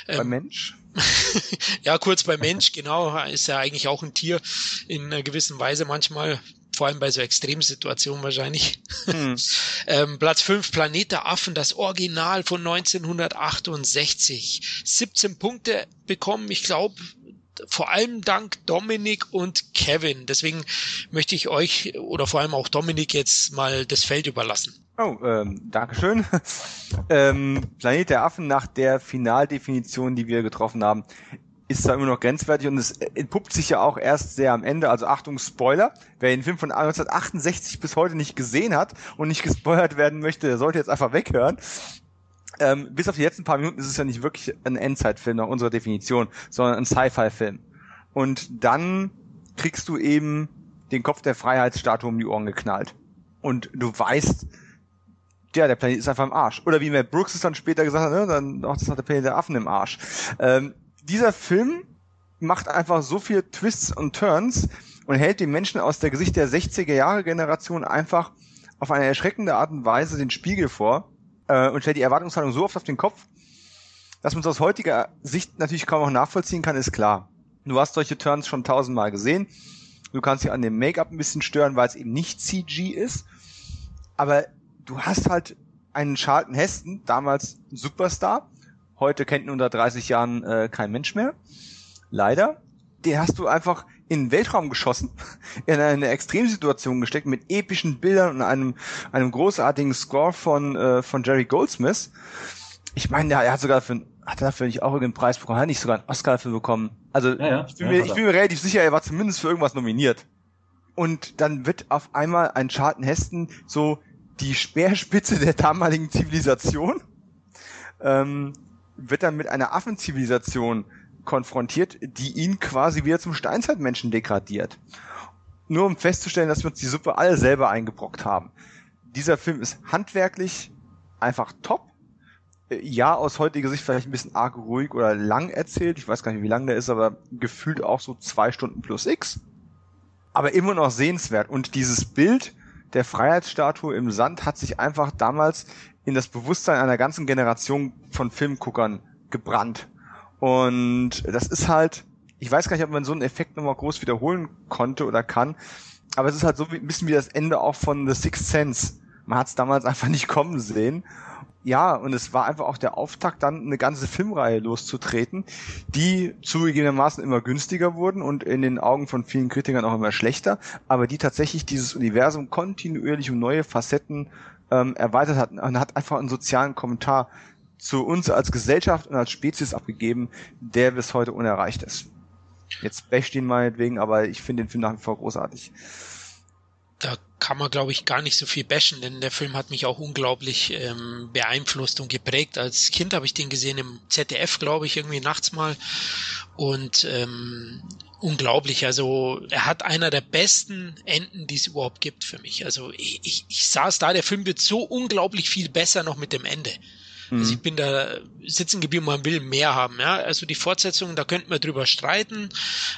Bei ähm, Mensch? ja, kurz bei Mensch, genau, ist ja eigentlich auch ein Tier in einer gewissen Weise manchmal, vor allem bei so Extremsituationen wahrscheinlich. Hm. ähm, Platz 5, Planet der Affen, das Original von 1968. 17 Punkte bekommen, ich glaube, vor allem dank Dominik und Kevin. Deswegen möchte ich euch oder vor allem auch Dominik jetzt mal das Feld überlassen. Oh, ähm, Dankeschön. ähm, Planet der Affen nach der Finaldefinition, die wir getroffen haben, ist zwar immer noch grenzwertig und es entpuppt sich ja auch erst sehr am Ende. Also Achtung, Spoiler. Wer den Film von 1968 bis heute nicht gesehen hat und nicht gespoilert werden möchte, der sollte jetzt einfach weghören. Ähm, bis auf die letzten paar Minuten ist es ja nicht wirklich ein Endzeitfilm nach unserer Definition, sondern ein Sci-Fi-Film. Und dann kriegst du eben den Kopf der Freiheitsstatue um die Ohren geknallt. Und du weißt, ja, der Planet ist einfach im Arsch. Oder wie Matt Brooks es dann später gesagt hat, ne, dann auch das hat der Planet der Affen im Arsch. Ähm, dieser Film macht einfach so viel Twists und Turns und hält den Menschen aus der Gesicht der 60er Jahre Generation einfach auf eine erschreckende Art und Weise den Spiegel vor äh, und stellt die Erwartungshaltung so oft auf den Kopf, dass man es aus heutiger Sicht natürlich kaum noch nachvollziehen kann, ist klar. Du hast solche Turns schon tausendmal gesehen. Du kannst dich an dem Make-up ein bisschen stören, weil es eben nicht CG ist. Aber du hast halt einen Charlton Heston, damals Superstar, heute kennt ihn unter 30 Jahren äh, kein Mensch mehr. Leider. Den hast du einfach in den Weltraum geschossen, in eine Extremsituation gesteckt mit epischen Bildern und einem, einem großartigen Score von, äh, von Jerry Goldsmith. Ich meine, er hat sogar für, hat er dafür nicht auch irgendeinen Preis bekommen, hat nicht sogar einen Oscar dafür bekommen. Also Ja, ja. ich, bin Ja, mir, ich bin mir relativ sicher, er war zumindest für irgendwas nominiert. Und dann wird auf einmal ein Charlton Heston so die Speerspitze der damaligen Zivilisation, ähm, wird dann mit einer Affenzivilisation konfrontiert, die ihn quasi wieder zum Steinzeitmenschen degradiert. Nur um festzustellen, dass wir uns die Suppe alle selber eingebrockt haben. Dieser Film ist handwerklich einfach top. Äh, Ja, aus heutiger Sicht vielleicht ein bisschen arg ruhig oder lang erzählt. Ich weiß gar nicht, wie lang der ist, aber gefühlt auch so zwei Stunden plus X. Aber immer noch sehenswert. Und dieses Bild der Freiheitsstatue im Sand hat sich einfach damals in das Bewusstsein einer ganzen Generation von Filmguckern gebrannt. Und das ist halt, ich weiß gar nicht, ob man so einen Effekt nochmal groß wiederholen konnte oder kann, aber es ist halt so ein bisschen wie das Ende auch von The Sixth Sense. Man hat es damals einfach nicht kommen sehen. Ja, und es war einfach auch der Auftakt, dann eine ganze Filmreihe loszutreten, die zugegebenermaßen immer günstiger wurden und in den Augen von vielen Kritikern auch immer schlechter, aber die tatsächlich dieses Universum kontinuierlich um neue Facetten ähm, erweitert hat und hat einfach einen sozialen Kommentar zu uns als Gesellschaft und als Spezies abgegeben, der bis heute unerreicht ist. Jetzt basht ihn meinetwegen, aber ich finde den Film nach wie vor großartig. Da kann man, glaube ich, gar nicht so viel bashen, denn der Film hat mich auch unglaublich ähm, beeinflusst und geprägt. Als Kind habe ich den gesehen im ZDF, glaube ich, irgendwie nachts mal. Und ähm, unglaublich. Also er hat einer der besten Enden, die es überhaupt gibt für mich. Also ich, ich, ich saß da, der Film wird so unglaublich viel besser noch mit dem Ende. Also ich bin da sitzen geblieben, man will mehr haben. Ja? Also die Fortsetzung, da könnten wir drüber streiten.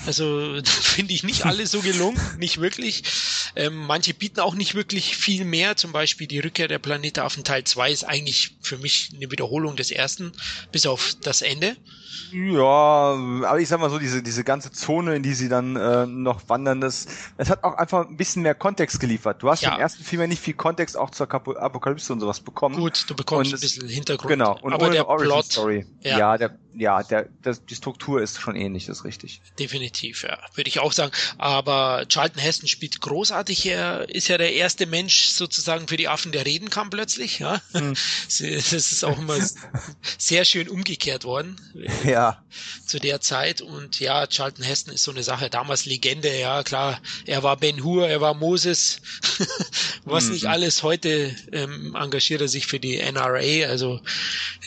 Also finde ich nicht alle so gelungen, nicht wirklich. Ähm, manche bieten auch nicht wirklich viel mehr. Zum Beispiel die Rückkehr der Planete auf den Teil 2 ist eigentlich für mich eine Wiederholung des ersten, bis auf das Ende. Ja, aber ich sag mal so, diese, diese ganze Zone, in die sie dann äh, noch wandern, das, das hat auch einfach ein bisschen mehr Kontext geliefert. Du hast Ja. im ersten Film ja nicht viel Kontext auch zur Kapo Apokalypse und sowas bekommen. Gut, du bekommst Und ein bisschen Hintergrund. Genau, und aber ohne der Origin Plot, Story. Ja. Ja, der, ja, der, das, die Struktur ist schon ähnlich, das ist richtig. definitiv, ja, würde ich auch sagen. Aber Charlton Heston spielt großartig. Er ist ja der erste Mensch sozusagen für die Affen, der reden kann plötzlich. Ja, Hm. das ist auch immer sehr schön umgekehrt worden. Ja, zu der Zeit und ja, Charlton Heston ist so eine Sache, damals Legende, ja klar, er war Ben Hur, er war Moses, was Mhm. nicht alles, heute ähm, engagiert er sich für die NRA, also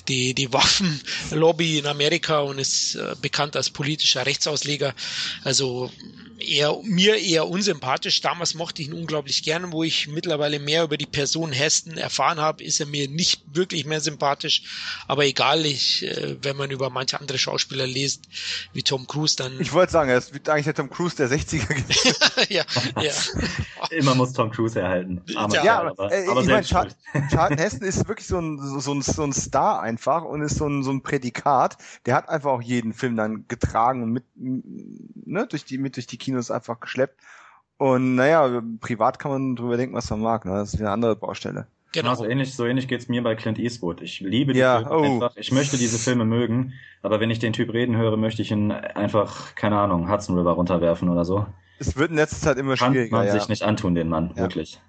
die, die Waffenlobby in Amerika und ist äh, bekannt als politischer Rechtsausleger, also eher, mir eher unsympathisch. Damals mochte ich ihn unglaublich gerne, wo ich mittlerweile mehr über die Person Heston erfahren habe, ist er mir nicht wirklich mehr sympathisch. Aber egal, ich, äh, wenn man über manche andere Schauspieler liest, wie Tom Cruise, dann ich wollte sagen, er ist eigentlich der Tom Cruise der 60er gewesen. ja, ja. Immer muss Tom Cruise erhalten. Armer Ja, Kerl, aber, äh, aber ich meine, Char. Charlton Heston ist wirklich so ein, so, ein, so ein Star einfach und ist so ein, so ein Prädikat. Der hat einfach auch jeden Film dann getragen und mit, ne, durch die, mit durch die Kinos einfach geschleppt. Und naja, privat kann man drüber denken, was man mag. Ne? Das ist wieder eine andere Baustelle. Genau. So ähnlich, so ähnlich geht's mir bei Clint Eastwood. Ich liebe die Ja, Filme oh. einfach. Ich möchte diese Filme mögen, aber wenn ich den Typ reden höre, möchte ich ihn einfach, keine Ahnung, Hudson River runterwerfen oder so. Es wird in letzter Zeit immer Kann schwieriger. man Ja. sich nicht antun, den Mann, Ja. wirklich.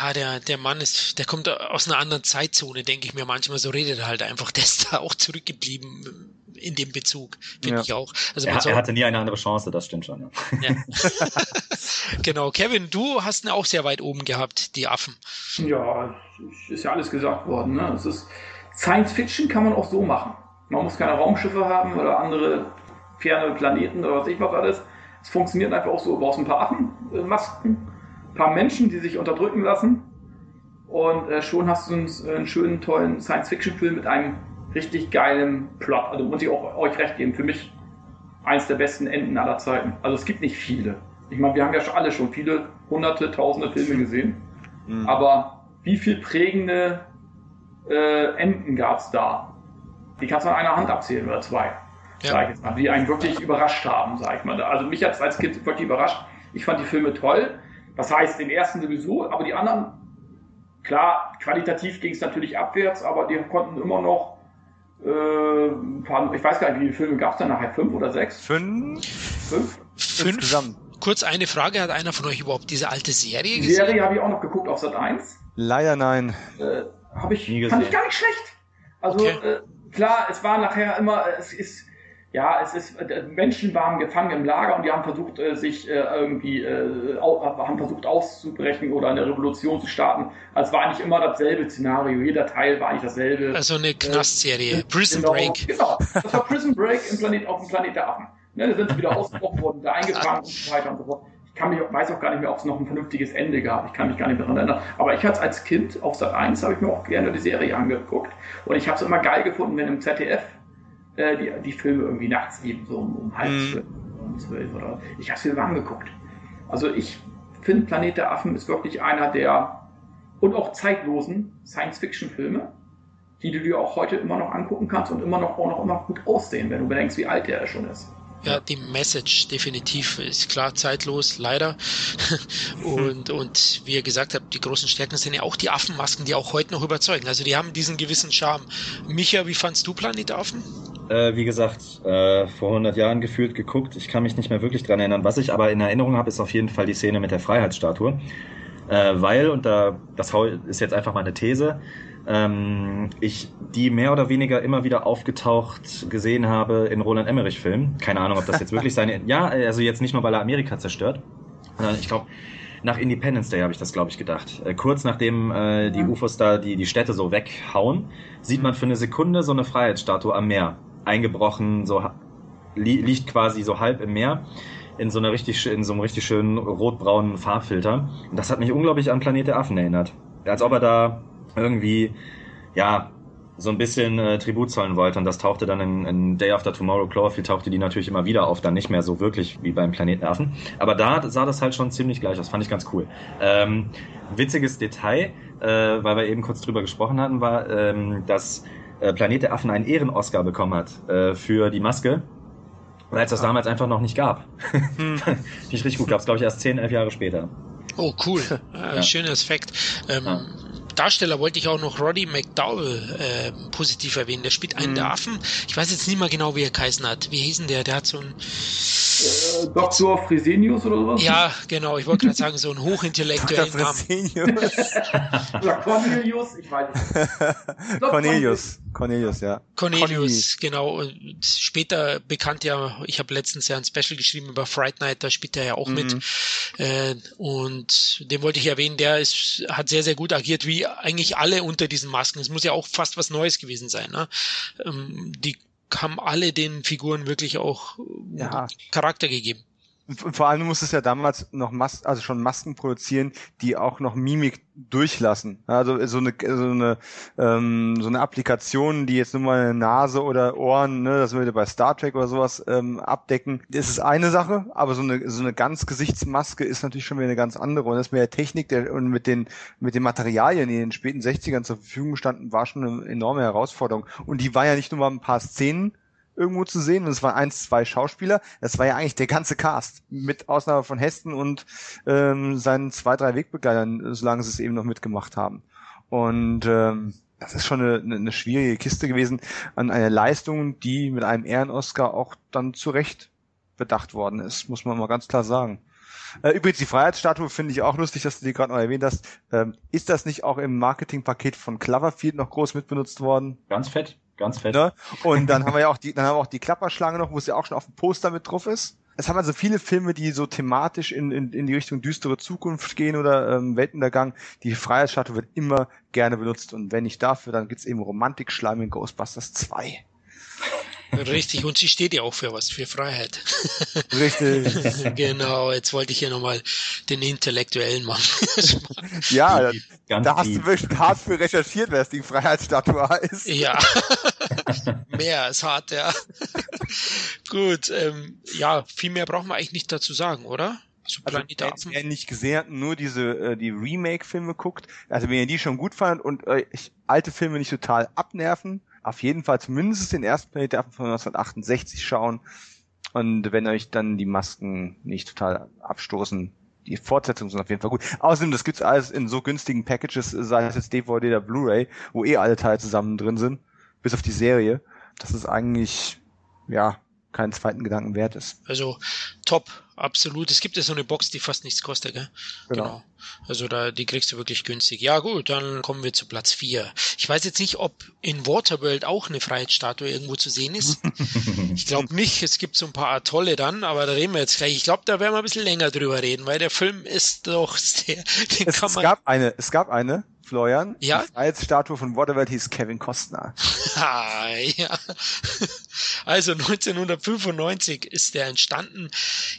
Ah, der, der Mann ist, der kommt aus einer anderen Zeitzone, denke ich mir manchmal. So redet er halt einfach. Der ist da auch zurückgeblieben in dem Bezug, finde Ja. ich auch. Also Er, er hatte nie eine andere Chance, das stimmt schon. Ja. ja. genau. Kevin, du hast ihn auch sehr weit oben gehabt, die Affen. Ja, es ist ja alles gesagt worden. Ne? Es ist Science Fiction kann man auch so machen. Man muss keine Raumschiffe haben oder andere ferne Planeten oder was ich was alles. Es funktioniert einfach auch so. Du brauchst ein paar Affenmasken, paar Menschen, die sich unterdrücken lassen. Und äh, schon hast du einen, einen schönen, tollen Science-Fiction-Film mit einem richtig geilen Plot. Also muss ich auch euch recht geben. Für mich eins der besten Enden aller Zeiten. Also es gibt nicht viele. Ich meine, wir haben ja schon alle schon viele hunderte, tausende Filme gesehen. Mhm. Aber wie viel prägende äh, Enden gab es da? Die kannst du an einer Hand abzählen oder zwei, Ja. sag ich jetzt mal, die einen wirklich überrascht haben, sag ich mal. Also mich hat es als Kind wirklich überrascht. Ich fand die Filme toll. Das heißt, den ersten sowieso, aber die anderen, klar, qualitativ ging es natürlich abwärts, aber die konnten immer noch Äh, paar, ich weiß gar nicht, wie viele Filme gab es da nachher? Fünf oder sechs? Fünf? Fünf? Fünf. Insgesamt. Kurz eine Frage, hat einer von euch überhaupt diese alte Serie Die gesehen? Serie habe ich auch noch geguckt auf Sat 1. Leider nein. Äh, habe ich, Nie fand ich gar nicht schlecht. Also Okay. äh, klar, es war nachher immer, es ist, ja, es ist, äh, Menschen waren gefangen im Lager und die haben versucht, äh, sich äh, irgendwie, haben versucht auszubrechen oder eine Revolution zu starten. Also es war nicht immer dasselbe Szenario. Jeder Teil war nicht dasselbe. Also eine Knastserie, Prison genau, Break. Genau, das war Prison Break im Planet, auf dem Planet der Affen. Ne, da sind sie wieder ausgebrochen worden, da eingefangen und so weiter und so fort. Ich kann mich, weiß auch gar nicht mehr, ob es noch ein vernünftiges Ende gab. Ich kann mich gar nicht mehr daran erinnern. Aber ich hatte es als Kind auf Sat 1 habe ich mir auch gerne die Serie angeguckt. Und ich habe es immer geil gefunden, wenn im ZDF äh, die, die Filme irgendwie nachts liefen, so um, um halb Mhm. zwölf, um zwölf oder. Ich habe es mir angeguckt. Also ich finde Planet der Affen ist wirklich einer der und auch zeitlosen Science-Fiction-Filme, die du dir auch heute immer noch angucken kannst und immer noch auch noch immer gut aussehen, wenn du bedenkst, wie alt der schon ist. Ja, die Message definitiv ist klar zeitlos, leider. Und, und wie ihr gesagt habt, die großen Stärken sind ja auch die Affenmasken, die auch heute noch überzeugen. Also die haben diesen gewissen Charme. Micha, wie fandst du Planet der Affen? Äh, wie gesagt, äh, vor 100 Jahren gefühlt geguckt. Ich kann mich nicht mehr wirklich dran erinnern. Was ich aber in Erinnerung habe, ist auf jeden Fall die Szene mit der Freiheitsstatue. Äh, weil, und da, das ist jetzt einfach mal eine These, ähm, ich die mehr oder weniger immer wieder aufgetaucht gesehen habe in Roland Emmerich-Filmen. Keine Ahnung, ob das jetzt wirklich seine. Ja, also jetzt nicht nur, weil er Amerika zerstört, sondern ich glaube, nach Independence Day habe ich das, glaube ich, gedacht. Äh, kurz nachdem äh, die UFOs da die, die Städte so weghauen, sieht man für eine Sekunde so eine Freiheitsstatue am Meer. Eingebrochen, so li liegt quasi so halb im Meer in so einer richtig in so einem richtig schönen rotbraunen Farbfilter. Und das hat mich unglaublich an Planet der Affen erinnert. Als ob er da irgendwie, ja, so ein bisschen äh, Tribut zollen wollte. Und das tauchte dann in, in Day After Tomorrow, Cloverfield tauchte die natürlich immer wieder auf, dann nicht mehr so wirklich wie beim Planeten Affen. Aber da sah das halt schon ziemlich gleich aus, fand ich ganz cool. Ähm, witziges Detail, äh, weil wir eben kurz drüber gesprochen hatten, war, ähm, dass äh, Planet der Affen einen Ehren-Oscar bekommen hat äh, für die Maske, weil es das damals einfach noch nicht gab. Hm. Finde ich richtig gut, gab es glaube ich erst 10, 11 Jahre später. Oh, cool. Ja. Schöner Aspekt. Ähm, Ja. Darsteller wollte ich auch noch Roddy McDowell äh, positiv erwähnen. Der spielt einen Mhm. der Affen. Ich weiß jetzt nicht mal genau, wie er geheißen hat. Wie hieß denn der? Der hat so ein, Äh, Dr. Fresenius oder sowas? ja, genau, ich wollte gerade sagen, so einen hochintellektuellen Dr. Namen. Fresenius. Oder Cornelius? Ich weiß nicht. Cornelius. Cornelius, ja. Cornelius, genau. Und später bekannt ja, ich habe letztens ja ein Special geschrieben über Fright Night, da spielt er ja auch mit. Mhm. Äh, und den wollte ich erwähnen, der ist, hat sehr, sehr gut agiert, wie eigentlich alle unter diesen Masken. Es muss ja auch fast was Neues gewesen sein. Ne? Ähm, die haben alle den Figuren wirklich auch Ja. Charakter gegeben. Vor allem muss es ja damals noch Mas also schon Masken produzieren, die auch noch Mimik durchlassen. Also so eine so eine ähm, so eine Applikation, die jetzt nur mal eine Nase oder Ohren, ne, das würde bei Star Trek oder sowas ähm, abdecken. Das ist eine Sache, aber so eine so eine ganz Gesichtsmaske ist natürlich schon wieder eine ganz andere. Und das mit der Technik der, und mit den mit den Materialien, die in den späten 60ern zur Verfügung standen, war schon eine enorme Herausforderung. Und die war ja nicht nur mal ein paar Szenen irgendwo zu sehen und es waren eins, zwei Schauspieler. Das war ja eigentlich der ganze Cast, mit Ausnahme von Heston und ähm, seinen zwei, drei Wegbegleitern, solange sie es eben noch mitgemacht haben. Und ähm, das ist schon eine, eine, schwierige Kiste gewesen an eine Leistung, die mit einem Ehren-Oscar auch dann zu Recht bedacht worden ist, muss man mal ganz klar sagen. Äh, Übrigens, die Freiheitsstatue finde ich auch lustig, dass du die gerade noch erwähnt hast. Ähm, ist das nicht auch im Marketingpaket von Cloverfield noch groß mitbenutzt worden? Ganz fett, ganz fett. Ne? Und dann haben wir ja auch die, dann haben wir auch die Klapperschlange noch, wo es ja auch schon auf dem Poster mit drauf ist. Es haben also viele Filme, die so thematisch in, in, in die Richtung düstere Zukunft gehen oder ähm, Weltuntergang. Die Freiheitsstatue wird immer gerne benutzt und wenn nicht dafür, dann gibt's eben Romantik-Schleim in Ghostbusters 2. Richtig, und sie steht ja auch für was, für Freiheit. Richtig. genau, jetzt wollte ich hier nochmal den Intellektuellen machen. ja, da, Ganz da hast du wirklich hart für recherchiert, wer es die Freiheitsstatue ist. ja, mehr als hart, ja. Gut, ähm, ja, viel mehr brauchen wir eigentlich nicht dazu sagen, oder? Zu Also, Planet der wer nicht gesehen hat, nur diese äh, die Remake-Filme guckt, also wenn ihr die schon gut fandet und euch alte Filme nicht total abnerven, auf jeden Fall zumindest den ersten Planet der Affen von 1968 schauen. Und wenn euch dann die Masken nicht total abstoßen, die Fortsetzungen sind auf jeden Fall gut. Außerdem, das gibt's alles in so günstigen Packages, sei es jetzt DVD oder Blu-ray, wo eh alle Teile zusammen drin sind. bis auf die Serie, dass es eigentlich, ja, keinen zweiten Gedanken wert ist. Also top, absolut. Es gibt ja so eine Box, die fast nichts kostet, gell? Genau. genau. Also da, die kriegst du wirklich günstig. Ja gut, dann kommen wir zu Platz vier. Ich weiß jetzt nicht, ob in Waterworld auch eine Freiheitsstatue irgendwo zu sehen ist. ich glaube nicht. Es gibt so ein paar Atolle dann, aber da reden wir jetzt gleich. Ich glaube, da werden wir ein bisschen länger drüber reden, weil der Film ist doch sehr, den es, kann man... Es gab eine, es gab eine, Florian. Ja. Die Freiheitsstatue von Waterworld hieß Kevin Costner. ah, ja. Also 1995 ist der entstanden.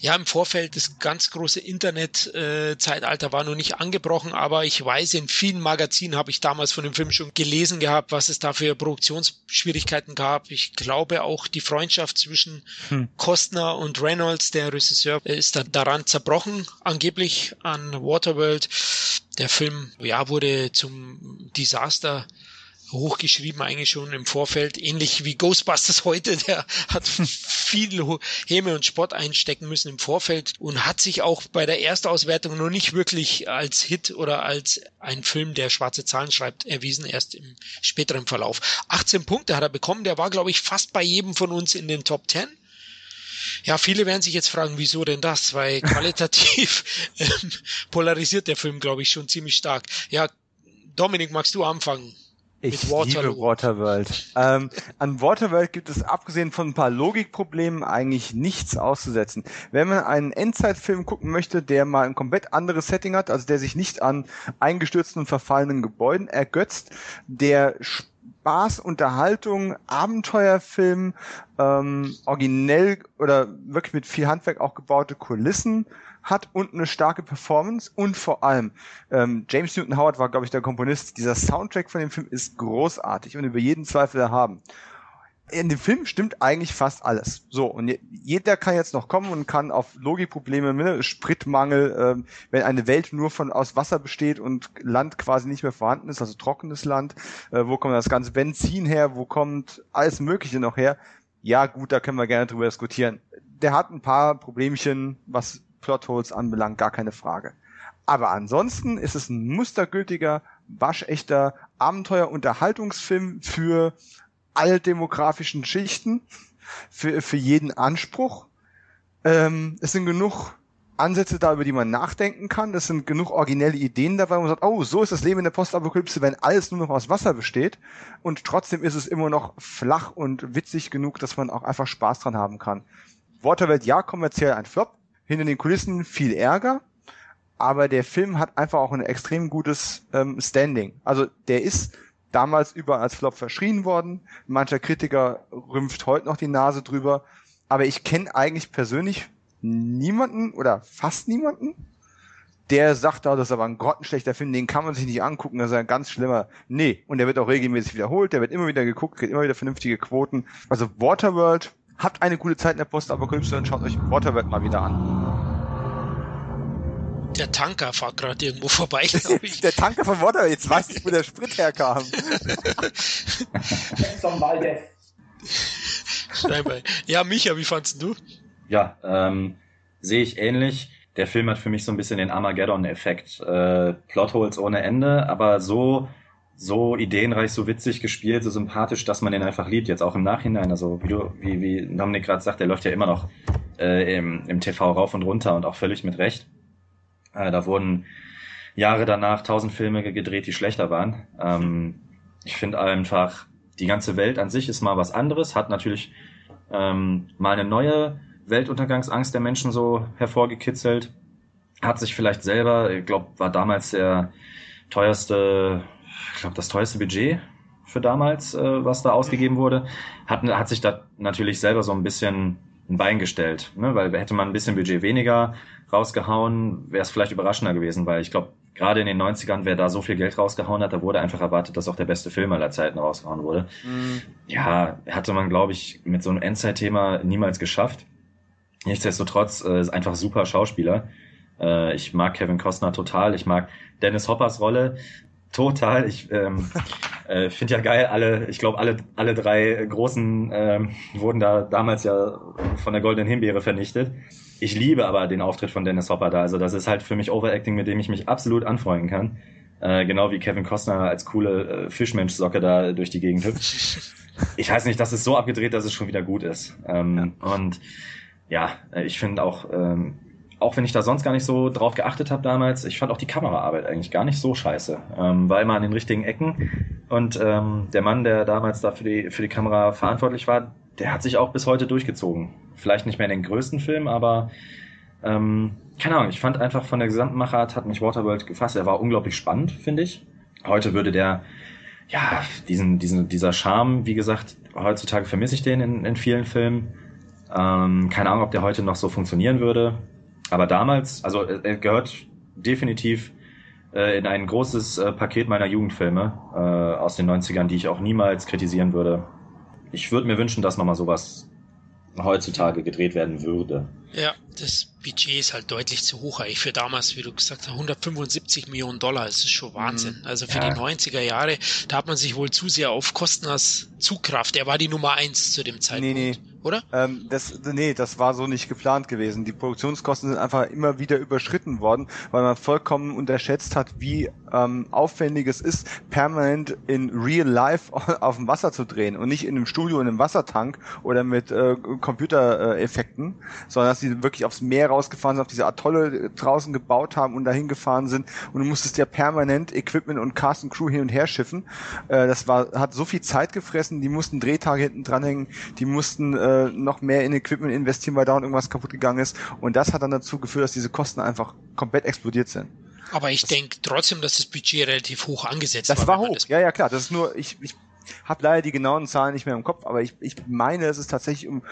Ja, im Vorfeld das ganz große Internet-Zeitalter war noch nicht angebrochen, aber ich weiß, in vielen Magazinen habe ich damals von dem Film schon gelesen gehabt, was es da für Produktionsschwierigkeiten gab. Ich glaube auch die Freundschaft zwischen hm. Costner und Reynolds, der Regisseur, ist da daran zerbrochen, angeblich an Waterworld. Der Film, ja, wurde zum Desaster hochgeschrieben eigentlich schon im Vorfeld, ähnlich wie Ghostbusters heute, der hat viel Häme und Spott einstecken müssen im Vorfeld und hat sich auch bei der Erstauswertung noch nicht wirklich als Hit oder als ein Film, der schwarze Zahlen schreibt, erwiesen, erst im späteren Verlauf. 18 Punkte hat er bekommen, der war, glaube ich, fast bei jedem von uns in den Top 10. Ja, viele werden sich jetzt fragen, wieso denn das? Weil qualitativ ähm, polarisiert der Film, glaube ich, schon ziemlich stark. Ja, Dominik, magst du anfangen? Ich liebe Waterworld. ähm, an Waterworld gibt es abgesehen von ein paar Logikproblemen eigentlich nichts auszusetzen. Wenn man einen Endzeitfilm gucken möchte, der mal ein komplett anderes Setting hat, also der sich nicht an eingestürzten und verfallenen Gebäuden ergötzt, der Spaß, Unterhaltung, Abenteuerfilm, ähm, originell oder wirklich mit viel Handwerk auch gebaute Kulissen hat und eine starke Performance und vor allem ähm, James Newton Howard war, glaube ich, der Komponist. Dieser Soundtrack von dem Film ist großartig und über jeden Zweifel erhaben. In dem Film stimmt eigentlich fast alles. So, und jeder kann jetzt noch kommen und kann auf Logikprobleme, ne, Spritmangel, ähm, wenn eine Welt nur von aus Wasser besteht und Land quasi nicht mehr vorhanden ist, also trockenes Land, äh, wo kommt das ganze Benzin her, wo kommt alles Mögliche noch her? Ja, gut, da können wir gerne drüber diskutieren. Der hat ein paar Problemchen, was Plotholes anbelangt, gar keine Frage. Aber ansonsten ist es ein mustergültiger, waschechter Abenteuer-Unterhaltungsfilm für alle demografischen Schichten, für, für jeden Anspruch. Ähm, es sind genug Ansätze da, über die man nachdenken kann. Es sind genug originelle Ideen dabei, wo man sagt, oh, so ist das Leben in der Postapokalypse, wenn alles nur noch aus Wasser besteht. Und trotzdem ist es immer noch flach und witzig genug, dass man auch einfach Spaß dran haben kann. Waterworld, ja, kommerziell ein Flop hinter den Kulissen viel Ärger, aber der Film hat einfach auch ein extrem gutes ähm, Standing. Also der ist damals überall als Flop verschrien worden. Mancher Kritiker rümpft heute noch die Nase drüber. Aber ich kenne eigentlich persönlich niemanden oder fast niemanden, der sagt, da, das ist aber ein grottenschlechter Film, den kann man sich nicht angucken, das ist ein ganz schlimmer. Nee, und der wird auch regelmäßig wiederholt, der wird immer wieder geguckt, kriegt immer wieder vernünftige Quoten. Also Waterworld Habt eine gute Zeit in der Postapokalypse und schaut euch Waterworld mal wieder an. Der Tanker fährt gerade irgendwo vorbei, glaube ich. der Tanker von Waterworld, jetzt weiß ich, wo der Sprit herkam. ja, Micha, wie fandest du? Ja, ähm, sehe ich ähnlich. Der Film hat für mich so ein bisschen den Armageddon-Effekt. Äh, Plotholes ohne Ende, aber so so ideenreich, so witzig gespielt, so sympathisch, dass man den einfach liebt, jetzt auch im Nachhinein. Also wie du, wie, wie Dominik gerade sagt, der läuft ja immer noch äh, im, im TV rauf und runter und auch völlig mit Recht. Äh, da wurden Jahre danach tausend Filme gedreht, die schlechter waren. Ähm, ich finde einfach, die ganze Welt an sich ist mal was anderes, hat natürlich ähm, mal eine neue Weltuntergangsangst der Menschen so hervorgekitzelt, hat sich vielleicht selber, ich glaube, war damals der teuerste ich glaube, das teuerste Budget für damals, äh, was da ausgegeben wurde, hat, hat sich da natürlich selber so ein bisschen ein Bein gestellt, ne? weil hätte man ein bisschen Budget weniger rausgehauen, wäre es vielleicht überraschender gewesen, weil ich glaube, gerade in den 90ern, wer da so viel Geld rausgehauen hat, da wurde einfach erwartet, dass auch der beste Film aller Zeiten rausgehauen wurde. Mhm. Ja, hatte man, glaube ich, mit so einem Endzeit-Thema niemals geschafft. Nichtsdestotrotz äh, ist einfach super Schauspieler. Äh, ich mag Kevin Costner total. Ich mag Dennis Hoppers Rolle. Total. Ich ähm, äh, finde ja geil, alle, ich glaube, alle, alle drei großen ähm, wurden da damals ja von der Goldenen Himbeere vernichtet. Ich liebe aber den Auftritt von Dennis Hopper da. Also das ist halt für mich Overacting, mit dem ich mich absolut anfreunden kann. Äh, genau wie Kevin Costner als coole äh, Fischmensch-Socke da durch die Gegend hüpft. ich weiß nicht, das ist so abgedreht, dass es schon wieder gut ist. Ähm, ja. Und ja, ich finde auch, ähm, auch wenn ich da sonst gar nicht so drauf geachtet habe damals, ich fand auch die Kameraarbeit eigentlich gar nicht so scheiße. Ähm, war immer an den richtigen Ecken. Und ähm, der Mann, der damals da für die, für die Kamera verantwortlich war, der hat sich auch bis heute durchgezogen. Vielleicht nicht mehr in den größten Filmen, aber ähm, keine Ahnung, ich fand einfach von der gesamten Machart hat mich Waterworld gefasst. Er war unglaublich spannend, finde ich. Heute würde der, ja, diesen, diesen, dieser Charme, wie gesagt, heutzutage vermisse ich den in, in vielen Filmen. Ähm, keine Ahnung, ob der heute noch so funktionieren würde. Aber damals, also er gehört definitiv äh, in ein großes äh, Paket meiner Jugendfilme äh, aus den 90ern, die ich auch niemals kritisieren würde. Ich würde mir wünschen, dass nochmal sowas heutzutage gedreht werden würde. Ja, das Budget ist halt deutlich zu hoch eigentlich für damals, wie du gesagt hast, 175 Millionen Dollar, das ist schon Wahnsinn. Mhm. Also für ja. die 90er Jahre, da hat man sich wohl zu sehr auf Kosten als Zugkraft. Er war die Nummer eins zu dem Zeitpunkt. Nee, nee oder? Ähm, das, nee, das war so nicht geplant gewesen. Die Produktionskosten sind einfach immer wieder überschritten worden, weil man vollkommen unterschätzt hat, wie ähm, aufwendig es ist, permanent in Real Life auf dem Wasser zu drehen und nicht in einem Studio in einem Wassertank oder mit äh, Computereffekten, sondern dass sie wirklich aufs Meer rausgefahren sind, auf diese Atolle draußen gebaut haben und dahin gefahren sind und du musstest ja permanent Equipment und Cast und Crew hin und her schiffen. Äh, das war, hat so viel Zeit gefressen, die mussten Drehtage hinten dranhängen, die mussten äh, äh, noch mehr in Equipment investieren, weil da irgendwas kaputt gegangen ist. Und das hat dann dazu geführt, dass diese Kosten einfach komplett explodiert sind. Aber ich denke trotzdem, dass das Budget relativ hoch angesetzt das war. Das war hoch, das ja, ja, klar. Das ist nur, ich, ich habe leider die genauen Zahlen nicht mehr im Kopf, aber ich, ich meine, es ist tatsächlich um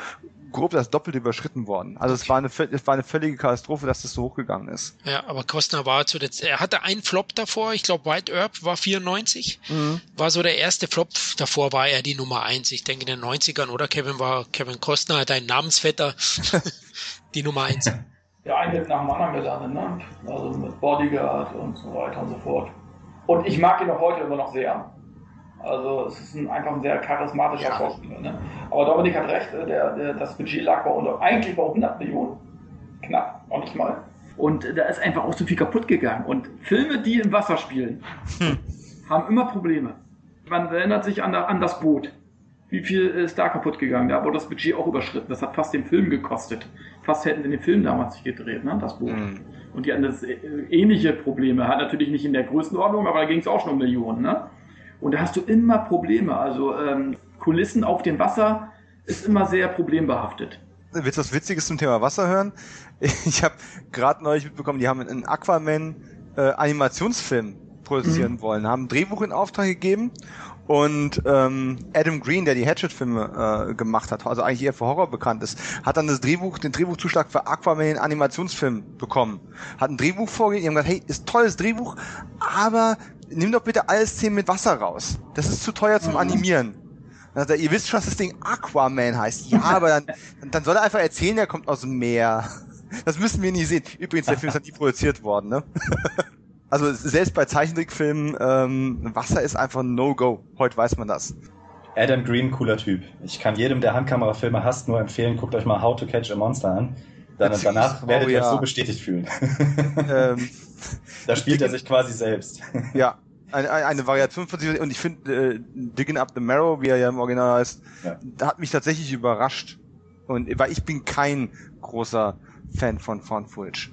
grob das Doppelte überschritten worden. Also okay. es war eine es war eine völlige Katastrophe, dass das so hochgegangen ist. Ja, aber Kostner war zu der er hatte einen Flop davor, ich glaube White Earp war 94, mhm. war so der erste Flop, davor war er die Nummer eins. Ich denke in den 90ern oder Kevin war Kevin Costner, dein Namensvetter, die Nummer eins. Ja, ein Hit nach dem anderen gelandet, ne? Also mit Bodyguard und so weiter und so fort. Und ich mag ihn auch heute immer noch sehr. Also es ist ein, einfach ein sehr charismatischer ja. Schauspieler. Ne? Aber Dominik hat recht, äh, der, der, das Budget lag bei unter, eigentlich bei 100 Millionen. Knapp, noch nicht mal. Und da ist einfach auch so viel kaputt gegangen. Und Filme, die im Wasser spielen, hm. haben immer Probleme. Man erinnert sich an, an, das Boot. Wie viel ist da kaputt gegangen? Da wurde das Budget auch überschritten. Das hat fast den Film gekostet. Fast hätten sie den Film damals nicht gedreht, ne? das Boot. Hm. Und die hatten das äh, ähnliche Probleme. Hat natürlich nicht in der Größenordnung, aber da ging es auch schon um Millionen. Ne? Und da hast du immer Probleme. Also ähm, Kulissen auf dem Wasser ist immer sehr problembehaftet. Willst du was Witziges zum Thema Wasser hören? Ich habe gerade neulich mitbekommen, die haben einen Aquaman äh, Animationsfilm produzieren mhm. wollen, haben ein Drehbuch in Auftrag gegeben und ähm, Adam Green, der die Hatchet-Filme äh, gemacht hat, also eigentlich eher für Horror bekannt ist, hat dann das Drehbuch, den Drehbuchzuschlag für Aquaman den Animationsfilm bekommen. Hat ein Drehbuch vorgelegt, die haben gesagt, hey, ist tolles Drehbuch, aber nimm doch bitte alle Szenen mit Wasser raus. Das ist zu teuer zum mhm. Animieren. Also, ihr wisst schon, dass das Ding Aquaman heißt. Ja, aber dann, dann soll er einfach erzählen, er kommt aus dem Meer. Das müssen wir nie sehen. Übrigens, der Film ist halt nie produziert worden, ne? Also selbst bei Zeichentrickfilmen, ähm, Wasser ist einfach ein No-Go. Heute weiß man das. Adam Green, cooler Typ. Ich kann jedem, der Handkamerafilme hasst, nur empfehlen, guckt euch mal How to Catch a Monster an. Dann, danach oh, werdet ihr ja. euch so bestätigt fühlen. Ähm, da spielt er sich quasi selbst. Ja, eine, eine Variation von sich und ich finde äh, Digging Up the Marrow, wie er ja im Original heißt, ja. hat mich tatsächlich überrascht. Und weil ich bin kein großer Fan von Found Footage.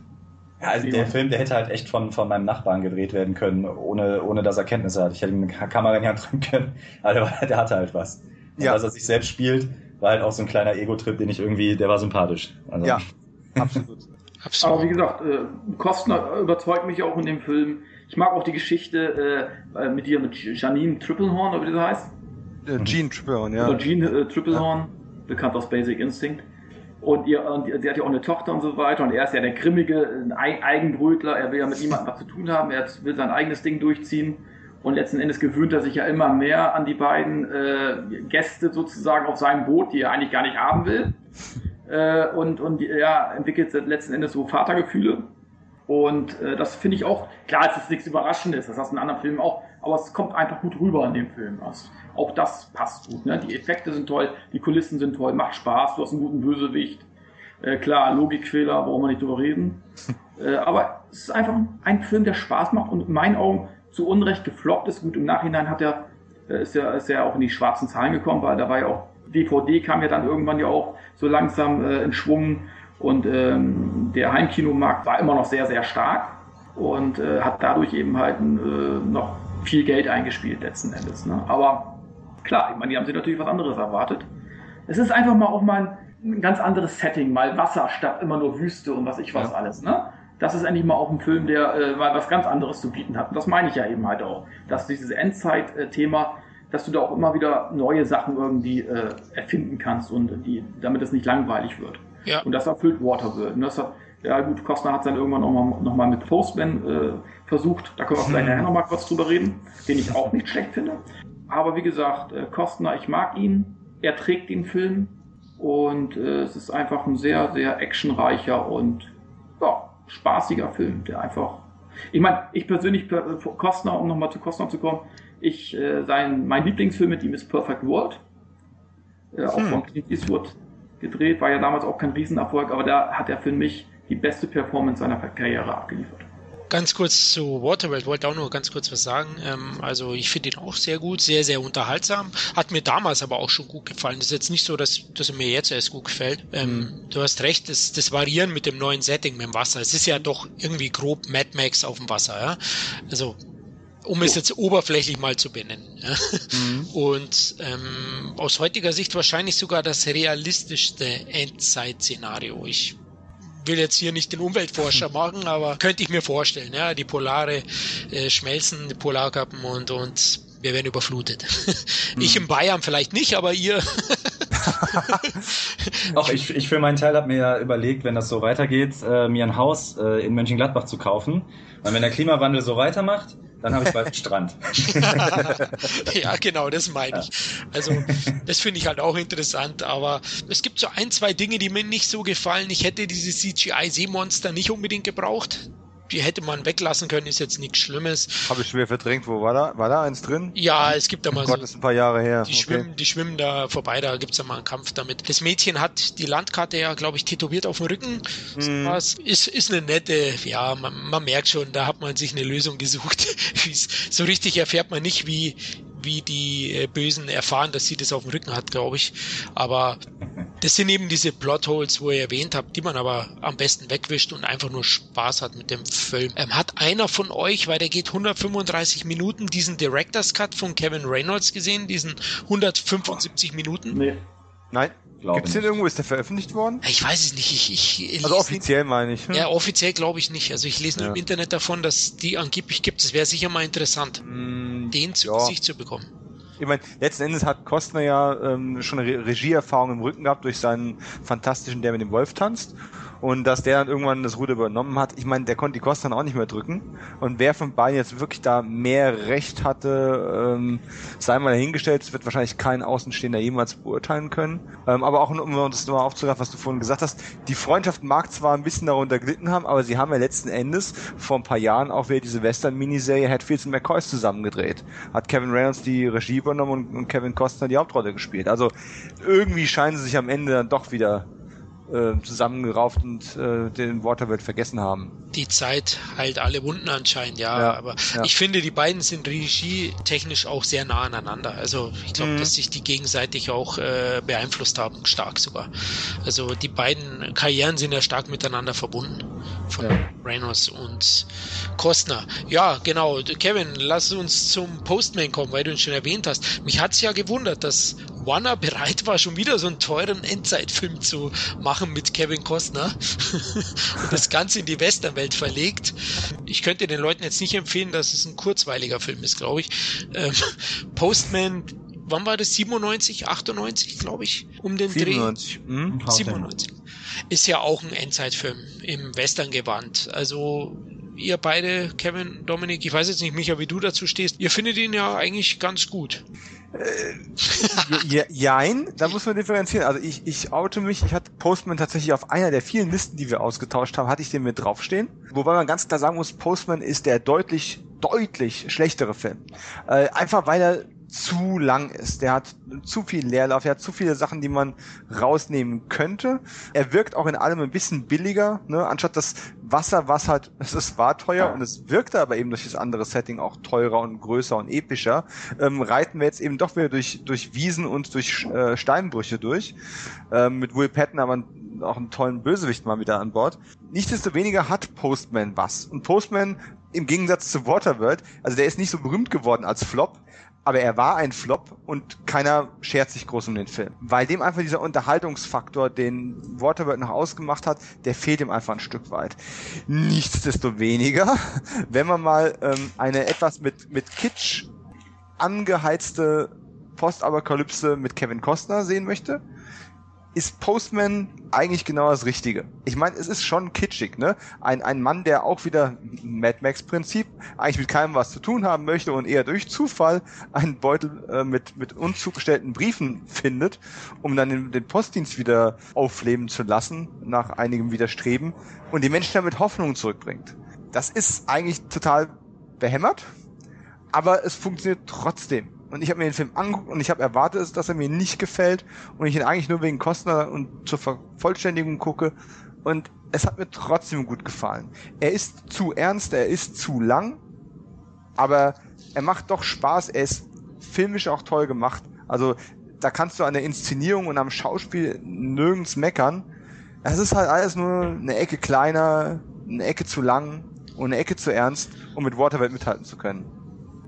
Ja, also der Film, der hätte halt echt von, von meinem Nachbarn gedreht werden können, ohne, ohne dass er Kenntnisse hat. Ich hätte ihm eine Kamera in die Hand drücken können, aber der, der hatte halt was. Und ja. dass er sich selbst spielt, war halt auch so ein kleiner Ego-Trip, den ich irgendwie, der war sympathisch. Also. Ja, absolut. absolut. Aber wie gesagt, äh, Kostner überzeugt mich auch in dem Film. Ich mag auch die Geschichte äh, mit dir, mit Janine Triplehorn, oder wie das heißt. Äh, Jean Triplehorn, ja. Oder Jean äh, Triplehorn, ja. bekannt aus Basic Instinct. Und, ihr, und sie hat ja auch eine Tochter und so weiter. Und er ist ja der grimmige Eigenbrötler. Er will ja mit niemandem was zu tun haben. Er will sein eigenes Ding durchziehen. Und letzten Endes gewöhnt er sich ja immer mehr an die beiden äh, Gäste sozusagen auf seinem Boot, die er eigentlich gar nicht haben will. Äh, und und ja, entwickelt letzten Endes so Vatergefühle. Und äh, das finde ich auch, klar, es ist nichts Überraschendes, das hast du in anderen Filmen auch, aber es kommt einfach gut rüber in dem Film. Also, auch das passt gut. Ne? Die Effekte sind toll, die Kulissen sind toll, macht Spaß, du hast einen guten Bösewicht. Äh, klar, Logikfehler, brauchen wir nicht drüber reden. äh, aber es ist einfach ein Film, der Spaß macht und in meinen Augen zu Unrecht gefloppt ist. Gut, im Nachhinein hat er, äh, ist er, ist er auch in die schwarzen Zahlen gekommen, weil da war ja auch DVD kam ja dann irgendwann ja auch so langsam äh, in Schwung und ähm, der Heimkinomarkt war immer noch sehr, sehr stark und äh, hat dadurch eben halt äh, noch viel Geld eingespielt letzten Endes. Ne? Aber klar, ich meine, die haben sich natürlich was anderes erwartet. Es ist einfach mal auch mal ein, ein ganz anderes Setting, mal Wasser statt immer nur Wüste und was ich was ja. alles. Ne? Das ist endlich mal auch ein Film, der äh, mal was ganz anderes zu bieten hat. Und das meine ich ja eben halt auch, dass dieses Endzeit-Thema dass du da auch immer wieder neue Sachen irgendwie äh, erfinden kannst und die, damit es nicht langweilig wird. Ja. Und das erfüllt Waterworld. Und das hat, ja gut, Costner hat es dann irgendwann nochmal noch mal mit Postman äh, versucht. Da können wir vielleicht nachher nochmal kurz drüber reden, den ich auch nicht schlecht finde. Aber wie gesagt, äh, Costner, ich mag ihn. Er trägt den Film. Und äh, es ist einfach ein sehr, sehr actionreicher und ja, spaßiger Film, der einfach. Ich meine, ich persönlich, Costner, um nochmal zu Costner zu kommen, ich, äh, sein, mein Lieblingsfilm mit ihm ist Perfect World. Äh, auch hm. von Clint Eastwood gedreht, war ja damals auch kein Riesenerfolg, aber da hat er für mich die beste Performance seiner Karriere abgeliefert. Ganz kurz zu Waterworld, wollte auch nur ganz kurz was sagen. Ähm, also ich finde ihn auch sehr gut, sehr, sehr unterhaltsam. Hat mir damals aber auch schon gut gefallen. Das ist jetzt nicht so, dass, dass er mir jetzt erst gut gefällt. Ähm. Du hast recht, das, das Variieren mit dem neuen Setting, mit dem Wasser. Es ist ja doch irgendwie grob Mad Max auf dem Wasser. Ja? Also um es jetzt oberflächlich mal zu benennen. Ja. Mhm. Und ähm, aus heutiger Sicht wahrscheinlich sogar das realistischste Endzeit-Szenario. Ich will jetzt hier nicht den Umweltforscher machen, aber könnte ich mir vorstellen. Ja, die Polare äh, schmelzen, die Polarkappen und, und wir werden überflutet. Mhm. Ich in Bayern vielleicht nicht, aber ihr. Auch ich, ich für meinen Teil habe mir ja überlegt, wenn das so weitergeht, äh, mir ein Haus äh, in Mönchengladbach zu kaufen. Weil wenn der Klimawandel so weitermacht, dann habe ich bald Strand. ja, genau, das meine ich. Also, das finde ich halt auch interessant, aber es gibt so ein, zwei Dinge, die mir nicht so gefallen. Ich hätte diese CGI-Seemonster nicht unbedingt gebraucht die hätte man weglassen können, ist jetzt nichts Schlimmes. Habe ich schwer verdrängt. Wo war da? War da eins drin? Ja, es gibt da mal oh Gott, so. ist ein paar Jahre her. Die, okay. schwimmen, die schwimmen da vorbei, da gibt's da mal einen Kampf damit. Das Mädchen hat die Landkarte ja, glaube ich, tätowiert auf dem Rücken. Mm. Ist, ist eine nette, ja, man, man merkt schon, da hat man sich eine Lösung gesucht. so richtig erfährt man nicht, wie, wie die äh, Bösen erfahren, dass sie das auf dem Rücken hat, glaube ich. Aber das sind eben diese Plotholes, wo ihr erwähnt habt, die man aber am besten wegwischt und einfach nur Spaß hat mit dem Film. Ähm, hat einer von euch, weil der geht 135 Minuten, diesen Director's Cut von Kevin Reynolds gesehen, diesen 175 Minuten? Nee. Nein. Gibt es den irgendwo? Ist der veröffentlicht worden? Ich weiß es nicht. Ich, ich also offiziell meine ich. Hm? Ja, offiziell glaube ich nicht. Also ich lese nur ja. im Internet davon, dass die angeblich gibt. Es wäre sicher mal interessant, mm, den zu ja. Gesicht zu bekommen ich meine, letzten Endes hat Kostner ja ähm, schon eine Regieerfahrung im Rücken gehabt durch seinen fantastischen Der mit dem Wolf tanzt und dass der dann irgendwann das Ruder übernommen hat. Ich meine, der konnte die Kosten dann auch nicht mehr drücken. Und wer von beiden jetzt wirklich da mehr Recht hatte, ähm, sei mal dahingestellt, das wird wahrscheinlich kein Außenstehender jemals beurteilen können. Ähm, aber auch, um das nochmal aufzugreifen, was du vorhin gesagt hast, die Freundschaft mag zwar ein bisschen darunter gelitten haben, aber sie haben ja letzten Endes vor ein paar Jahren auch wieder diese Western-Miniserie Hatfields und McCoys zusammengedreht. Hat Kevin Reynolds die Regie übernommen und, und Kevin Costner die Hauptrolle gespielt. Also irgendwie scheinen sie sich am Ende dann doch wieder äh, zusammengerauft und äh, den Waterworld vergessen haben. Die Zeit heilt alle Wunden anscheinend, ja. ja aber ja. ich finde, die beiden sind regietechnisch auch sehr nah aneinander. Also ich glaube, mhm. dass sich die gegenseitig auch äh, beeinflusst haben, stark sogar. Also die beiden Karrieren sind ja stark miteinander verbunden. Von ja. Reynolds und Kostner. Ja, genau. Kevin, lass uns zum Postman kommen, weil du ihn schon erwähnt hast. Mich hat's ja gewundert, dass Warner bereit war, schon wieder so einen teuren Endzeitfilm zu machen mit Kevin Costner und das Ganze in die Westernwelt verlegt. Ich könnte den Leuten jetzt nicht empfehlen, dass es ein kurzweiliger Film ist, glaube ich. Ähm, Postman wann war das? 97, 98, glaube ich, um den 97. Dreh. Hm? 97. Ist ja auch ein Endzeitfilm im Western-Gewand. Also ihr beide, Kevin, Dominik, ich weiß jetzt nicht, Micha, wie du dazu stehst, ihr findet ihn ja eigentlich ganz gut. Äh, jein, da muss man differenzieren. Also ich, ich oute mich, ich hatte Postman tatsächlich auf einer der vielen Listen, die wir ausgetauscht haben, hatte ich den mit draufstehen. Wobei man ganz klar sagen muss, Postman ist der deutlich, deutlich schlechtere Film. Äh, einfach weil er zu lang ist. Der hat zu viel Leerlauf, er hat zu viele Sachen, die man rausnehmen könnte. Er wirkt auch in allem ein bisschen billiger, ne? anstatt das Wasser, was halt, es war teuer und es wirkte aber eben durch das andere Setting auch teurer und größer und epischer, ähm, reiten wir jetzt eben doch wieder durch, durch Wiesen und durch äh, Steinbrüche durch. Ähm, mit Will Patton aber auch einen tollen Bösewicht mal wieder an Bord. Nichtsdestoweniger hat Postman was. Und Postman im Gegensatz zu Waterworld, also der ist nicht so berühmt geworden als Flop, aber er war ein Flop und keiner schert sich groß um den Film. Weil dem einfach dieser Unterhaltungsfaktor, den Waterworld noch ausgemacht hat, der fehlt ihm einfach ein Stück weit. Nichtsdestoweniger, wenn man mal ähm, eine etwas mit, mit Kitsch angeheizte Postapokalypse mit Kevin Costner sehen möchte, ist Postman eigentlich genau das Richtige. Ich meine, es ist schon kitschig, ne? Ein, ein Mann, der auch wieder Mad Max-Prinzip eigentlich mit keinem was zu tun haben möchte und eher durch Zufall einen Beutel äh, mit, mit unzugestellten Briefen findet, um dann den, den Postdienst wieder aufleben zu lassen, nach einigem Widerstreben, und die Menschen damit Hoffnung zurückbringt. Das ist eigentlich total behämmert, aber es funktioniert trotzdem und ich habe mir den Film angeguckt und ich habe erwartet, dass er mir nicht gefällt und ich ihn eigentlich nur wegen Kostner und zur Vervollständigung gucke und es hat mir trotzdem gut gefallen. Er ist zu ernst, er ist zu lang, aber er macht doch Spaß, er ist filmisch auch toll gemacht. Also da kannst du an der Inszenierung und am Schauspiel nirgends meckern. Es ist halt alles nur eine Ecke kleiner, eine Ecke zu lang und eine Ecke zu ernst, um mit Waterworld mithalten zu können.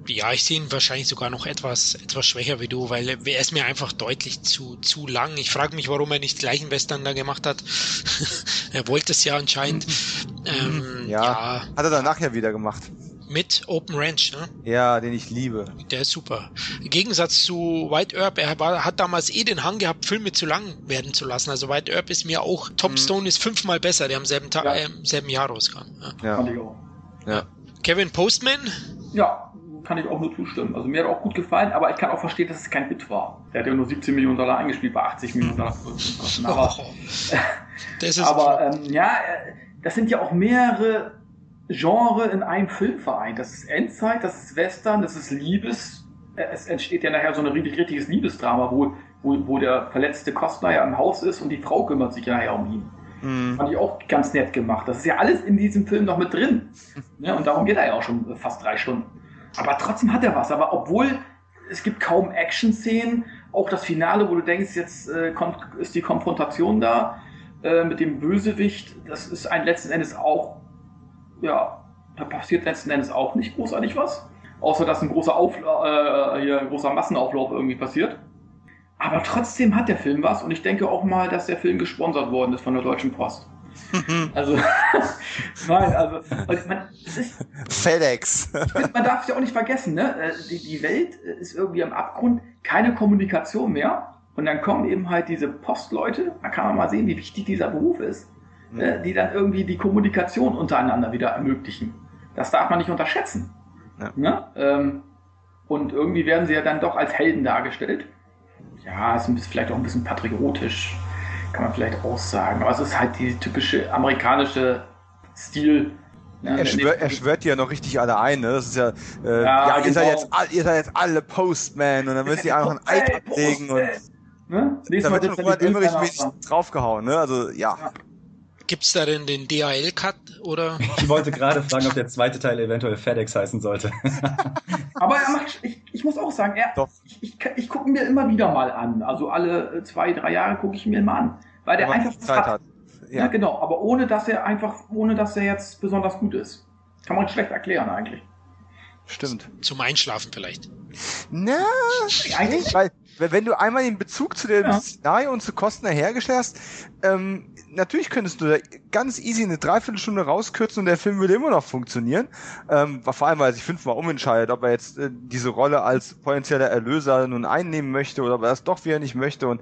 Ja, ich sehe ihn wahrscheinlich sogar noch etwas, etwas schwächer wie du, weil er ist mir einfach deutlich zu, zu lang. Ich frage mich, warum er nicht gleichen Western da gemacht hat. er wollte es ja anscheinend. ähm, ja, ja, hat er danach ja wieder gemacht. Mit Open Ranch, ne? Ja, den ich liebe. Der ist super. Im Gegensatz zu White Earp, er war, hat damals eh den Hang gehabt, Filme zu lang werden zu lassen. Also White Earp ist mir auch, Topstone mhm. ist fünfmal besser, der am selben Tag, ja. äh, selben Jahr rauskam. Ja. ja. ja. Kevin Postman? Ja, kann ich auch nur zustimmen. Also mir hat auch gut gefallen, aber ich kann auch verstehen, dass es kein Hit war. Er hat ja nur 17 Millionen Dollar eingespielt bei 80 Millionen Dollar. Aber, oh, aber ähm, ja, äh, das sind ja auch mehrere Genre in einem Film vereint. Das ist Endzeit, das ist Western, das ist Liebes. Äh, es entsteht ja nachher so ein richtig, richtiges Liebesdrama, wo, wo, wo der verletzte Kostner ja im Haus ist und die Frau kümmert sich ja nachher um ihn. Mhm. Fand ich auch ganz nett gemacht. Das ist ja alles in diesem Film noch mit drin. Ja, und darum geht er ja auch schon fast drei Stunden. Aber trotzdem hat er was. Aber obwohl es gibt kaum Action-Szenen, auch das Finale, wo du denkst, jetzt äh, kommt, ist die Konfrontation da äh, mit dem Bösewicht, das ist ein letzten Endes auch, ja, da passiert letzten Endes auch nicht großartig was. Außer dass ein großer, Aufla äh, hier, ein großer Massenauflauf irgendwie passiert. Aber trotzdem hat der Film was und ich denke auch mal, dass der Film gesponsert worden ist von der Deutschen Post. Also, nein, also, man, ist, FedEx. man darf es ja auch nicht vergessen, ne? Äh, die, die Welt ist irgendwie am Abgrund, keine Kommunikation mehr. Und dann kommen eben halt diese Postleute, da kann man mal sehen, wie wichtig dieser Beruf ist, mhm. die dann irgendwie die Kommunikation untereinander wieder ermöglichen. Das darf man nicht unterschätzen. Ja. Ne? Ähm, und irgendwie werden sie ja dann doch als Helden dargestellt. Ja, ist vielleicht auch ein bisschen patriotisch kann man vielleicht auch sagen. Aber es ist halt die typische amerikanische Stil. Ne? Er, schwör, er schwört ja noch richtig alle ein, ne? Das ist ja, äh, ja, ja ihr, seid genau. jetzt, ihr seid jetzt alle Postman und dann müsst ihr einfach ein Eid ablegen und ne? da wird schon Robert Emmerich mäßig draufgehauen, ne? Also, ja. ja. Gibt's da denn den DHL-Cut oder? Ich wollte gerade fragen, ob der zweite Teil eventuell FedEx heißen sollte. Aber er macht, ich, ich muss auch sagen, er, Doch. ich, ich, ich gucke mir immer wieder mal an. Also alle zwei, drei Jahre gucke ich mir mal an. Weil der einfach Zeit hat. hat. Ja. ja. genau. Aber ohne, dass er einfach, ohne, dass er jetzt besonders gut ist. Kann man schlecht erklären eigentlich. Stimmt. Zum Einschlafen vielleicht. Na, eigentlich, weil wenn du einmal den Bezug zu dem ja. Szenario und zu Kosten hergestellt hast, ähm, natürlich könntest du da ganz easy eine Dreiviertelstunde rauskürzen und der Film würde immer noch funktionieren. Ähm, vor allem, weil er sich fünfmal umentscheidet, ob er jetzt äh, diese Rolle als potenzieller Erlöser nun einnehmen möchte oder ob er es doch wieder nicht möchte. Und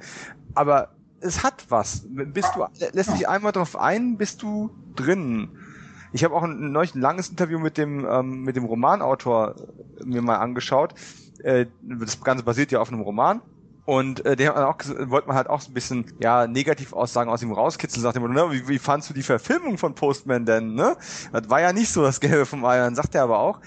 aber es hat was. Bist du, lässt dich einmal drauf ein, bist du drin. Ich habe auch ein, neulich ein langes Interview mit dem ähm, mit dem Romanautor mir mal angeschaut. Äh, das Ganze basiert ja auf einem Roman. Und äh, der hat auch, wollte man halt auch so ein bisschen ja Negativaussagen aus ihm rauskitzeln, sagt immer, ne, wie, wie fandst du die Verfilmung von Postman denn, ne? Das war ja nicht so das Gelbe vom Ei. Dann sagt er aber auch,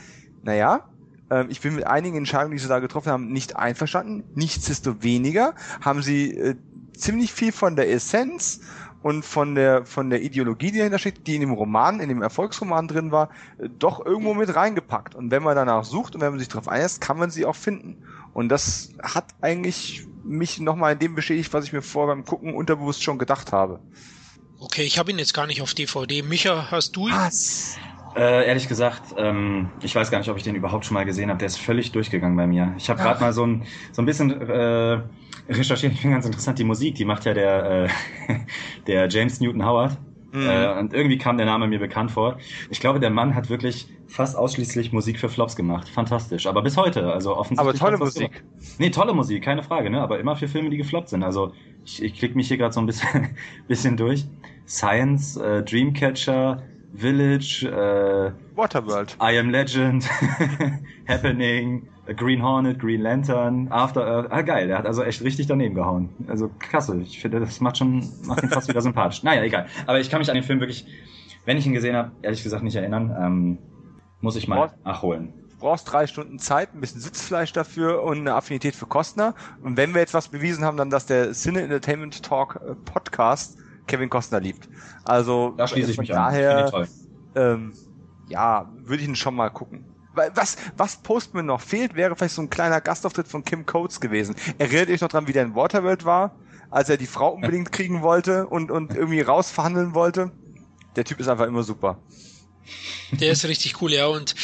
naja, Ähm, ich bin mit einigen Entscheidungen, die sie da getroffen haben, nicht einverstanden. Nichtsdestoweniger haben sie äh, ziemlich viel von der Essenz und von der von der Ideologie, die dahinter steht, die in dem Roman, in dem Erfolgsroman drin war, äh, doch irgendwo mit reingepackt. Und wenn man danach sucht und wenn man sich darauf einlässt, kann man sie auch finden. Und das hat eigentlich mich nochmal in dem bestätigt, was ich mir vor beim Gucken unterbewusst schon gedacht habe. Okay, ich habe ihn jetzt gar nicht auf DVD. Micha, hast du ihn? Was? Äh, ehrlich gesagt, ähm, ich weiß gar nicht, ob ich den überhaupt schon mal gesehen habe. Der ist völlig durchgegangen bei mir. Ich habe gerade mal so ein, so ein bisschen äh, recherchiert. Ich finde ganz interessant, die Musik, die macht ja der, äh, der James Newton Howard. Mhm. Äh, und irgendwie kam der Name mir bekannt vor. Ich glaube, der Mann hat wirklich fast ausschließlich Musik für Flops gemacht. Fantastisch. Aber bis heute, also offensichtlich. Aber tolle Musik. Nee, tolle Musik, keine Frage, ne? Aber immer für Filme, die gefloppt sind. Also ich, ich klicke mich hier gerade so ein bisschen, bisschen durch. Science, äh, Dreamcatcher, Village, äh, Waterworld, I Am Legend, Happening, Green Hornet, Green Lantern, After Earth. Ah, geil, der hat also echt richtig daneben gehauen. Also klasse. Ich finde, das macht schon, macht ihn fast wieder sympathisch. Naja, egal. Aber ich kann mich an den Film wirklich, wenn ich ihn gesehen habe, ehrlich gesagt nicht erinnern. Ähm, muss ich mal nachholen brauchst drei Stunden Zeit, ein bisschen Sitzfleisch dafür und eine Affinität für Kostner. Und wenn wir jetzt was bewiesen haben, dann, dass der Cine Entertainment Talk äh, Podcast Kevin Costner liebt. Also da schließe ich mich daher, an. Ähm, ja, würde ich ihn schon mal gucken. Was, was Postman noch fehlt, wäre vielleicht so ein kleiner Gastauftritt von Kim Coates gewesen. Erinnert euch noch dran, wie der in Waterworld war, als er die Frau unbedingt kriegen wollte und, und irgendwie rausverhandeln wollte? Der Typ ist einfach immer super. Der ist richtig cool, ja. Und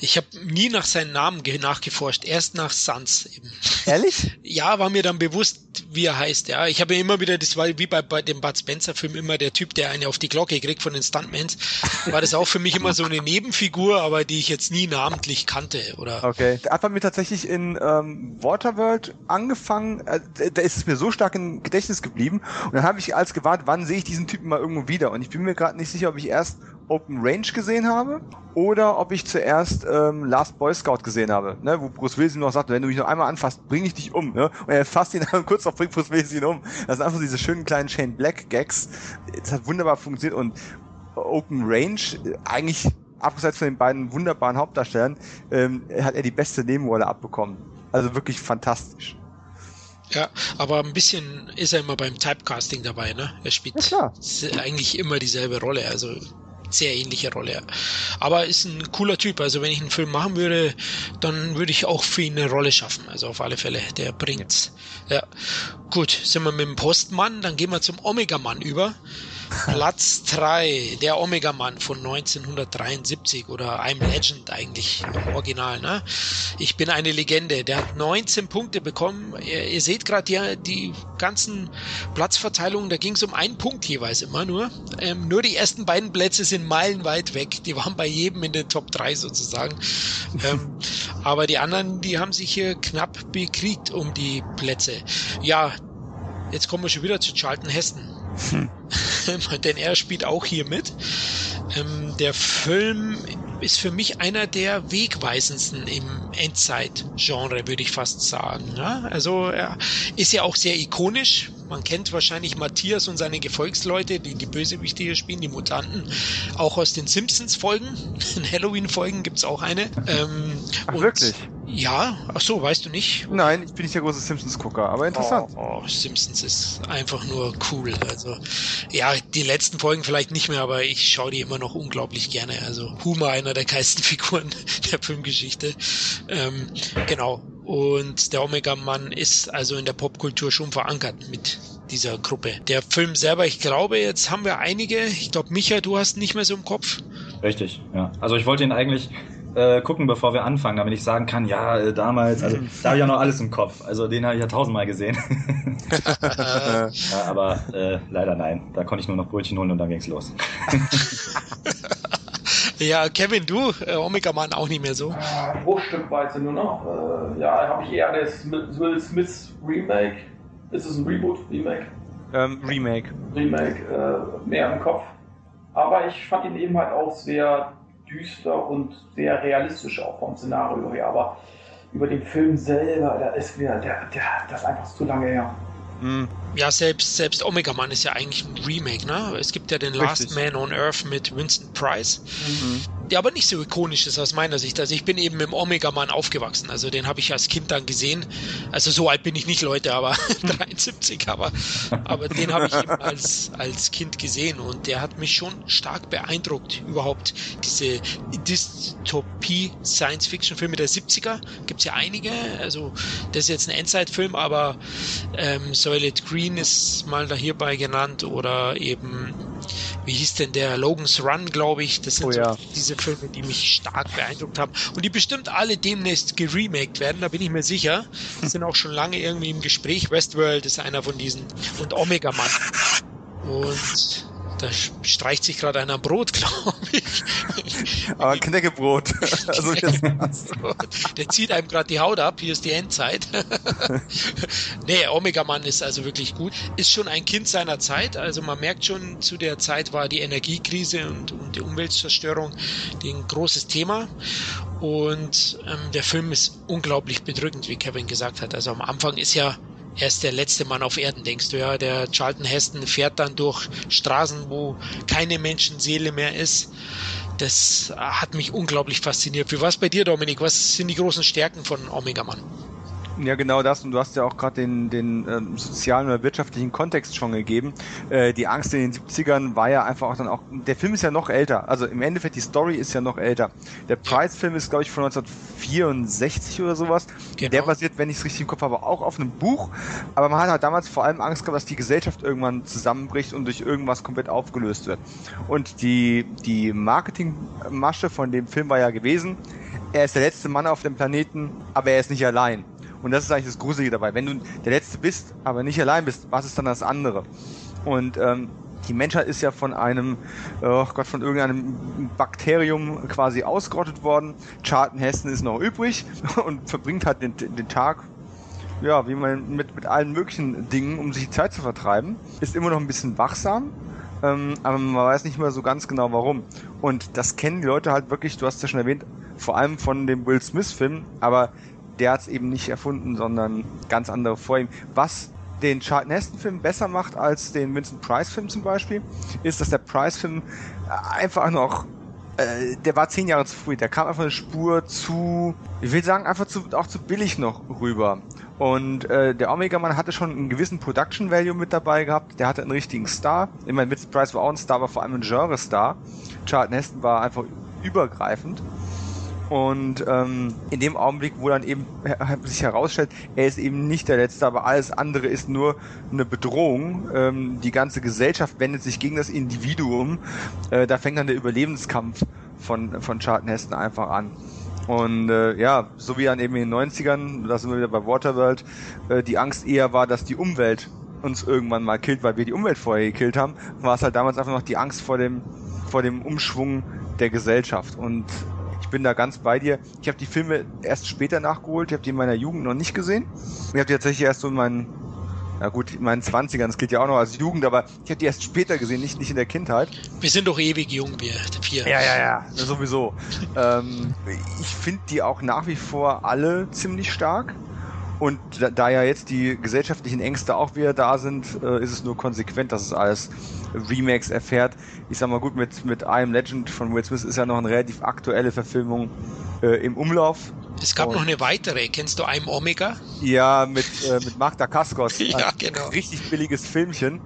ich habe nie nach seinem Namen nachgeforscht, erst nach Sans eben. Ehrlich? ja, war mir dann bewusst, wie er heißt, ja. Ich habe immer wieder, das war wie bei, bei dem Bud Spencer Film immer der Typ, der eine auf die Glocke kriegt von den Stuntmans, war das auch für mich immer so eine Nebenfigur, aber die ich jetzt nie namentlich kannte, oder? Okay. Der hat bei mir tatsächlich in ähm, Waterworld angefangen, äh, da ist es mir so stark im Gedächtnis geblieben und dann habe ich als gewartet, wann sehe ich diesen Typen mal irgendwo wieder und ich bin mir gerade nicht sicher, ob ich erst Open Range gesehen habe oder ob ich zuerst ähm, Last Boy Scout gesehen habe, ne, wo Bruce Willis ihm noch sagt, wenn du mich noch einmal anfasst, bring ich dich um. Ne? Und er fasst ihn dann kurz noch, bringt Bruce Willis ihn um. Das sind einfach diese schönen kleinen Shane Black Gags. Das hat wunderbar funktioniert und Open Range, eigentlich abgesehen von den beiden wunderbaren Hauptdarstellern, ähm, hat er die beste Nebenrolle abbekommen. Also wirklich fantastisch. Ja, aber ein bisschen ist er immer beim Typecasting dabei, ne? Er spielt ja, eigentlich immer dieselbe Rolle. Also sehr ähnliche Rolle. Aber ist ein cooler Typ. Also wenn ich einen Film machen würde, dann würde ich auch für ihn eine Rolle schaffen. Also auf alle Fälle. Der bringt's. Ja. Gut, sind wir mit dem Postmann, dann gehen wir zum Omega-Mann über. Platz 3, der Omega-Mann von 1973 oder I'm Legend eigentlich im Original. Ne? Ich bin eine Legende. Der hat 19 Punkte bekommen. Ihr, ihr seht gerade die, die ganzen Platzverteilungen, da ging es um einen Punkt jeweils immer nur. Ähm, nur die ersten beiden Plätze sind meilenweit weg. Die waren bei jedem in den Top 3 sozusagen. ähm, aber die anderen, die haben sich hier knapp bekriegt um die Plätze. Ja, jetzt kommen wir schon wieder zu Charlton Heston. Hm. Denn er spielt auch hier mit. Ähm, der Film ist für mich einer der wegweisendsten im Endzeit-Genre, würde ich fast sagen. Ja? Also er ist ja auch sehr ikonisch. Man kennt wahrscheinlich Matthias und seine Gefolgsleute, die die Bösewichte hier spielen, die Mutanten, auch aus den Simpsons-Folgen. In Halloween-Folgen gibt's auch eine. Ähm, Ach, wirklich? Ja, ach so, weißt du nicht? Nein, ich bin nicht der große Simpsons-Gucker, aber interessant. Oh, oh, Simpsons ist einfach nur cool. Also, ja, die letzten Folgen vielleicht nicht mehr, aber ich schaue die immer noch unglaublich gerne. Also, Humor, einer der geilsten Figuren der Filmgeschichte. Ähm, genau. Und der Omega-Mann ist also in der Popkultur schon verankert mit dieser Gruppe. Der Film selber, ich glaube, jetzt haben wir einige. Ich glaube, Micha, du hast nicht mehr so im Kopf. Richtig, ja. Also ich wollte ihn eigentlich äh, gucken, bevor wir anfangen, damit ich sagen kann, ja, äh, damals, also da habe ich ja noch alles im Kopf. Also den habe ich ja tausendmal gesehen. ja, aber äh, leider nein. Da konnte ich nur noch Brötchen holen und dann ging's los. ja, Kevin, du, äh, Omega Man auch nicht mehr so. Äh, Bruchstückweise nur noch. Äh, ja, habe ich eher das Will Smith Remake. Ist es ein Reboot, Remake? Ähm, Remake. Remake, äh, mehr im Kopf. Aber ich fand ihn eben halt auch sehr düster und sehr realistisch auch vom Szenario her. Aber über den Film selber, da ist mir, der, der, das ist einfach zu lange her. Hm. Ja, selbst, selbst Omega Man ist ja eigentlich ein Remake, ne? Es gibt ja den Richtig. Last Man on Earth mit Vincent Price. Mhm. Der aber nicht so ikonisch ist aus meiner Sicht. Also ich bin eben im Omega-Mann aufgewachsen. Also den habe ich als Kind dann gesehen. Also so alt bin ich nicht, Leute, aber 73, aber, aber den habe ich eben als, als Kind gesehen und der hat mich schon stark beeindruckt. Überhaupt diese Dystopie-Science-Fiction-Filme der 70er gibt es ja einige. Also das ist jetzt ein Endzeit-Film, aber ähm, Soylent Green ist mal da hierbei genannt oder eben wie hieß denn der Logan's Run, glaube ich. Das sind Oh ja. so diese Filme, die mich stark beeindruckt haben und die bestimmt alle demnächst geremaked werden, da bin ich mir sicher. Sind auch schon lange irgendwie im Gespräch. Westworld ist einer von diesen und Omega Man. Und da streicht sich gerade einer Brot, glaube ich. Aber Knäckebrot. also Der zieht einem gerade die Haut ab. Hier ist die Endzeit. nee, Omega Man ist also wirklich gut. Ist schon ein Kind seiner Zeit. Also man merkt schon, zu der Zeit war die Energiekrise und, und die Umweltzerstörung ein großes Thema. Und ähm, der Film ist unglaublich bedrückend, wie Kevin gesagt hat. Also am Anfang ist ja er ist der letzte Mann auf Erden, denkst du, ja. Der Charlton Heston fährt dann durch Straßen, wo keine Menschenseele mehr ist. Das hat mich unglaublich fasziniert. Wie war es bei dir, Dominik? Was sind die großen Stärken von Omega Mann? Ja, genau das. Und du hast ja auch gerade den, den ähm, sozialen oder wirtschaftlichen Kontext schon gegeben. Äh, die Angst in den 70ern war ja einfach auch dann auch. Der Film ist ja noch älter. Also im Endeffekt, die Story ist ja noch älter. Der Price-Film ist, glaube ich, von 1964 oder sowas. Genau. Der basiert, wenn ich es richtig im Kopf habe, auch auf einem Buch. Aber man hat halt damals vor allem Angst gehabt, dass die Gesellschaft irgendwann zusammenbricht und durch irgendwas komplett aufgelöst wird. Und die, die Marketingmasche von dem Film war ja gewesen, er ist der letzte Mann auf dem Planeten, aber er ist nicht allein. Und das ist eigentlich das Gruselige dabei. Wenn du der Letzte bist, aber nicht allein bist, was ist dann das andere? Und ähm, die Menschheit ist ja von einem, oh Gott, von irgendeinem Bakterium quasi ausgerottet worden. Charlton Heston ist noch übrig und verbringt halt den, den Tag, ja, wie man mit, mit allen möglichen Dingen, um sich die Zeit zu vertreiben. Ist immer noch ein bisschen wachsam, ähm, aber man weiß nicht mehr so ganz genau warum. Und das kennen die Leute halt wirklich, du hast es ja schon erwähnt, vor allem von dem Will Smith-Film, aber der hat es eben nicht erfunden, sondern ganz andere vor ihm. Was den Charlton Heston-Film besser macht als den Vincent Price-Film zum Beispiel, ist, dass der Price-Film einfach noch äh, der war zehn Jahre zu früh. Der kam einfach eine Spur zu, ich will sagen, einfach zu, auch zu billig noch rüber. Und äh, der Omega-Mann hatte schon einen gewissen Production Value mit dabei gehabt. Der hatte einen richtigen Star. Ich meine, Vincent Price war auch ein Star, aber vor allem ein Genre-Star. Charlton Heston war einfach übergreifend. Und ähm, in dem Augenblick, wo dann eben sich herausstellt, er ist eben nicht der Letzte, aber alles andere ist nur eine Bedrohung. Ähm, die ganze Gesellschaft wendet sich gegen das Individuum. Äh, da fängt dann der Überlebenskampf von, von Charlton einfach an. Und äh, ja, so wie dann eben in den 90ern, da sind wir wieder bei Waterworld, äh, die Angst eher war, dass die Umwelt uns irgendwann mal killt, weil wir die Umwelt vorher gekillt haben, war es halt damals einfach noch die Angst vor dem, vor dem Umschwung der Gesellschaft. Und bin da ganz bei dir. Ich habe die Filme erst später nachgeholt. Ich habe die in meiner Jugend noch nicht gesehen. Ich habe die tatsächlich erst so in meinen, na gut, in meinen 20ern, das gilt ja auch noch als Jugend, aber ich habe die erst später gesehen, nicht, nicht in der Kindheit. Wir sind doch ewig jung, wir vier. Ja, ja, ja, sowieso. ähm, ich finde die auch nach wie vor alle ziemlich stark. Und da, da ja jetzt die gesellschaftlichen Ängste auch wieder da sind, äh, ist es nur konsequent, dass es alles Remakes erfährt. Ich sag mal gut, mit, mit I Am Legend von Will Smith ist ja noch eine relativ aktuelle Verfilmung äh, im Umlauf. Es gab Und- noch eine weitere. Kennst du I'm Omega? Ja, mit, äh, mit Magda Kaskos. Ja, genau. Richtig billiges Filmchen.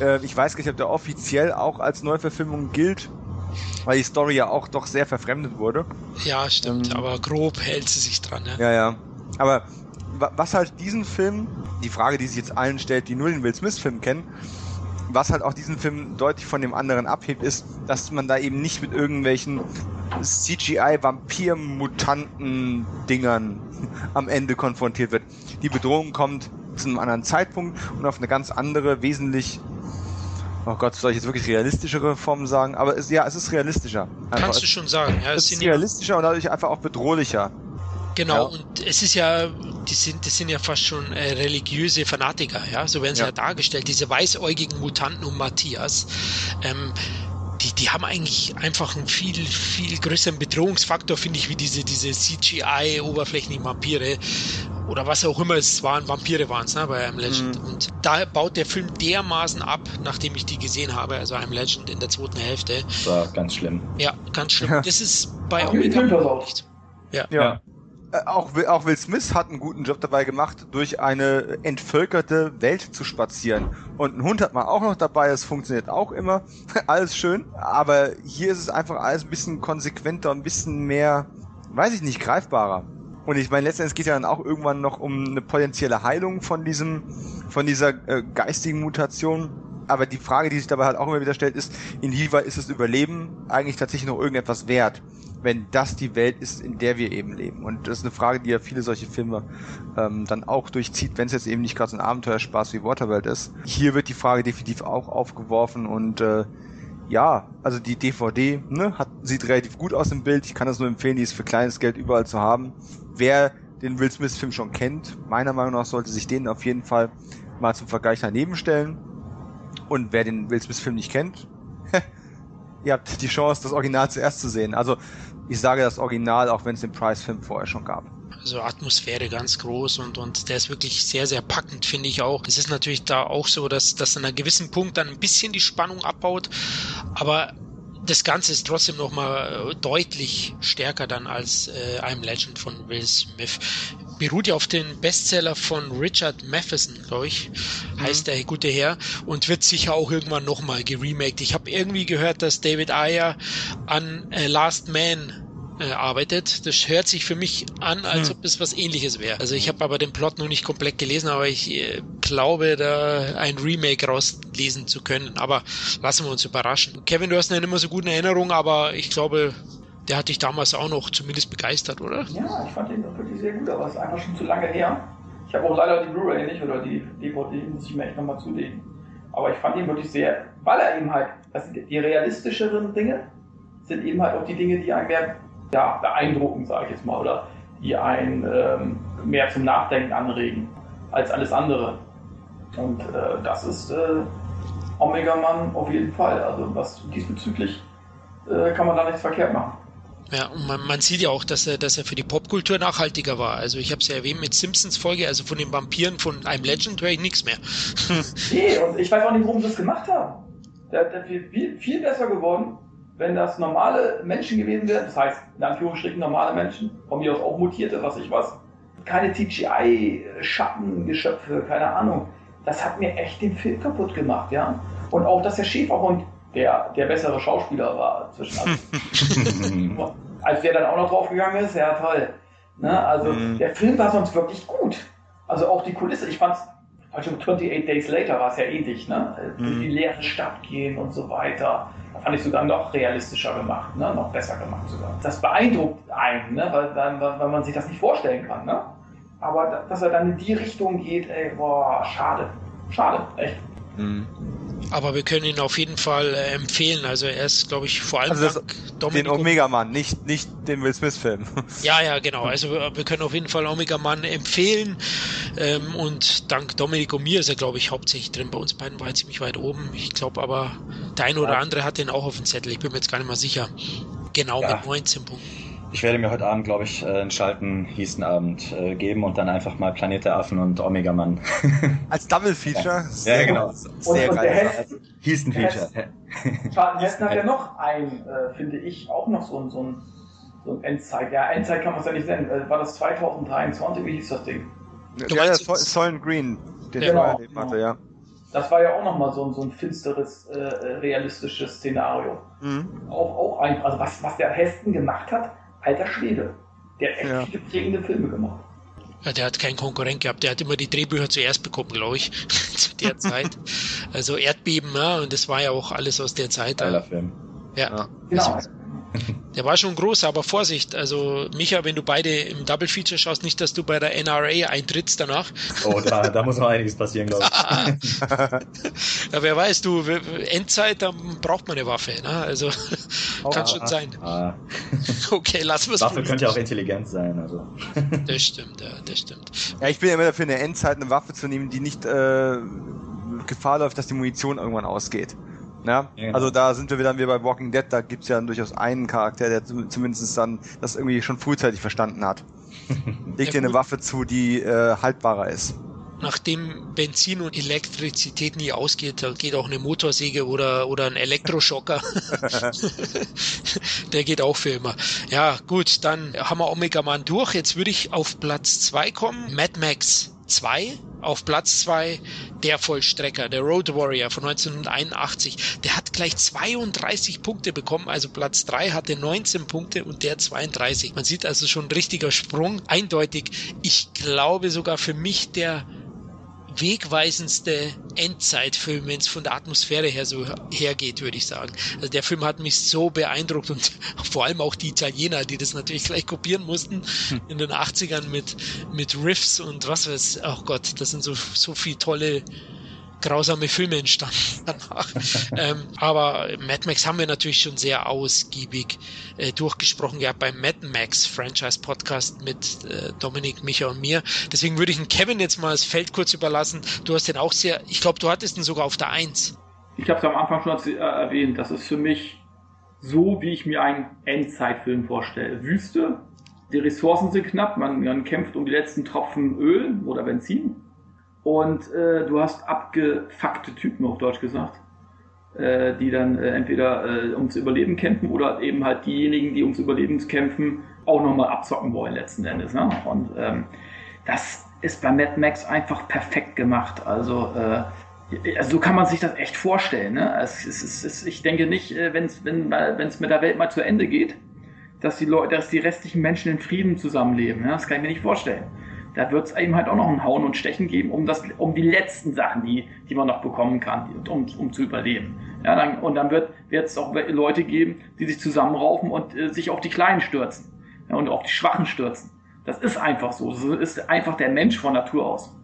Äh, ich weiß gar nicht, ob der offiziell auch als Neuverfilmung gilt, weil die Story ja auch doch sehr verfremdet wurde. Ja, stimmt. Ähm, aber grob hält sie sich dran. Ja. Ja, ja. Aber was halt diesen Film, die Frage, die sich jetzt allen stellt, die nur den Will Smith-Film kennen, was halt auch diesen Film deutlich von dem anderen abhebt, ist, dass man da eben nicht mit irgendwelchen CGI-Vampir-Mutanten-Dingern am Ende konfrontiert wird. Die Bedrohung kommt zu einem anderen Zeitpunkt und auf eine ganz andere, wesentlich, oh Gott, soll ich jetzt wirklich realistischere Form sagen? Aber es, ja, es ist realistischer. Einfach. Kannst du schon sagen. Ja, es ist realistischer und dadurch einfach auch bedrohlicher. Genau. ja. Und es ist ja, die sind, das sind ja fast schon äh, religiöse Fanatiker. Ja, so werden sie ja. Ja. dargestellt. Diese weißäugigen Mutanten um Matthias. Ähm, die, die haben eigentlich einfach einen viel, viel größeren Bedrohungsfaktor, finde ich, wie diese, diese CGI-oberflächlichen Vampire. oder was auch immer es waren, Vampire waren es, ne, bei I'm Legend. Mhm. Und da baut der Film dermaßen ab, nachdem ich die gesehen habe, also I'm Legend in der zweiten Hälfte. Das war ganz schlimm. Ja, ganz schlimm. Ja. Das ist bei Omega nicht. Ja. Ja. Äh, Auch, Will- auch Will Smith hat einen guten Job dabei gemacht, durch eine entvölkerte Welt zu spazieren. Und ein Hund hat man auch noch dabei, das funktioniert auch immer. alles schön. Aber hier ist es einfach alles ein bisschen konsequenter, ein bisschen mehr, weiß ich nicht, greifbarer. Und ich meine, letztendlich geht ja dann auch irgendwann noch um eine potenzielle Heilung von diesem, von dieser äh, geistigen Mutation. Aber die Frage, die sich dabei halt auch immer wieder stellt, ist, inwieweit ist das Überleben eigentlich tatsächlich noch irgendetwas wert? wenn das die Welt ist, in der wir eben leben. Und das ist eine Frage, die ja viele solche Filme ähm, dann auch durchzieht, wenn es jetzt eben nicht gerade so ein Abenteuerspaß wie Waterworld ist. Hier wird die Frage definitiv auch aufgeworfen und äh, ja, also die DVD ne, hat, sieht relativ gut aus im Bild. Ich kann das nur empfehlen, die ist für kleines Geld überall zu haben. Wer den Will Smith-Film schon kennt, meiner Meinung nach sollte sich den auf jeden Fall mal zum Vergleich daneben stellen. Und wer den Will Smith-Film nicht kennt, ihr habt die Chance, das Original zuerst zu sehen. Also ich sage das Original, auch wenn es den Price-Film vorher schon gab. Also Atmosphäre ganz groß und, und der ist wirklich sehr, sehr packend, finde ich auch. Es ist natürlich da auch so, dass, dass an einem gewissen Punkt dann ein bisschen die Spannung abbaut, aber das Ganze ist trotzdem nochmal äh, deutlich stärker dann als äh, I'm Legend von Will Smith. Beruht ja auf den Bestseller von Richard Matheson, glaube ich, heißt der gute Herr, und wird sicher auch irgendwann nochmal geremaked. Ich habe irgendwie gehört, dass David Ayer an äh, Last Man äh, arbeitet. Das hört sich für mich an, als Hm. ob es was ähnliches wäre. Also ich habe aber den Plot noch nicht komplett gelesen, aber ich äh, glaube, da ein Remake rauslesen zu können. Aber lassen wir uns überraschen. Kevin, du hast eine nicht mehr so gute Erinnerung, aber ich glaube, der hat dich damals auch noch zumindest begeistert, oder? Ja, ich fand den wirklich sehr gut, aber es ist einfach schon zu lange her. Ich habe auch leider die Blu-ray nicht oder die DVD, muss ich mir echt nochmal zulegen. Aber ich fand ihn wirklich sehr, weil er eben halt, das sind die realistischeren Dinge sind eben halt auch die Dinge, die einen mehr ja, beeindrucken, sage ich jetzt mal, oder die einen ähm, mehr zum Nachdenken anregen als alles andere. Und äh, das ist äh, Omega Man auf jeden Fall. Also was diesbezüglich äh, kann man da nichts verkehrt machen. Ja, und man, man sieht ja auch, dass er, dass er für die Popkultur nachhaltiger war. Also ich habe es ja erwähnt mit Simpsons Folge, also von den Vampiren von I'm Legend höre ich nichts mehr. Nee, und ich weiß auch nicht, warum sie das gemacht haben. Der, der viel, viel besser geworden, wenn das normale Menschen gewesen wären. Das heißt, in Anführungsstrichen normale Menschen, von mir aus auch mutierte, was ich was. Keine CGI-Schattengeschöpfe, keine Ahnung. Das hat mir echt den Film kaputt gemacht, ja. Und auch, dass der Schäferhund der, der bessere Schauspieler war zwischen. Als der dann auch noch draufgegangen ist, ja toll. Ne? Also Mhm. der Film war sonst wirklich gut. Also auch die Kulisse, ich fand's, also 28 Days Later war es ja ähnlich, ne? Mhm. die leere Stadt gehen und so weiter. Fand ich sogar noch realistischer gemacht, ne? Noch besser gemacht sogar. Das beeindruckt einen, ne? Weil, weil, weil man sich das nicht vorstellen kann, ne? Aber da- dass er dann in die Richtung geht, ey, boah, schade. Schade, echt. Mhm. Aber wir können ihn auf jeden Fall äh, empfehlen. Also er ist, glaube ich, vor allem Also dank Den Dominic Omega Mann, nicht, nicht den Will Smith Film. Ja, ja, genau. Also wir, wir können auf jeden Fall Omega Mann empfehlen. Ähm, und dank Dominik und mir ist er, glaube ich, hauptsächlich drin. Bei uns beiden war er ziemlich weit oben. Ich glaube aber, der eine oder andere hat den auch auf dem Zettel. Ich bin mir jetzt gar nicht mal sicher. Genau, Ja. mit 19 Punkten. Ich werde mir heute Abend, glaube ich, äh, einen Schalten Hiestenabend äh, geben und dann einfach mal Planet der Affen und Omega Mann. Als Double Feature. Ja, genau. Sehr und, und der geil. Hess, Hiesten Feature. Charlton Heston hat ja noch ein, äh, finde ich, auch noch so ein, so ein, so ein Endzeit. Ja, Endzeit kann man es ja nicht nennen. Äh, War das 2023? Wie hieß das Ding? Du Ja, ja, meinst Sol- jetzt- Solon Green, den Ja, genau. erlebt hatte, ja. Das war ja auch nochmal so, ein- so ein finsteres, äh, äh, realistisches Szenario. Mhm. Auch, auch ein, also was, was der Heston gemacht hat, alter Schwede. Der hat echt Ja. viele prägende Filme gemacht. Ja, der hat keinen Konkurrent gehabt. Der hat immer die Drehbücher zuerst bekommen, glaube ich, zu der Zeit. Also Erdbeben, ja, und das war ja auch alles aus der Zeit. Geiler Film. Ja. Ja. Genau. Der war schon groß, aber Vorsicht. Also, Micha, wenn du beide im Double Feature schaust, nicht, dass du bei der NRA eintrittst danach. Oh, da, da muss noch einiges passieren, glaube ich. Ja, wer weiß, du, Endzeit, da braucht man eine Waffe. Ne? Also, kann schon sein. Ah, Okay, lassen wir es Waffe könnte ja auch intelligent sein. Also. Das stimmt, ja, das stimmt. Ja, ich bin ja immer dafür, in der Endzeit eine Waffe zu nehmen, die nicht äh, Gefahr läuft, dass die Munition irgendwann ausgeht. Ja? Ja, genau. Also da sind wir wieder wie bei Walking Dead, da gibt's ja durchaus einen Charakter, der zum- zumindest dann das irgendwie schon frühzeitig verstanden hat. Leg dir eine Waffe zu, die äh, haltbarer ist. Nachdem Benzin und Elektrizität nie ausgeht, da geht auch eine Motorsäge oder, oder ein Elektroschocker. Der geht auch für immer. Ja, gut, dann haben wir Omega Man durch. Jetzt würde ich auf Platz zwei kommen. Mad Max 2 auf Platz 2 der Vollstrecker, der Road Warrior von 1981. Der hat gleich 32 Punkte bekommen, also Platz 3 hatte 19 Punkte und der 32. Man sieht also schon ein richtiger Sprung. Eindeutig, ich glaube sogar für mich der wegweisendste Endzeitfilm, wenn es von der Atmosphäre her so hergeht, würde ich sagen. Also der Film hat mich so beeindruckt und vor allem auch die Italiener, die das natürlich gleich kopieren mussten hm. in den 80ern mit, mit Riffs und was weiß, oh Gott, das sind so, so viele tolle grausame Filme entstanden danach. ähm, aber Mad Max haben wir natürlich schon sehr ausgiebig äh, durchgesprochen gehabt beim Mad Max Franchise Podcast mit äh, Dominik, Micha und mir. Deswegen würde ich den Kevin jetzt mal das Feld kurz überlassen. Du hast den auch sehr, ich glaube, du hattest ihn sogar auf der Eins. Ich habe es am Anfang schon äh, erwähnt. Das ist für mich so, wie ich mir einen Endzeitfilm vorstelle. Wüste, die Ressourcen sind knapp, man, man kämpft um die letzten Tropfen Öl oder Benzin und äh, du hast abgefuckte Typen, auf Deutsch gesagt, äh, die dann äh, entweder äh, ums Überleben kämpfen oder eben halt diejenigen, die ums Überleben kämpfen, auch nochmal abzocken wollen letzten Endes. Ne? Und ähm, das ist bei Mad Max einfach perfekt gemacht. Also, äh, also so kann man sich das echt vorstellen. Ne? Es, es, es, ich denke nicht, äh, wenn's, wenn es mit der Welt mal zu Ende geht, dass die, Leute, dass die restlichen Menschen in Frieden zusammenleben. Ne? Das kann ich mir nicht vorstellen da wird es eben halt auch noch ein Hauen und Stechen geben, um, das, um die letzten Sachen, die, die man noch bekommen kann, um, um zu überleben. Ja, dann, und dann wird es auch Leute geben, die sich zusammenraufen und äh, sich auf die Kleinen stürzen ja, und auf die Schwachen stürzen. Das ist einfach so. Das ist einfach der Mensch von Natur aus.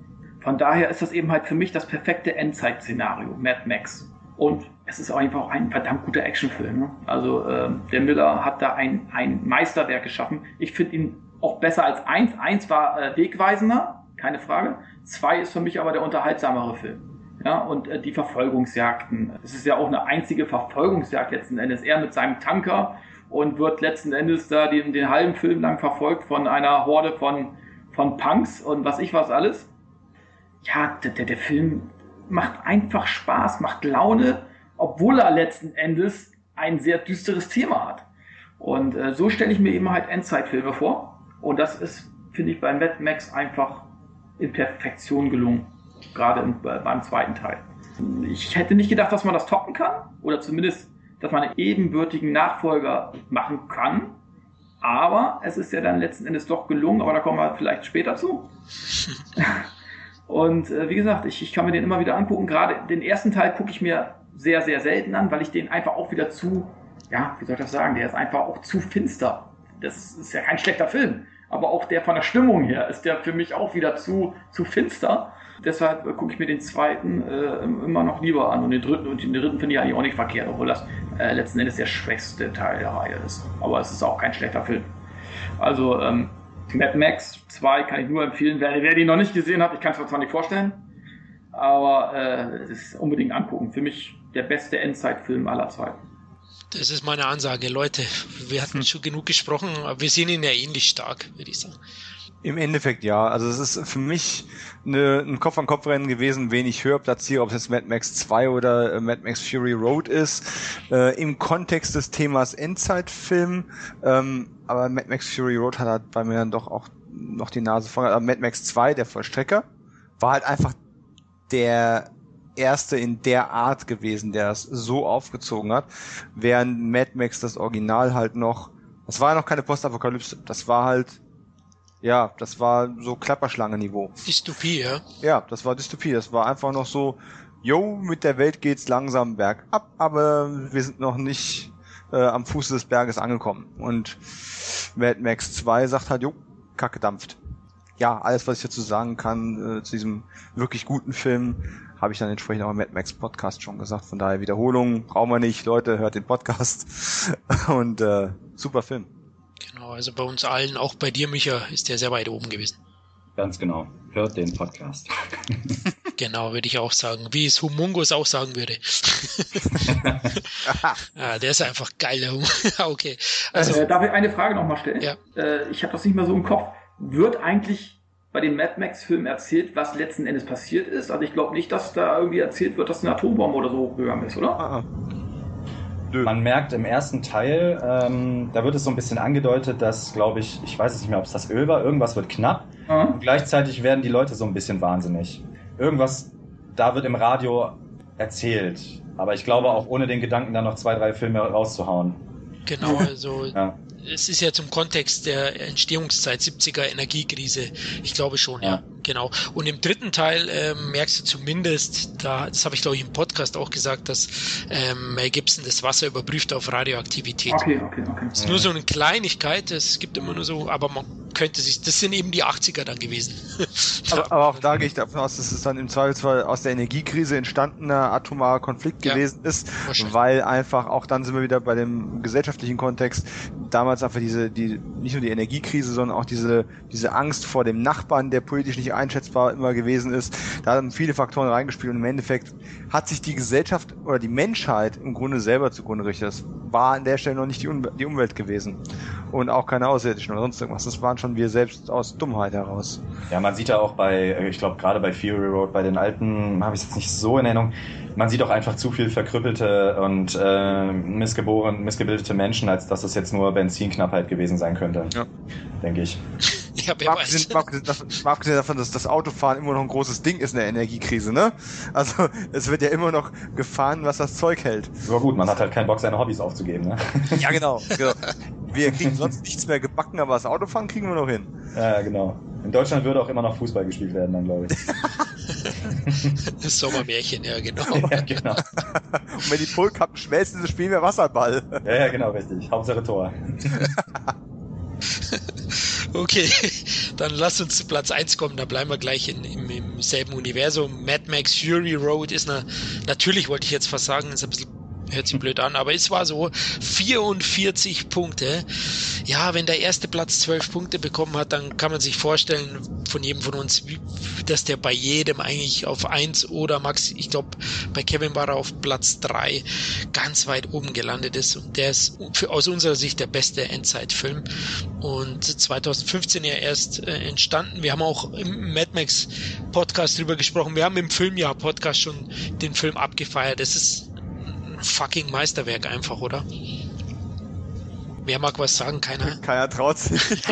Von daher ist das eben halt für mich das perfekte Endzeit-Szenario, Mad Max. Und es ist einfach ein verdammt guter Actionfilm. Ne? Also äh, der Miller hat da ein, ein Meisterwerk geschaffen. Ich finde ihn auch besser als eins. Eins war äh, wegweisender, keine Frage. Zwei ist für mich aber der unterhaltsamere Film. Ja, und äh, die Verfolgungsjagden. Es ist ja auch eine einzige Verfolgungsjagd letzten Endes. Er mit seinem Tanker und wird letzten Endes da den, den halben Film lang verfolgt von einer Horde von, von Punks und was ich was alles. Ja, der, der, der Film macht einfach Spaß, macht Laune, obwohl er letzten Endes ein sehr düsteres Thema hat. Und äh, so stelle ich mir eben halt Endzeitfilme vor. Und das ist, finde ich, bei Mad Max einfach in Perfektion gelungen. Gerade im, äh, beim zweiten Teil. Ich hätte nicht gedacht, dass man das toppen kann. Oder zumindest, dass man einen ebenbürtigen Nachfolger machen kann. Aber es ist ja dann letzten Endes doch gelungen, aber da kommen wir vielleicht später zu. Und äh, wie gesagt, ich, ich kann mir den immer wieder angucken. Gerade den ersten Teil gucke ich mir sehr, sehr selten an, weil ich den einfach auch wieder zu, ja, wie soll ich das sagen, der ist einfach auch zu finster das ist ja kein schlechter Film, aber auch der von der Stimmung her ist der für mich auch wieder zu, zu finster. Deshalb äh, gucke ich mir den zweiten äh, immer noch lieber an und den dritten und den dritten finde ich eigentlich auch nicht verkehrt, obwohl das äh, letzten Endes der schwächste Teil der Reihe ist. Aber es ist auch kein schlechter Film. Also ähm, Mad Max 2 kann ich nur empfehlen. Wer, wer den noch nicht gesehen hat, ich kann es mir zwar nicht vorstellen, aber äh, es ist unbedingt angucken. Für mich der beste Endzeitfilm aller Zeiten. Das ist meine Ansage, Leute. Wir hatten hm. schon genug gesprochen, aber wir sehen ihn ja ähnlich stark, würde ich sagen. Im Endeffekt ja. Also es ist für mich eine, ein Kopf-an-Kopf-Rennen gewesen, wen ich höher platziere, ob es jetzt Mad Max 2 oder äh, Mad Max Fury Road ist. Äh, Im Kontext des Themas Endzeitfilm. Ähm, aber Mad Max Fury Road hat halt bei mir dann doch auch noch die Nase voll. Aber Mad Max 2, der Vollstrecker, war halt einfach der erste in der Art gewesen, der es so aufgezogen hat, während Mad Max das Original halt noch, das war ja noch keine Postapokalypse, das war halt, ja, das war so Klapperschlange-Niveau. Dystopie, ja? Ja, das war Dystopie, das war einfach noch so, yo, mit der Welt geht's langsam bergab, aber wir sind noch nicht äh, am Fuße des Berges angekommen. Und Mad Max 2 sagt halt, jo, Kacke dampft. Ja, alles, was ich dazu sagen kann äh, zu diesem wirklich guten Film, habe ich dann entsprechend auch im Mad Max Podcast schon gesagt. Von daher Wiederholungen brauchen wir nicht. Leute, hört den Podcast. Und äh, super Film. Genau, also bei uns allen, auch bei dir, Micha, ist der sehr weit oben gewesen. Ganz genau. Hört den Podcast. genau, würde ich auch sagen. Wie es Humungus auch sagen würde. ja, der ist einfach geil, der okay. Also, äh, darf ich eine Frage nochmal stellen? Ja. Äh, ich habe das nicht mehr so im Kopf. wird eigentlich bei dem Mad Max-Film erzählt, was letzten Endes passiert ist. Also ich glaube nicht, dass da irgendwie erzählt wird, dass eine Atombombe oder so hochgegangen ist, oder? Ah, ah. Man merkt im ersten Teil, ähm, da wird es so ein bisschen angedeutet, dass, glaube ich, ich weiß es nicht mehr, ob es das Öl war, irgendwas wird knapp Mhm. und gleichzeitig werden die Leute so ein bisschen wahnsinnig. Irgendwas, da wird im Radio erzählt, aber ich glaube auch ohne den Gedanken, da noch zwei, drei Filme rauszuhauen. Genau, also Ja. Es ist ja zum Kontext der Entstehungszeit 70er Energiekrise. Ich glaube schon, ja. Ja. Genau. Und im dritten Teil ähm, merkst du zumindest, da, das habe ich glaube ich im Podcast auch gesagt, dass ähm, Mel Gibson das Wasser überprüft auf Radioaktivität. Okay, okay, okay. Das ist nur so eine Kleinigkeit, es gibt immer nur so, aber man könnte sich, das sind eben die 80er dann gewesen. Aber, aber auch da gehe ich davon aus, dass es dann im Zweifelsfall aus der Energiekrise entstandener atomarer Konflikt Ja, gewesen ist, weil einfach auch dann sind wir wieder bei dem gesellschaftlichen Kontext, damals einfach diese, die, nicht nur die Energiekrise, sondern auch diese, diese Angst vor dem Nachbarn, der politisch nicht einschätzbar immer gewesen ist. Da haben viele Faktoren reingespielt und im Endeffekt hat sich die Gesellschaft oder die Menschheit im Grunde selber zugrunde gerichtet. Das war an der Stelle noch nicht die, Un die Umwelt gewesen und auch keine Außerirdischen oder sonst irgendwas. Das waren schon wir selbst aus Dummheit heraus. Ja, man sieht ja auch bei, äh, ich glaube gerade bei Fury Road, bei den alten, habe ich es jetzt nicht so in Erinnerung, man sieht auch einfach zu viel verkrüppelte und äh, missgeboren, missgebildete Menschen, als dass es jetzt nur Benzinknappheit gewesen sein könnte. Ja. Denke ich. ja, Mal abgesehen, mal abgesehen davon, dass das Autofahren immer noch ein großes Ding ist in der Energiekrise, ne? Also es wird ja immer noch gefahren, was das Zeug hält. Aber gut, man hat halt keinen Bock, seine Hobbys aufzugeben, ne? Ja, genau. genau. Wir kriegen sonst nichts mehr gebacken, aber das Autofahren kriegen wir noch hin. Ja, genau. In Deutschland würde auch immer noch Fußball gespielt werden, dann glaube ich. Das Sommermärchen, ja, genau. ja, genau. Und wenn die Polkappen schmelzen, dann spielen wir Wasserball. Ja, ja, genau, richtig. Hauptsache Tor. Okay, dann lass uns zu Platz 1 kommen, da bleiben wir gleich in, im, im selben Universum. Mad Max Fury Road ist eine, natürlich wollte ich jetzt fast sagen, ist ein bisschen, hört sich blöd an, aber es war so, 44 Punkte. Ja, wenn der erste Platz 12 Punkte bekommen hat, dann kann man sich vorstellen, von jedem von uns, dass der bei jedem eigentlich auf 1 oder max, ich glaube, bei Kevin war er auf Platz 3 ganz weit oben gelandet ist und der ist für, aus unserer Sicht der beste Endzeitfilm und 2015 ja erst äh, entstanden. Wir haben auch im Mad Max Podcast drüber gesprochen. Wir haben im Filmjahr Podcast schon den Film abgefeiert. Es ist fucking Meisterwerk einfach, oder? Wer mag was sagen? Keiner? Keiner traut sich.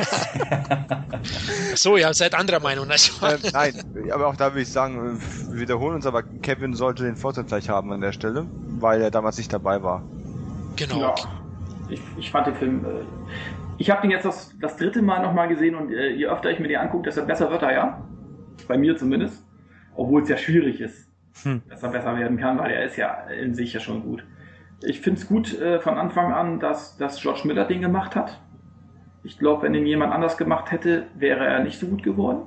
So, ja, seid anderer Meinung. Also, ähm, nein, aber auch da würde ich sagen, wir wiederholen uns, aber Kevin sollte den Vorteil gleich haben an der Stelle, weil er damals nicht dabei war. genau. Ja, ich, ich fand den Film. Äh, ich habe den jetzt das, das dritte Mal nochmal gesehen und äh, je öfter ich mir den angucke, desto besser wird er ja. Bei mir zumindest. Obwohl es ja schwierig ist, Hm. dass er besser werden kann, weil er ist ja in sich ja schon gut. Ich finde es gut äh, von Anfang an, dass, dass George Miller den gemacht hat. Ich glaube, wenn ihn jemand anders gemacht hätte, wäre er nicht so gut geworden.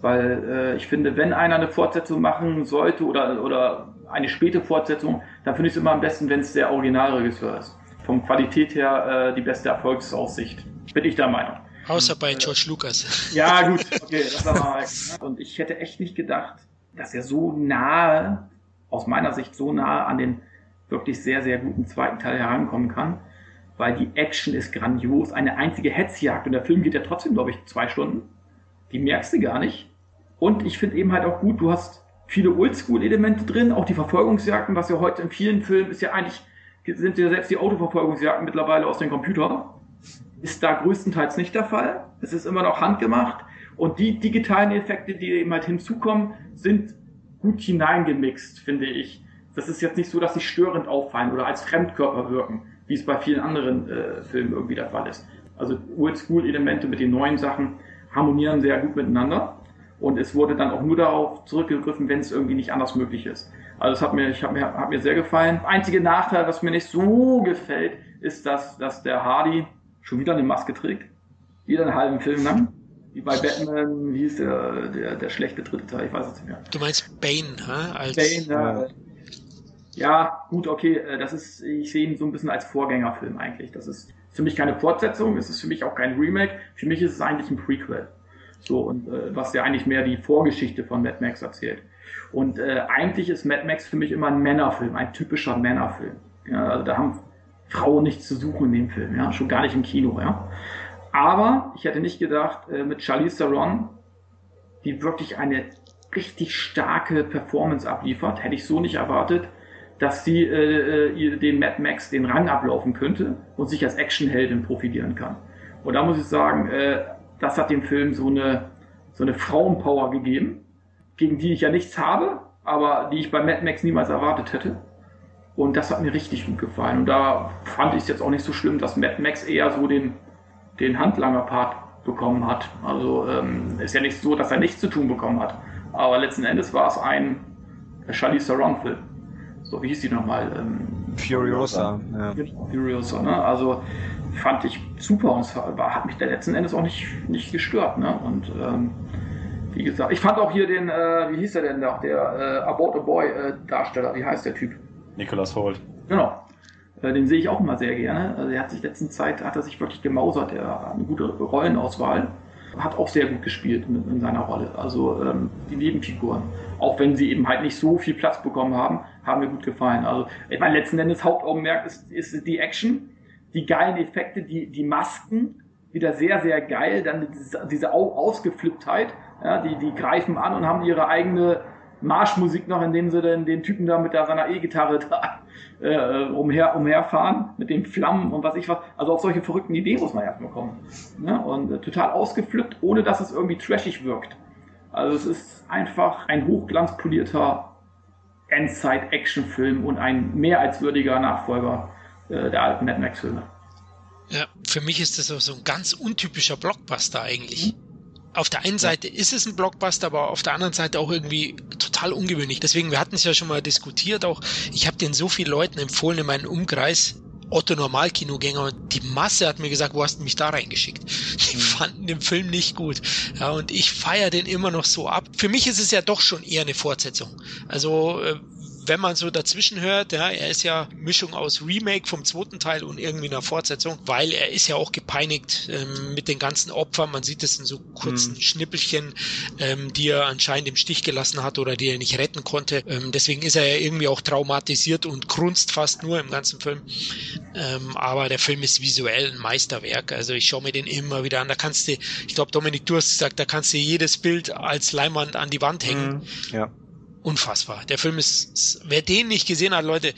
Weil äh, ich finde, wenn einer eine Fortsetzung machen sollte oder, oder eine späte Fortsetzung, dann finde ich es immer am besten, wenn es der Originalregisseur ist. Vom Qualität her äh, die beste Erfolgsaussicht. Bin ich der Meinung. Außer bei George Lucas. Ja, gut, okay, das war mal. Und ich hätte echt nicht gedacht, dass er so nahe, aus meiner Sicht so nahe an den wirklich sehr, sehr guten zweiten Teil herankommen kann. Weil die Action ist grandios, eine einzige Hetzjagd und der Film geht ja trotzdem, glaube ich, zwei Stunden. Die merkst du gar nicht. Und ich finde eben halt auch gut, du hast viele Oldschool-Elemente drin, auch die Verfolgungsjagden, was ja heute in vielen Filmen ist ja eigentlich, sind ja selbst die Autoverfolgungsjagden mittlerweile aus dem Computer. Ist da größtenteils nicht der Fall. Es ist immer noch handgemacht. Und die digitalen Effekte, die eben halt hinzukommen, sind gut hineingemixt, finde ich. Das ist jetzt nicht so, dass sie störend auffallen oder als Fremdkörper wirken, wie es bei vielen anderen äh, Filmen irgendwie der Fall ist. Also Oldschool-Elemente mit den neuen Sachen harmonieren sehr gut miteinander. Und es wurde dann auch nur darauf zurückgegriffen, wenn es irgendwie nicht anders möglich ist. Also es hat mir, ich hab mir, hat mir sehr gefallen. Einzige Nachteil, was mir nicht so gefällt, ist, dass, dass der Hardy schon wieder eine Maske trägt. Wieder einen halben Film lang. Wie bei Batman, wie hieß der, der, der schlechte dritte Teil, ich weiß es nicht mehr. Du meinst Bane, hä? Als, Bane, äh, ja, gut, okay, äh, das ist, ich sehe ihn so ein bisschen als Vorgängerfilm eigentlich. Das ist für mich keine Fortsetzung, es ist für mich auch kein Remake, für mich ist es eigentlich ein Prequel. So, und äh, was ja eigentlich mehr die Vorgeschichte von Mad Max erzählt. Und äh, eigentlich ist Mad Max für mich immer ein Männerfilm, ein typischer Männerfilm. Ja, also da haben Frauen nichts zu suchen in dem Film, ja, schon gar nicht im Kino, ja. Aber ich hätte nicht gedacht, äh, mit Charlize Theron, die wirklich eine richtig starke Performance abliefert, hätte ich so nicht erwartet, dass sie äh, äh dem Mad Max den Rang ablaufen könnte und sich als Actionheldin profilieren kann. Und da muss ich sagen, äh, das hat dem Film so eine, so eine Frauenpower gegeben, gegen die ich ja nichts habe, aber die ich bei Mad Max niemals erwartet hätte. Und das hat mir richtig gut gefallen. Und da fand ich es jetzt auch nicht so schlimm, dass Mad Max eher so den, den Handlanger-Part bekommen hat. Also ähm, ist ja nicht so, dass er nichts zu tun bekommen hat. Aber letzten Endes war es ein Charlize Theron-Film. So, wie hieß die nochmal? Ähm, Furiosa. Ja. Furiosa, ne? Also fand ich super und war, hat mich da letzten Endes auch nicht, nicht gestört. Ne? Und ähm, wie gesagt, ich fand auch hier den, äh, wie hieß der denn da, der äh, About a Boy äh, Darsteller, wie heißt der Typ? Nicholas Holt. Genau. Äh, den sehe ich auch immer sehr gerne. Also er hat sich letzten Zeit, hat er sich wirklich gemausert, er hat eine gute Rollenauswahl. Hat auch sehr gut gespielt in, in seiner Rolle. Also ähm, die Nebenfiguren. Auch wenn sie eben halt nicht so viel Platz bekommen haben, haben mir gut gefallen. Also ich meine, letzten Endes Hauptaugenmerk ist, ist die Action, die geilen Effekte, die, die Masken, wieder sehr, sehr geil. Dann diese, diese Ausgeflipptheit, ja, die, die greifen an und haben ihre eigene Marschmusik noch, indem sie dann den Typen da mit der, seiner E-Gitarre da äh, umher, umherfahren, mit den Flammen und was ich was. Also auf solche verrückten Ideen muss man erstmal kommen. Ne? Und äh, total ausgeflippt, ohne dass es irgendwie trashig wirkt. Also es ist einfach ein hochglanzpolierter Endzeit-Action-Film und ein mehr als würdiger Nachfolger äh, der alten Mad Max-Filme. Ja, für mich ist das auch so ein ganz untypischer Blockbuster eigentlich. Auf der einen Seite ist es ein Blockbuster, aber auf der anderen Seite auch irgendwie total ungewöhnlich. Deswegen, wir hatten es ja schon mal diskutiert auch. Ich habe den so vielen Leuten empfohlen in meinem Umkreis, Otto Normalkinogänger und die Masse hat mir gesagt, wo hast du mich da reingeschickt? Die mhm. fanden den Film nicht gut. Ja, und ich feiere den immer noch so ab. Für mich ist es ja doch schon eher eine Fortsetzung. Also äh, wenn man so dazwischen hört, ja, er ist ja Mischung aus Remake vom zweiten Teil und irgendwie einer Fortsetzung, weil er ist ja auch gepeinigt ähm, mit den ganzen Opfern. Man sieht es in so kurzen mhm. Schnippelchen, ähm, die er anscheinend im Stich gelassen hat oder die er nicht retten konnte. Ähm, deswegen ist er ja irgendwie auch traumatisiert und grunzt fast nur im ganzen Film. Ähm, aber der Film ist visuell ein Meisterwerk. Also ich schaue mir den immer wieder an. Da kannst du, ich glaube, Dominik, du hast gesagt, da kannst du jedes Bild als Leinwand an die Wand hängen. Mhm. Ja unfassbar. Der Film ist, wer den nicht gesehen hat, Leute,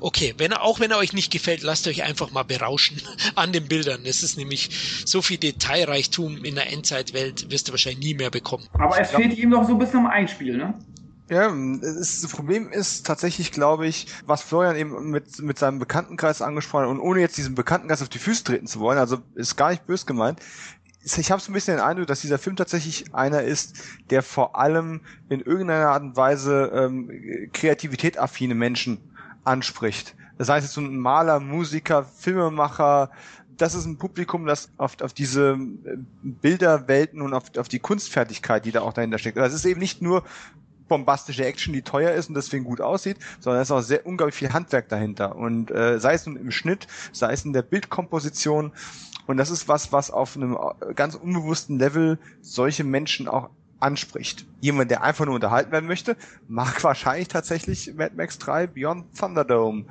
okay, wenn er, auch wenn er euch nicht gefällt, lasst euch einfach mal berauschen an den Bildern. Es ist nämlich so viel Detailreichtum in der Endzeitwelt, wirst du wahrscheinlich nie mehr bekommen. Aber es fehlt ihm doch so ein bisschen am Einspiel, ne? Ja, das Problem ist tatsächlich, glaube ich, was Florian eben mit, mit seinem Bekanntenkreis angesprochen hat und ohne jetzt diesem Bekanntenkreis auf die Füße treten zu wollen, also ist gar nicht bös gemeint, ich habe so ein bisschen den Eindruck, dass dieser Film tatsächlich einer ist, der vor allem in irgendeiner Art und Weise ähm, kreativitätaffine Menschen anspricht. Das heißt jetzt so ein Maler, Musiker, Filmemacher, das ist ein Publikum, das auf, auf diese äh, Bilderwelten und auf, auf die Kunstfertigkeit, die da auch dahinter steckt. Das ist eben nicht nur bombastische Action, die teuer ist und deswegen gut aussieht, sondern es ist auch sehr unglaublich viel Handwerk dahinter. Und äh, sei es nun im Schnitt, sei es in der Bildkomposition, und das ist was, was auf einem ganz unbewussten Level solche Menschen auch anspricht. Jemand, der einfach nur unterhalten werden möchte, mag wahrscheinlich tatsächlich Mad Max 3 Beyond Thunderdome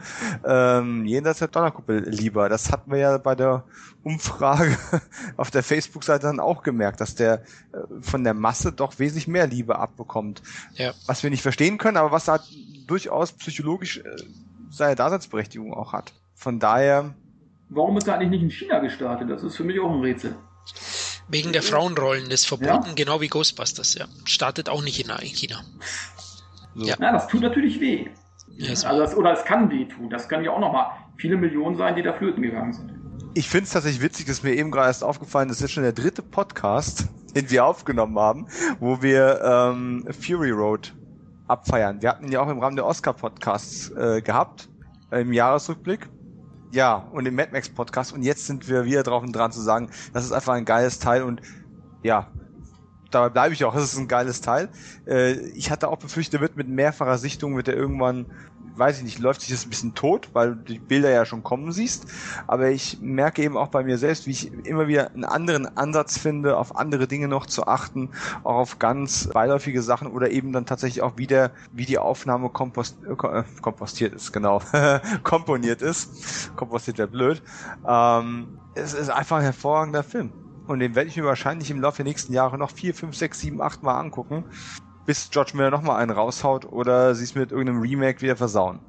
ähm, jenseits der Donnerkuppel lieber. Das hatten wir ja bei der Umfrage auf der Facebook-Seite dann auch gemerkt, dass der äh, von der Masse doch wesentlich mehr Liebe abbekommt. Ja. Was wir nicht verstehen können, aber was da durchaus psychologisch äh, seine Daseinsberechtigung auch hat. Von daher warum ist er eigentlich nicht in China gestartet? Das ist für mich auch ein Rätsel. Wegen der Frauenrollen ist verboten, ja? genau wie Ghostbusters, ja. Startet auch nicht in China. So. Ja. Na, das tut natürlich weh. Ja, also das, oder es kann weh tun. Das kann ja auch nochmal viele Millionen sein, die da flöten gegangen sind. Ich finde es tatsächlich witzig, dass mir eben gerade erst aufgefallen ist, das ist schon der dritte Podcast, den wir aufgenommen haben, wo wir ähm, Fury Road abfeiern. Wir hatten ihn ja auch im Rahmen der Oscar-Podcasts äh, gehabt, im Jahresrückblick. Ja, und im Mad Max Podcast. Und jetzt sind wir wieder drauf und dran zu sagen, das ist einfach ein geiles Teil und ja, dabei bleibe ich auch, es ist ein geiles Teil. Äh, ich hatte auch befürchtet, wird mit mehrfacher Sichtung wird er irgendwann weiß ich nicht, läuft sich das ein bisschen tot, weil du die Bilder ja schon kommen siehst. Aber ich merke eben auch bei mir selbst, wie ich immer wieder einen anderen Ansatz finde, auf andere Dinge noch zu achten, auch auf ganz beiläufige Sachen oder eben dann tatsächlich auch wieder, wie die Aufnahme kompost, äh, kompostiert ist, genau, komponiert ist. Kompostiert wäre blöd. Ähm, es ist einfach ein hervorragender Film. Und den werde ich mir wahrscheinlich im Laufe der nächsten Jahre noch vier, fünf, sechs, sieben, acht Mal angucken, bis George Miller nochmal einen raushaut oder sie es mit irgendeinem Remake wieder versauen.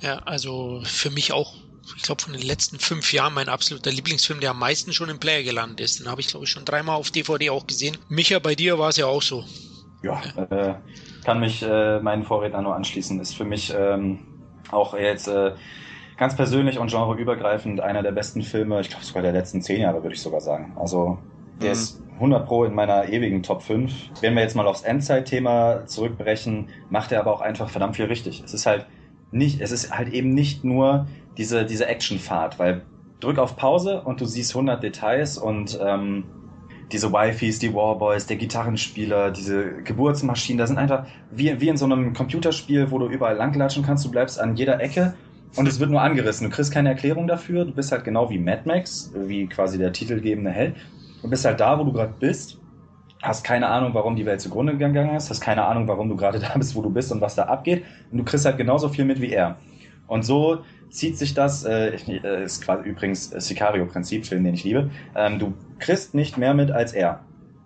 Ja, also für mich auch, ich glaube, von den letzten fünf Jahren mein absoluter Lieblingsfilm, der am meisten schon im Player gelandet ist. Den habe ich, glaube ich, schon dreimal auf DVD auch gesehen. Micha, bei dir war es ja auch so. Ja, äh, kann mich äh, meinen Vorredner nur anschließen. Ist für mich ähm, auch jetzt äh, ganz persönlich und genreübergreifend einer der besten Filme, ich glaube sogar der letzten zehn Jahre, würde ich sogar sagen. Also der mhm. ist 100 Pro in meiner ewigen Top 5. Wenn wir jetzt mal aufs Endzeit-Thema zurückbrechen, macht er aber auch einfach verdammt viel richtig. Es ist halt nicht, es ist halt eben nicht nur diese, diese Actionfahrt, weil drück auf Pause und du siehst 100 Details und ähm, diese Wifis, die Warboys, der Gitarrenspieler, diese Geburtsmaschinen, da sind einfach wie, wie in so einem Computerspiel, wo du überall langlatschen kannst, du bleibst an jeder Ecke und es wird nur angerissen. Du kriegst keine Erklärung dafür, du bist halt genau wie Mad Max, wie quasi der titelgebende Held. Du bist halt da, wo du gerade bist, hast keine Ahnung, warum die Welt zugrunde gegangen ist, hast keine Ahnung, warum du gerade da bist, wo du bist und was da abgeht und du kriegst halt genauso viel mit wie er. Und so zieht sich das, äh, äh ist quasi übrigens Sicario-Prinzip, Film, den ich liebe, ähm, du kriegst nicht mehr mit als er.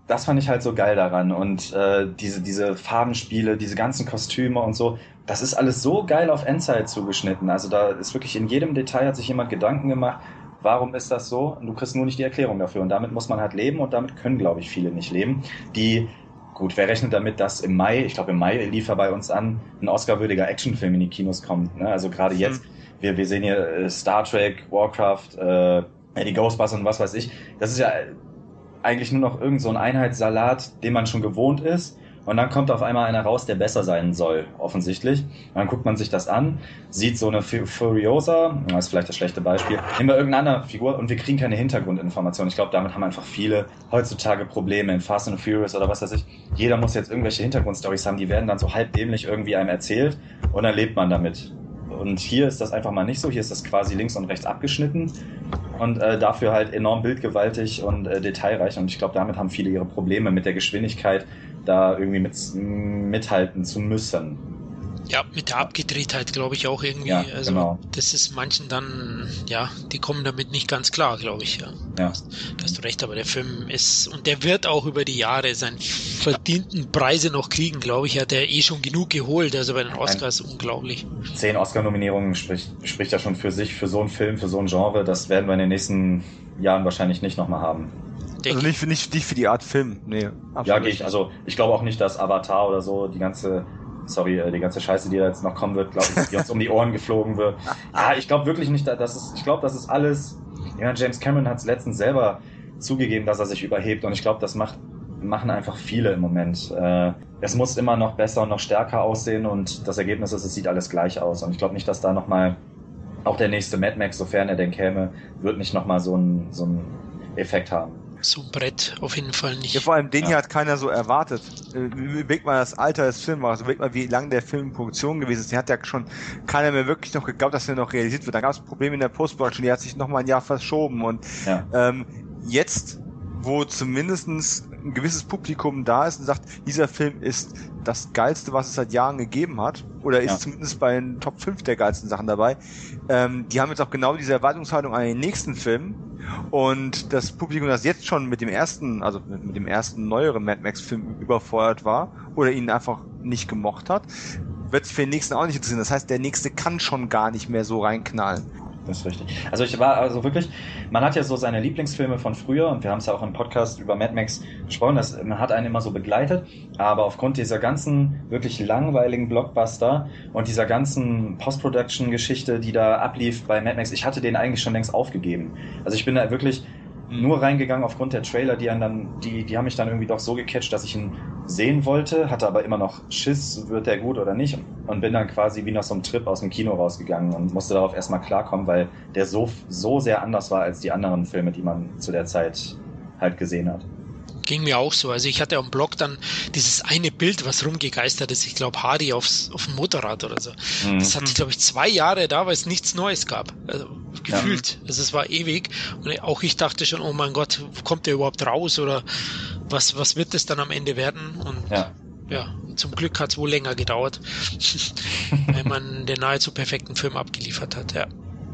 Das fand ich halt so geil daran und äh, diese, diese Farbenspiele, diese ganzen Kostüme und so, das ist alles so geil auf Endzeit zugeschnitten. Also da ist wirklich in jedem Detail hat sich jemand Gedanken gemacht, warum ist das so? Und du kriegst nur nicht die Erklärung dafür. Und damit muss man halt leben und damit können, glaube ich, viele nicht leben, die Gut, wer rechnet damit, dass im Mai, ich glaube im Mai lief er bei uns an, ein Oscar-würdiger Actionfilm in die Kinos kommt. Ne? Also gerade jetzt, mhm. wir, wir sehen hier äh, Star Trek, Warcraft, äh, die Ghostbusters und was weiß ich. Das ist ja eigentlich nur noch irgend so ein Einheitssalat, den man schon gewohnt ist. Und dann kommt auf einmal einer raus, der besser sein soll, offensichtlich. Und dann guckt man sich das an, sieht so eine Furiosa, das ist vielleicht das schlechte Beispiel, nehmen wir irgendeine andere Figur und wir kriegen keine Hintergrundinformationen. Ich glaube, damit haben einfach viele heutzutage Probleme in Fast and Furious oder was weiß ich. Jeder muss jetzt irgendwelche Hintergrundstories haben, die werden dann so halb dämlich irgendwie einem erzählt und dann lebt man damit. Und hier ist das einfach mal nicht so. Hier ist das quasi links und rechts abgeschnitten und äh, dafür halt enorm bildgewaltig und äh, detailreich. Und ich glaube, damit haben viele ihre Probleme mit der Geschwindigkeit da irgendwie mit, mithalten zu müssen. Ja, mit der Abgedrehtheit glaube ich auch irgendwie. Ja, also genau. das ist manchen dann, ja, die kommen damit nicht ganz klar, glaube ich. Ja. ja. Da hast du recht, aber der Film ist, und der wird auch über die Jahre seinen verdienten Preise noch kriegen, glaube ich. Hat er eh schon genug geholt, also bei den Oscars Ein, unglaublich. Zehn Oscar-Nominierungen spricht, spricht ja schon für sich, für so einen Film, für so ein Genre. Das werden wir in den nächsten Jahren wahrscheinlich nicht nochmal haben Also nicht, nicht, nicht für die Art Film, nee. Ja, gehe ich. Also ich glaube auch nicht, dass Avatar oder so die ganze, sorry, äh, die ganze Scheiße, die da jetzt noch kommen wird, glaube ich, die uns um die Ohren geflogen wird. Ja, ich glaube wirklich nicht, dass es, ich glaube, das ist alles, ja, James Cameron hat es letztens selber zugegeben, dass er sich überhebt und ich glaube, das macht machen einfach viele im Moment. Äh, es muss immer noch besser und noch stärker aussehen und das Ergebnis ist, es sieht alles gleich aus. Und ich glaube nicht, dass da nochmal, auch der nächste Mad Max, sofern er denn käme, wird nicht nochmal so einen so einen Effekt haben so ein Brett auf jeden Fall nicht. Ja, vor allem den ja. hier hat keiner so erwartet. Äh, überleg mal das Alter des Films, also überleg mal, wie lange der Film in Produktion gewesen ist. Den hat ja schon keiner mehr wirklich noch geglaubt, dass er noch realisiert wird. Da gab es Probleme in der Postproduktion, die hat sich noch mal ein Jahr verschoben und ja. ähm, jetzt wo zumindestens ein gewisses Publikum da ist und sagt, dieser Film ist das geilste, was es seit Jahren gegeben hat, oder ist ja. zumindest bei den Top 5 der geilsten Sachen dabei. Ähm, die haben jetzt auch genau diese Erwartungshaltung an den nächsten Film. Und das Publikum, das jetzt schon mit dem ersten, also mit dem ersten neueren Mad Max Film überfordert war oder ihn einfach nicht gemocht hat, wird es für den nächsten auch nicht interessieren. Das heißt, der nächste kann schon gar nicht mehr so reinknallen das ist richtig. Also ich war also wirklich, man hat ja so seine Lieblingsfilme von früher und wir haben es ja auch im Podcast über Mad Max gesprochen, dass man hat einen immer so begleitet, aber aufgrund dieser ganzen wirklich langweiligen Blockbuster und dieser ganzen Post-Production-Geschichte, die da ablief bei Mad Max, ich hatte den eigentlich schon längst aufgegeben. Also ich bin da wirklich nur reingegangen aufgrund der Trailer, die dann, die, die haben mich dann irgendwie doch so gecatcht, dass ich ihn sehen wollte, hatte aber immer noch Schiss, wird der gut oder nicht. Und bin dann quasi wie nach so einem Trip aus dem Kino rausgegangen und musste darauf erstmal klarkommen, weil der so, so sehr anders war als die anderen Filme, die man zu der Zeit halt gesehen hat ging mir auch so. Also ich hatte am Blog dann dieses eine Bild, was rumgegeistert ist. Ich glaube, Hardy aufs, auf dem Motorrad oder so. Mhm. Das hatte ich, glaube ich, zwei Jahre da, weil es nichts Neues gab. Also, gefühlt. Ja. Also es war ewig. Und auch ich dachte schon, oh mein Gott, kommt der überhaupt raus oder was, was wird das dann am Ende werden? Und ja, ja zum Glück hat es wohl länger gedauert, wenn man den nahezu perfekten Film abgeliefert hat, ja.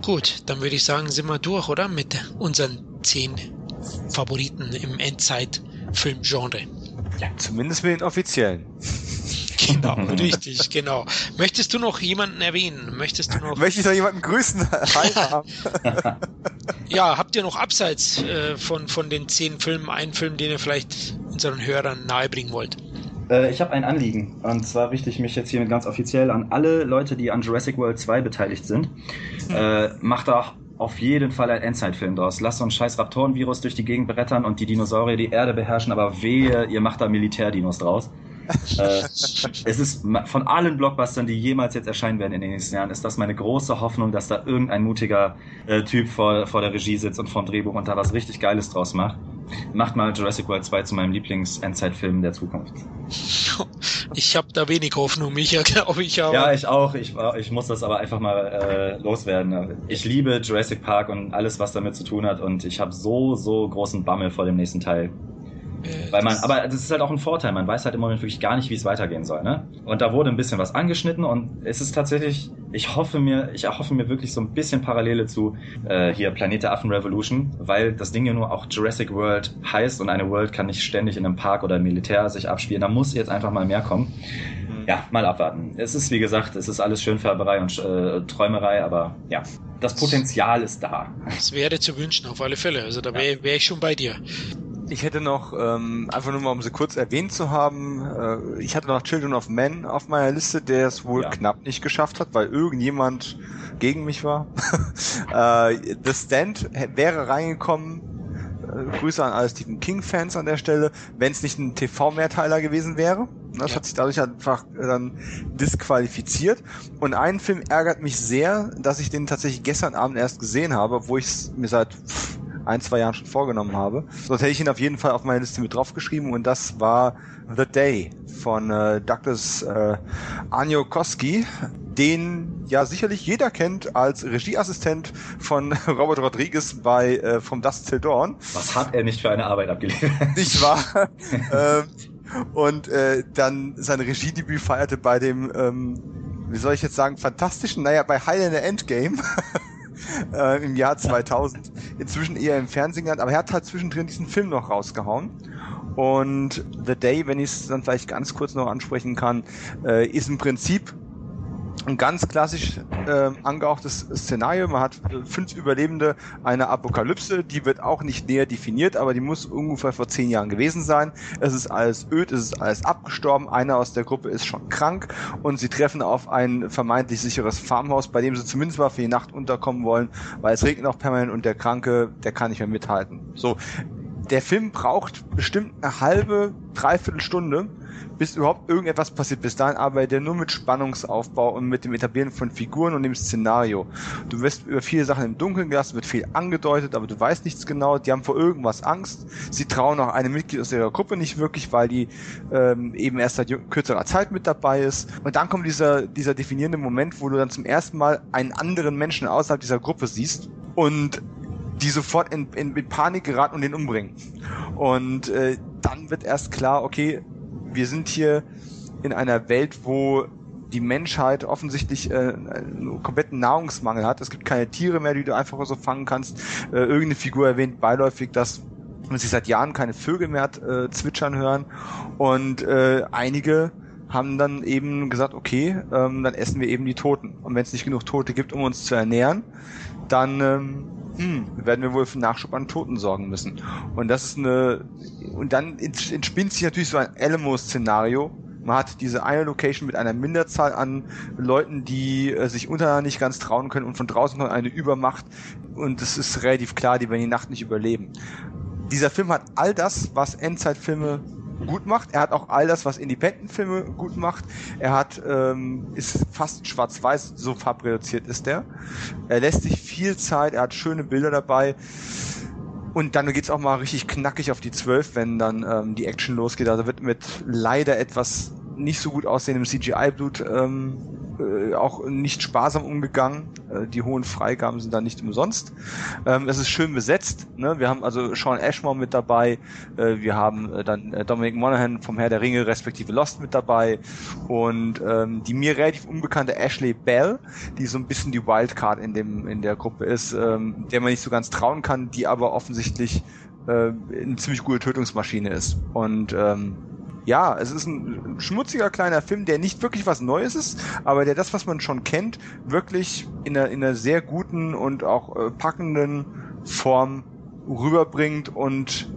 Gut, dann würde ich sagen, sind wir durch, oder? Mit unseren zehn Favoriten im Endzeit-Filmgenre. Ja, zumindest mit den offiziellen. Genau, richtig, genau. Möchtest du noch jemanden erwähnen? Möchtest du noch? Möchte ich noch jemanden grüßen? Ja, habt ihr noch abseits äh, von, von den zehn Filmen einen Film, den ihr vielleicht unseren Hörern nahebringen wollt? Äh, ich habe ein Anliegen. Und zwar richte ich mich jetzt hiermit ganz offiziell an alle Leute, die an Jurassic World 2 beteiligt sind. Hm. Äh, macht da auf jeden Fall ein Endzeitfilm draus. Lasst so ein scheiß Raptorenvirus durch die Gegend brettern und die Dinosaurier die Erde beherrschen, aber wehe, ihr macht da Militärdinos draus äh, es ist von allen Blockbustern, die jemals jetzt erscheinen werden in den nächsten Jahren, ist das meine große Hoffnung, dass da irgendein mutiger äh, Typ vor, vor der Regie sitzt und vom Drehbuch und da was richtig Geiles draus macht. Macht mal Jurassic World 2 zu meinem Lieblings-Endzeitfilm der Zukunft. Ich habe da wenig Hoffnung, Micha, glaube ich. Aber ja, ich auch. Ich, ich muss das aber einfach mal äh, loswerden. Ich liebe Jurassic Park und alles, was damit zu tun hat und ich habe so, so großen Bammel vor dem nächsten Teil. Äh, Weil man, aber das ist halt auch ein Vorteil. Man weiß halt im Moment wirklich gar nicht, wie es weitergehen soll. Ne? Und da wurde ein bisschen was angeschnitten und es ist tatsächlich, ich hoffe mir, ich erhoffe mir wirklich so ein bisschen Parallele zu äh, hier Planet der Affen Revolution, weil das Ding ja nur auch Jurassic World heißt und eine World kann nicht ständig in einem Park oder im Militär sich abspielen. Da muss jetzt einfach mal mehr kommen. Mhm. Ja, mal abwarten. Es ist, wie gesagt, es ist alles Schönfärberei und äh, Träumerei, aber ja, das Potenzial ist da. Es wäre zu wünschen, auf alle Fälle. Also da wäre wär ich schon bei dir. Ich hätte noch, ähm, einfach nur mal, um sie kurz erwähnt zu haben, äh, ich hatte noch Children of Men auf meiner Liste, der es wohl ja. knapp nicht geschafft hat, weil irgendjemand gegen mich war. äh, The Stand wäre reingekommen. Äh, Grüße an alle Stephen King-Fans an der Stelle, wenn es nicht ein TV-Mehrteiler gewesen wäre. Das ja. hat sich dadurch einfach dann disqualifiziert. Und ein Film ärgert mich sehr, dass ich den tatsächlich gestern Abend erst gesehen habe, wo ich es mir seit pff, ein, zwei Jahren schon vorgenommen habe. Sonst hätte ich ihn auf jeden Fall auf meine Liste mit draufgeschrieben und das war The Day von äh, Douglas äh, Aniokoski, den ja sicherlich jeder kennt als Regieassistent von Robert Rodriguez bei äh, From Dust Till Dawn. Was hat er nicht für eine Arbeit abgeliefert? Nicht wahr? ähm, und äh, dann sein Regiedebüt feierte bei dem, ähm, wie soll ich jetzt sagen, fantastischen, naja, bei Highlander Endgame. äh, im Jahr 2000. Inzwischen eher im Fernsehen genannt, aber er hat halt zwischendrin diesen Film noch rausgehauen. Und The Day, wenn ich es dann vielleicht ganz kurz noch ansprechen kann, äh, ist im Prinzip ein ganz klassisch äh, angehauchtes Szenario. Man hat äh, fünf Überlebende einer Apokalypse, die wird auch nicht näher definiert, aber die muss ungefähr vor zehn Jahren gewesen sein. Es ist alles öd, es ist alles abgestorben, einer aus der Gruppe ist schon krank und sie treffen auf ein vermeintlich sicheres Farmhaus, bei dem sie zumindest mal für die Nacht unterkommen wollen, weil es regnet auch permanent und der Kranke, der kann nicht mehr mithalten. So, der Film braucht bestimmt eine halbe, dreiviertel Stunde, bis überhaupt irgendetwas passiert. Bis dahin arbeitet er nur mit Spannungsaufbau und mit dem Etablieren von Figuren und dem Szenario. Du wirst über viele Sachen im Dunkeln gelassen, wird viel angedeutet, aber du weißt nichts genau. Die haben vor irgendwas Angst. Sie trauen auch einem Mitglied aus ihrer Gruppe nicht wirklich, weil die ähm, eben erst seit kürzerer Zeit mit dabei ist. Und dann kommt dieser, dieser definierende Moment, wo du dann zum ersten Mal einen anderen Menschen außerhalb dieser Gruppe siehst und die sofort in, in, in Panik geraten und den umbringen. Und äh, dann wird erst klar, okay, wir sind hier in einer Welt, wo die Menschheit offensichtlich äh, einen kompletten Nahrungsmangel hat. Es gibt keine Tiere mehr, die du einfach so fangen kannst. Äh, irgendeine Figur erwähnt beiläufig, dass man sich seit Jahren keine Vögel mehr hat, äh, zwitschern hören. Und äh, einige haben dann eben gesagt, okay, ähm, dann essen wir eben die Toten. Und wenn es nicht genug Tote gibt, um uns zu ernähren, dann ähm, hm, werden wir wohl für Nachschub an Toten sorgen müssen. Und das ist eine, und dann entspinnt sich natürlich so ein Alamo-Szenario. Man hat diese eine Location mit einer Minderzahl an Leuten, die äh, sich untereinander nicht ganz trauen können und von draußen kommt eine Übermacht und es ist relativ klar, die werden die Nacht nicht überleben. Dieser Film hat all das, was Endzeitfilme gut macht. Er hat auch all das, was Independent-Filme gut macht. Er hat ähm, ist fast schwarz-weiß, so farbreduziert ist er. Er lässt sich viel Zeit, er hat schöne Bilder dabei. Und dann geht's auch mal richtig knackig auf die zwölf, wenn dann ähm, die Action losgeht. Also wird mit leider etwas nicht so gut aussehendem CGI-Blut ähm, äh, auch nicht sparsam umgegangen. Äh, die hohen Freigaben sind da nicht umsonst. Ähm, es ist schön besetzt. Ne? Wir haben also Sean Ashmore mit dabei. Äh, wir haben äh, dann äh, Dominic Monaghan vom Herr der Ringe respektive Lost mit dabei. Und ähm, die mir relativ unbekannte Ashley Bell, die so ein bisschen die Wildcard in, dem, in der Gruppe ist, ähm, der man nicht so ganz trauen kann, die aber offensichtlich äh, eine ziemlich gute Tötungsmaschine ist. Und ähm, ja, es ist ein schmutziger kleiner Film, der nicht wirklich was Neues ist, aber der das, was man schon kennt, wirklich in einer, in einer sehr guten und auch äh, packenden Form rüberbringt und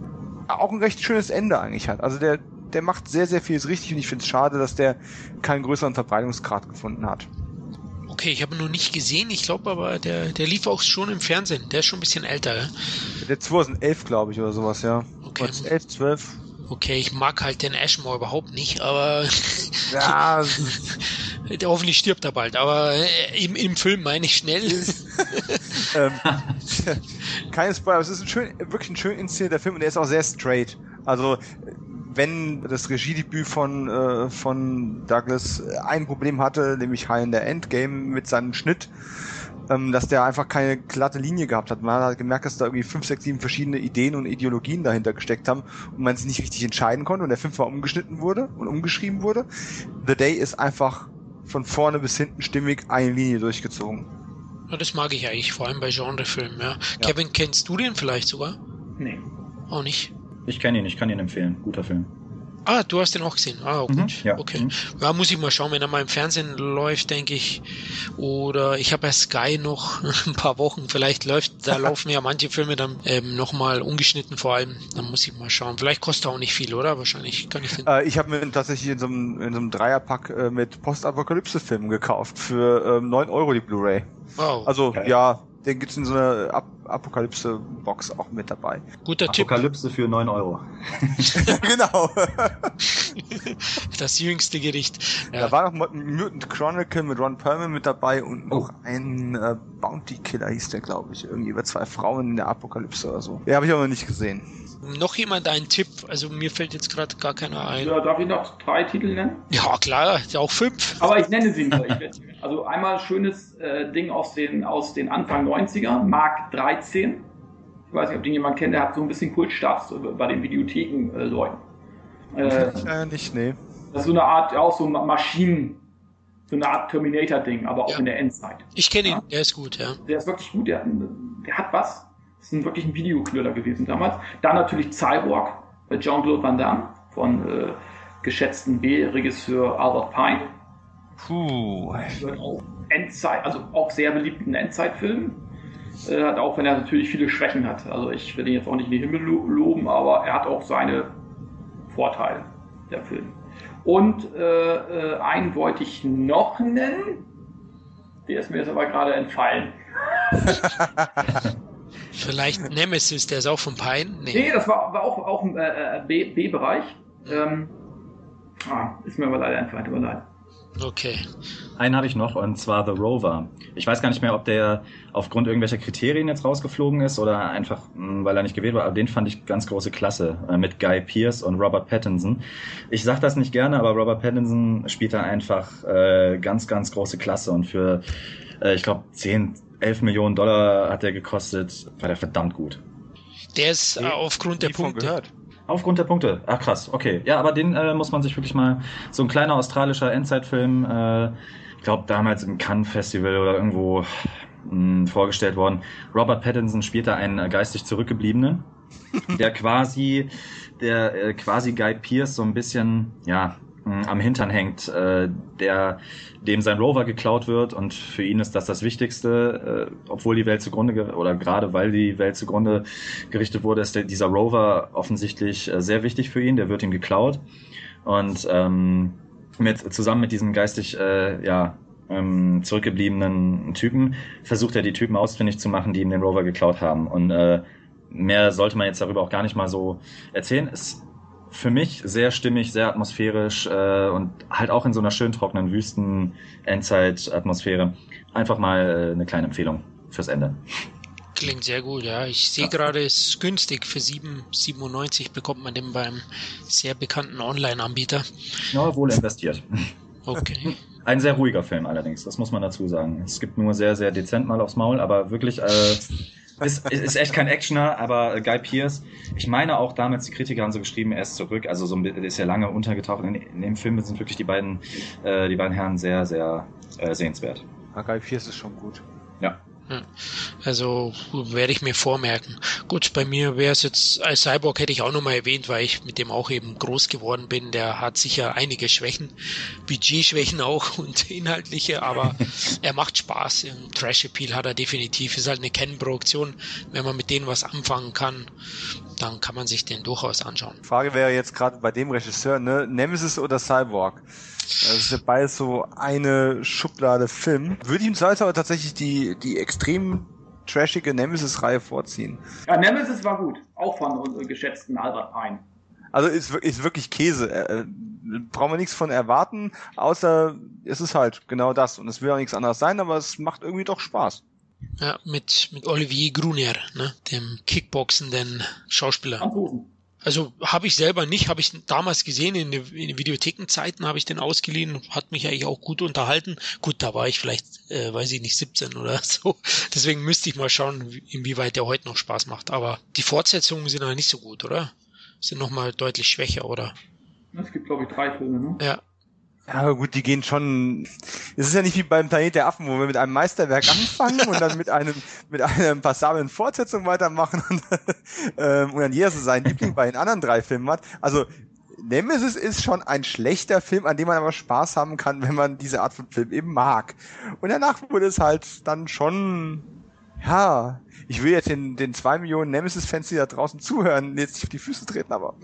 auch ein recht schönes Ende eigentlich hat. Also der, der macht sehr, sehr vieles richtig und ich finde es schade, dass der keinen größeren Verbreitungsgrad gefunden hat. Okay, ich habe ihn noch nicht gesehen. Ich glaube aber, der, der lief auch schon im Fernsehen. Der ist schon ein bisschen älter. Ja? Der 2011, glaube ich, oder sowas, ja. Okay. 11, 12. Okay, ich mag halt den Ashmore überhaupt nicht, aber Ja, hoffentlich stirbt er bald. Aber äh, im, im Film meine ich schnell. ähm, keine Spoiler, es ist ein schön, wirklich ein schön inszenierter Film und der ist auch sehr straight. Also wenn das Regiedebüt von, äh, von Douglas ein Problem hatte, nämlich High in der Endgame mit seinem Schnitt, ähm, dass der einfach keine glatte Linie gehabt hat. Man hat halt gemerkt, dass da irgendwie fünf, sechs, sieben verschiedene Ideen und Ideologien dahinter gesteckt haben und man sich nicht richtig entscheiden konnte und der fünfmal umgeschnitten wurde und umgeschrieben wurde. The Day ist einfach von vorne bis hinten stimmig eine Linie durchgezogen. Ja, das mag ich eigentlich, vor allem bei Genrefilmen. Ja. Ja. Kevin, kennst du den vielleicht sogar? Nee. Auch nicht. Ich kenne ihn, ich kann ihn empfehlen. Guter Film. Ah, du hast den auch gesehen. Ah, gut. Mhm, ja. Okay. Mhm. Ja, muss ich mal schauen, wenn er mal im Fernsehen läuft, denke ich. Oder ich habe ja Sky noch ein paar Wochen. Vielleicht läuft, da laufen ja manche Filme dann ähm, nochmal ungeschnitten vor allem. Dann muss ich mal schauen. Vielleicht kostet er auch nicht viel, oder? Wahrscheinlich kann ich finden. Äh, ich habe mir tatsächlich in so einem, in so einem Dreierpack äh, mit Postapokalypse-Filmen gekauft für ähm, 9 Euro die Blu-ray. Wow. Also Geil. ja, den gibt's in so einer Ap Apokalypse-Box auch mit dabei. Guter Tipp. Apokalypse für 9 Euro. genau. Das jüngste Gericht. Da Ja. war noch Mutant Chronicle mit Ron Perlman mit dabei und noch Oh. ein äh, Bounty Killer hieß der, glaube ich. Irgendwie über zwei Frauen in der Apokalypse oder so. Ja, habe ich aber nicht gesehen. Noch jemand einen Tipp? Also mir fällt jetzt gerade gar keiner ein. Ja, darf ich noch drei Titel nennen? Ja, klar, auch fünf. Aber ich nenne sie nur. Also einmal schönes äh, Ding aus den, aus den Anfang 90er, Mark 13. Ich weiß nicht, ob den jemand kennt, der hat so ein bisschen Kultstatus bei den Videotheken-Leuten. Äh, Äh, nicht, nee. das ist so eine Art, auch so Ma- Maschinen, so eine Art Terminator-Ding, aber auch Ja. in der Endzeit. Ich kenne ihn, Ja. der ist gut, ja. Der ist wirklich gut, der, hat- der hat was. Das ist ein, wirklich ein Videoknüller gewesen damals. Dann natürlich Cyborg bei Jean-Claude Van Damme von äh, geschätzten B-Regisseur Albert Pine. Puh. Endzeit, also auch sehr beliebten Endzeitfilm. Äh, hat auch wenn er natürlich viele Schwächen hat. Also ich will ihn jetzt auch nicht in den Himmel lo loben, aber er hat auch seine Vorteile, der Film. Und äh, äh, einen wollte ich noch nennen. Der ist mir jetzt aber gerade entfallen. Vielleicht Nemesis, der ist auch von Pine. Nee, Nee. das war, war auch, auch im äh, äh, B-Bereich. Ähm, ah, ist mir aber leider tut mir leid. Okay. Einen habe ich noch, und zwar The Rover. Ich weiß gar nicht mehr, ob der aufgrund irgendwelcher Kriterien jetzt rausgeflogen ist oder einfach, mh, weil er nicht gewählt war, aber den fand ich ganz große Klasse äh, mit Guy Pearce und Robert Pattinson. Ich sag das nicht gerne, aber Robert Pattinson spielt da einfach äh, ganz, ganz große Klasse und für, äh, ich glaube, 10, 11 Millionen Dollar hat der gekostet, war der verdammt gut. Der ist äh, aufgrund der Punkte. gehört. Aufgrund der Punkte. Ach krass, okay. Ja, aber den äh, muss man sich wirklich mal. So ein kleiner australischer Endzeitfilm, äh, ich glaube damals im Cannes Festival oder irgendwo mh, vorgestellt worden. Robert Pattinson spielt da einen äh, geistig Zurückgebliebenen, der quasi, der äh, quasi Guy Pearce so ein bisschen, ja, am Hintern hängt, äh, der dem sein Rover geklaut wird und für ihn ist das das Wichtigste, äh, obwohl die Welt zugrunde oder gerade weil die Welt zugrunde gerichtet wurde, ist der, dieser Rover offensichtlich äh, sehr wichtig für ihn. Der wird ihm geklaut und ähm, mit zusammen mit diesem geistig äh, ja ähm, zurückgebliebenen Typen versucht er die Typen ausfindig zu machen, die ihm den Rover geklaut haben und äh, mehr sollte man jetzt darüber auch gar nicht mal so erzählen. Ist für mich sehr stimmig, sehr atmosphärisch äh, und halt auch in so einer schön trockenen Wüsten-Endzeit-Atmosphäre. Einfach mal äh, eine kleine Empfehlung fürs Ende. Klingt sehr gut, ja. Ich sehe gerade, es ist günstig. Für 7,97 bekommt man den beim sehr bekannten Online-Anbieter. Ja, wohl investiert. Okay. Ein sehr ruhiger Film allerdings, das muss man dazu sagen. Es gibt nur sehr, sehr dezent mal aufs Maul, aber wirklich, äh, ist, ist echt kein Actioner, aber Guy Pierce, ich meine auch damals, die Kritiker haben so geschrieben, er ist zurück, also so ist ja lange untergetaucht. In, in dem Film sind wirklich die beiden, äh, die beiden Herren sehr, sehr äh, sehenswert. Guy Pierce ist schon gut. Ja. Also werde ich mir vormerken. Gut, bei mir wäre es jetzt, als Cyborg hätte ich auch nochmal erwähnt, weil ich mit dem auch eben groß geworden bin. Der hat sicher einige Schwächen, Budgetschwächen auch und inhaltliche, aber er macht Spaß. Im Trash-Appeal hat er definitiv. Ist halt eine Kennproduktion. Wenn man mit denen was anfangen kann, dann kann man sich den durchaus anschauen. Frage wäre jetzt gerade bei dem Regisseur, ne, Nemesis oder Cyborg? Das ist ja beides so eine Schublade Film. Würde ich im Zweifel aber tatsächlich die, die extrem trashige Nemesis-Reihe vorziehen. Ja, Nemesis war gut. Auch von unserem geschätzten Albert Pine. Also ist, ist wirklich Käse. Äh, brauchen wir nichts von erwarten, außer es ist halt genau das. Und es will auch nichts anderes sein, aber es macht irgendwie doch Spaß. Ja, mit, mit Olivier Grunier, ne, dem kickboxenden Schauspieler. Franzosen. Also habe ich selber nicht, habe ich damals gesehen, in den, in den Videothekenzeiten habe ich den ausgeliehen, hat mich eigentlich auch gut unterhalten. Gut, da war ich vielleicht, äh, weiß ich nicht, 17 oder so. Deswegen müsste ich mal schauen, wie- inwieweit der heute noch Spaß macht. Aber die Fortsetzungen sind aber nicht so gut, oder? Sind nochmal deutlich schwächer, oder? Es gibt, glaube ich, drei Filme, ne? Ja, Ja, aber gut, die gehen schon. Es ist ja nicht wie beim Planet der Affen, wo wir mit einem Meisterwerk anfangen und dann mit einem mit einer passablen Fortsetzung weitermachen und, ähm, und dann jeder so seinen Liebling bei den anderen drei Filmen hat. Also Nemesis ist schon ein schlechter Film, an dem man aber Spaß haben kann, wenn man diese Art von Film eben mag. Und danach wurde es halt dann schon, ja, ich will jetzt den, den zwei Millionen Nemesis-Fans, die da draußen zuhören, jetzt nicht auf die Füße treten, aber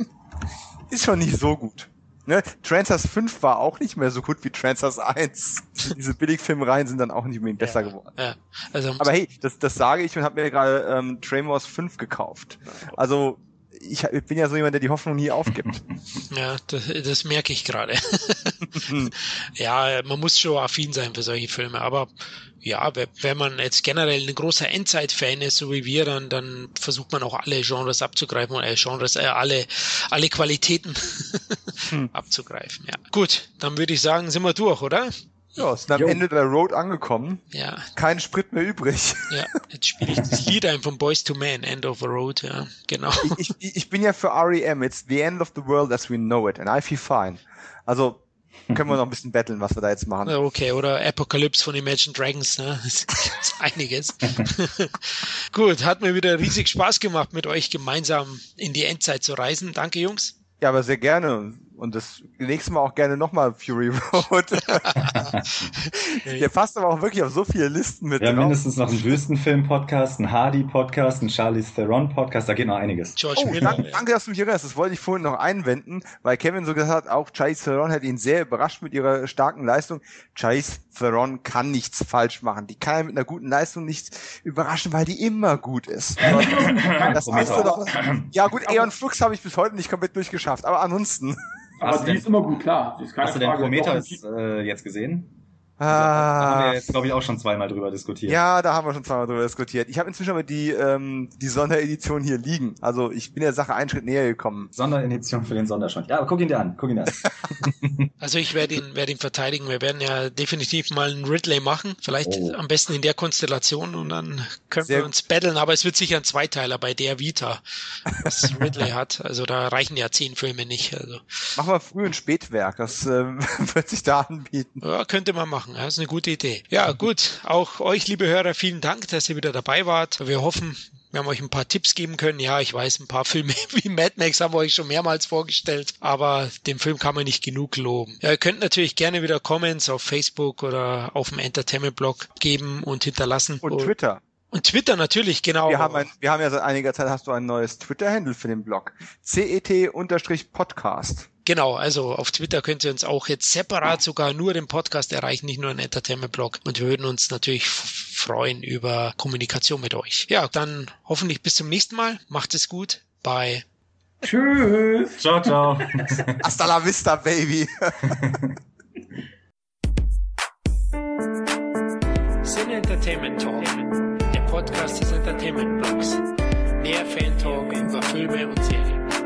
ist schon nicht so gut. Ne? Transfers 5 war auch nicht mehr so gut wie Transfers 1. Diese Billigfilmreihen sind dann auch nicht unbedingt besser geworden. ja. Also Aber hey, das, das sage ich und habe mir gerade ähm, Trainwars 5 gekauft. Also ich, ich bin ja so jemand, der die Hoffnung nie aufgibt. Ja, das, das merke ich gerade. ja, man muss schon affin sein für solche Filme, aber ja, we- wenn man jetzt generell ein großer Endzeit-Fan ist, so wie wir, dann, dann versucht man auch alle Genres abzugreifen und äh, Genres, äh, alle, alle Qualitäten abzugreifen. Ja. Gut, dann würde ich sagen, sind wir durch, oder? Ja, sind am Jo. Ende der Road angekommen. Ja, Kein Sprit mehr übrig. ja. Jetzt spiele ich das Lied ein von Boys to Men, End of the Road, ja, genau. Ich, ich, ich bin ja für REM. It's the end of the world as we know it. And I feel fine. Also können wir noch ein bisschen betteln, was wir da jetzt machen. Okay, oder Apocalypse von Imagine Dragons, ne? Das gibt's einiges. Gut, hat mir wieder riesig Spaß gemacht, mit euch gemeinsam in die Endzeit zu reisen. Danke, Jungs. Ja, aber sehr gerne. Und das nächste Mal auch gerne nochmal Fury Road. Der passt aber auch wirklich auf so viele Listen mit haben drauf. mindestens noch einen Wüstenfilm-Podcast, einen Hardy-Podcast, einen Charlize Theron-Podcast, da geht noch einiges. George Oh, danke, danke, dass du mich erinnerst. Das wollte ich vorhin noch einwenden, weil Kevin so gesagt hat, auch Charlize Theron hat ihn sehr überrascht mit ihrer starken Leistung. Charlize Theron kann nichts falsch machen. Die kann mit einer guten Leistung nichts überraschen, weil die immer gut ist. das weißt du doch. Ja gut, Eon Flux habe ich bis heute nicht komplett durchgeschafft, aber ansonsten. Aber die ist immer gut, klar. Hast du den. Prometheus äh, jetzt gesehen? Da haben wir Ah, jetzt, glaube ich, auch schon zweimal drüber diskutiert. ja, da haben wir schon zweimal drüber diskutiert. Ich habe inzwischen aber die, ähm, die Sonderedition hier liegen. Also ich bin der Sache einen Schritt näher gekommen. Sonderedition für den Sonderschrank. Ja, aber guck ihn dir an, guck ihn dir an. Also ich werde ihn, werde ihn verteidigen. Wir werden ja definitiv mal einen Ridley machen. Vielleicht Oh. am besten in der Konstellation und dann können Sehr wir uns battlen. Aber es wird sicher ein Zweiteiler bei der Vita, was Ridley hat. Also da reichen ja zehn Filme nicht. Also Machen wir Früh- und Spätwerk. Das ähm, wird sich da anbieten. Ja, könnte man machen. Ja, ist eine gute Idee. Ja, gut. Auch euch, liebe Hörer, vielen Dank, dass ihr wieder dabei wart. Wir hoffen, wir haben euch ein paar Tipps geben können. Ja, ich weiß, ein paar Filme wie Mad Max haben wir euch schon mehrmals vorgestellt, aber dem Film kann man nicht genug loben. Ja, ihr könnt natürlich gerne wieder Comments auf Facebook oder auf dem Entertainment-Blog geben und hinterlassen. Und Twitter. Und Twitter natürlich, genau. Wir haben, ein, wir haben ja seit einiger Zeit hast du ein neues Twitter-Handle für den Blog. CET-Podcast. Genau, also auf Twitter könnt ihr uns auch jetzt separat sogar nur den Podcast erreichen, nicht nur einen Entertainment-Blog. Und wir würden uns natürlich freuen über Kommunikation mit euch. Ja, dann hoffentlich bis zum nächsten Mal. Macht es gut. Bye. Tschüss. Ciao, ciao. Hasta la vista, baby. Sin Entertainment Talk, der Podcast des Entertainment Blogs. Mehr Fan Talk über Filme und Serien.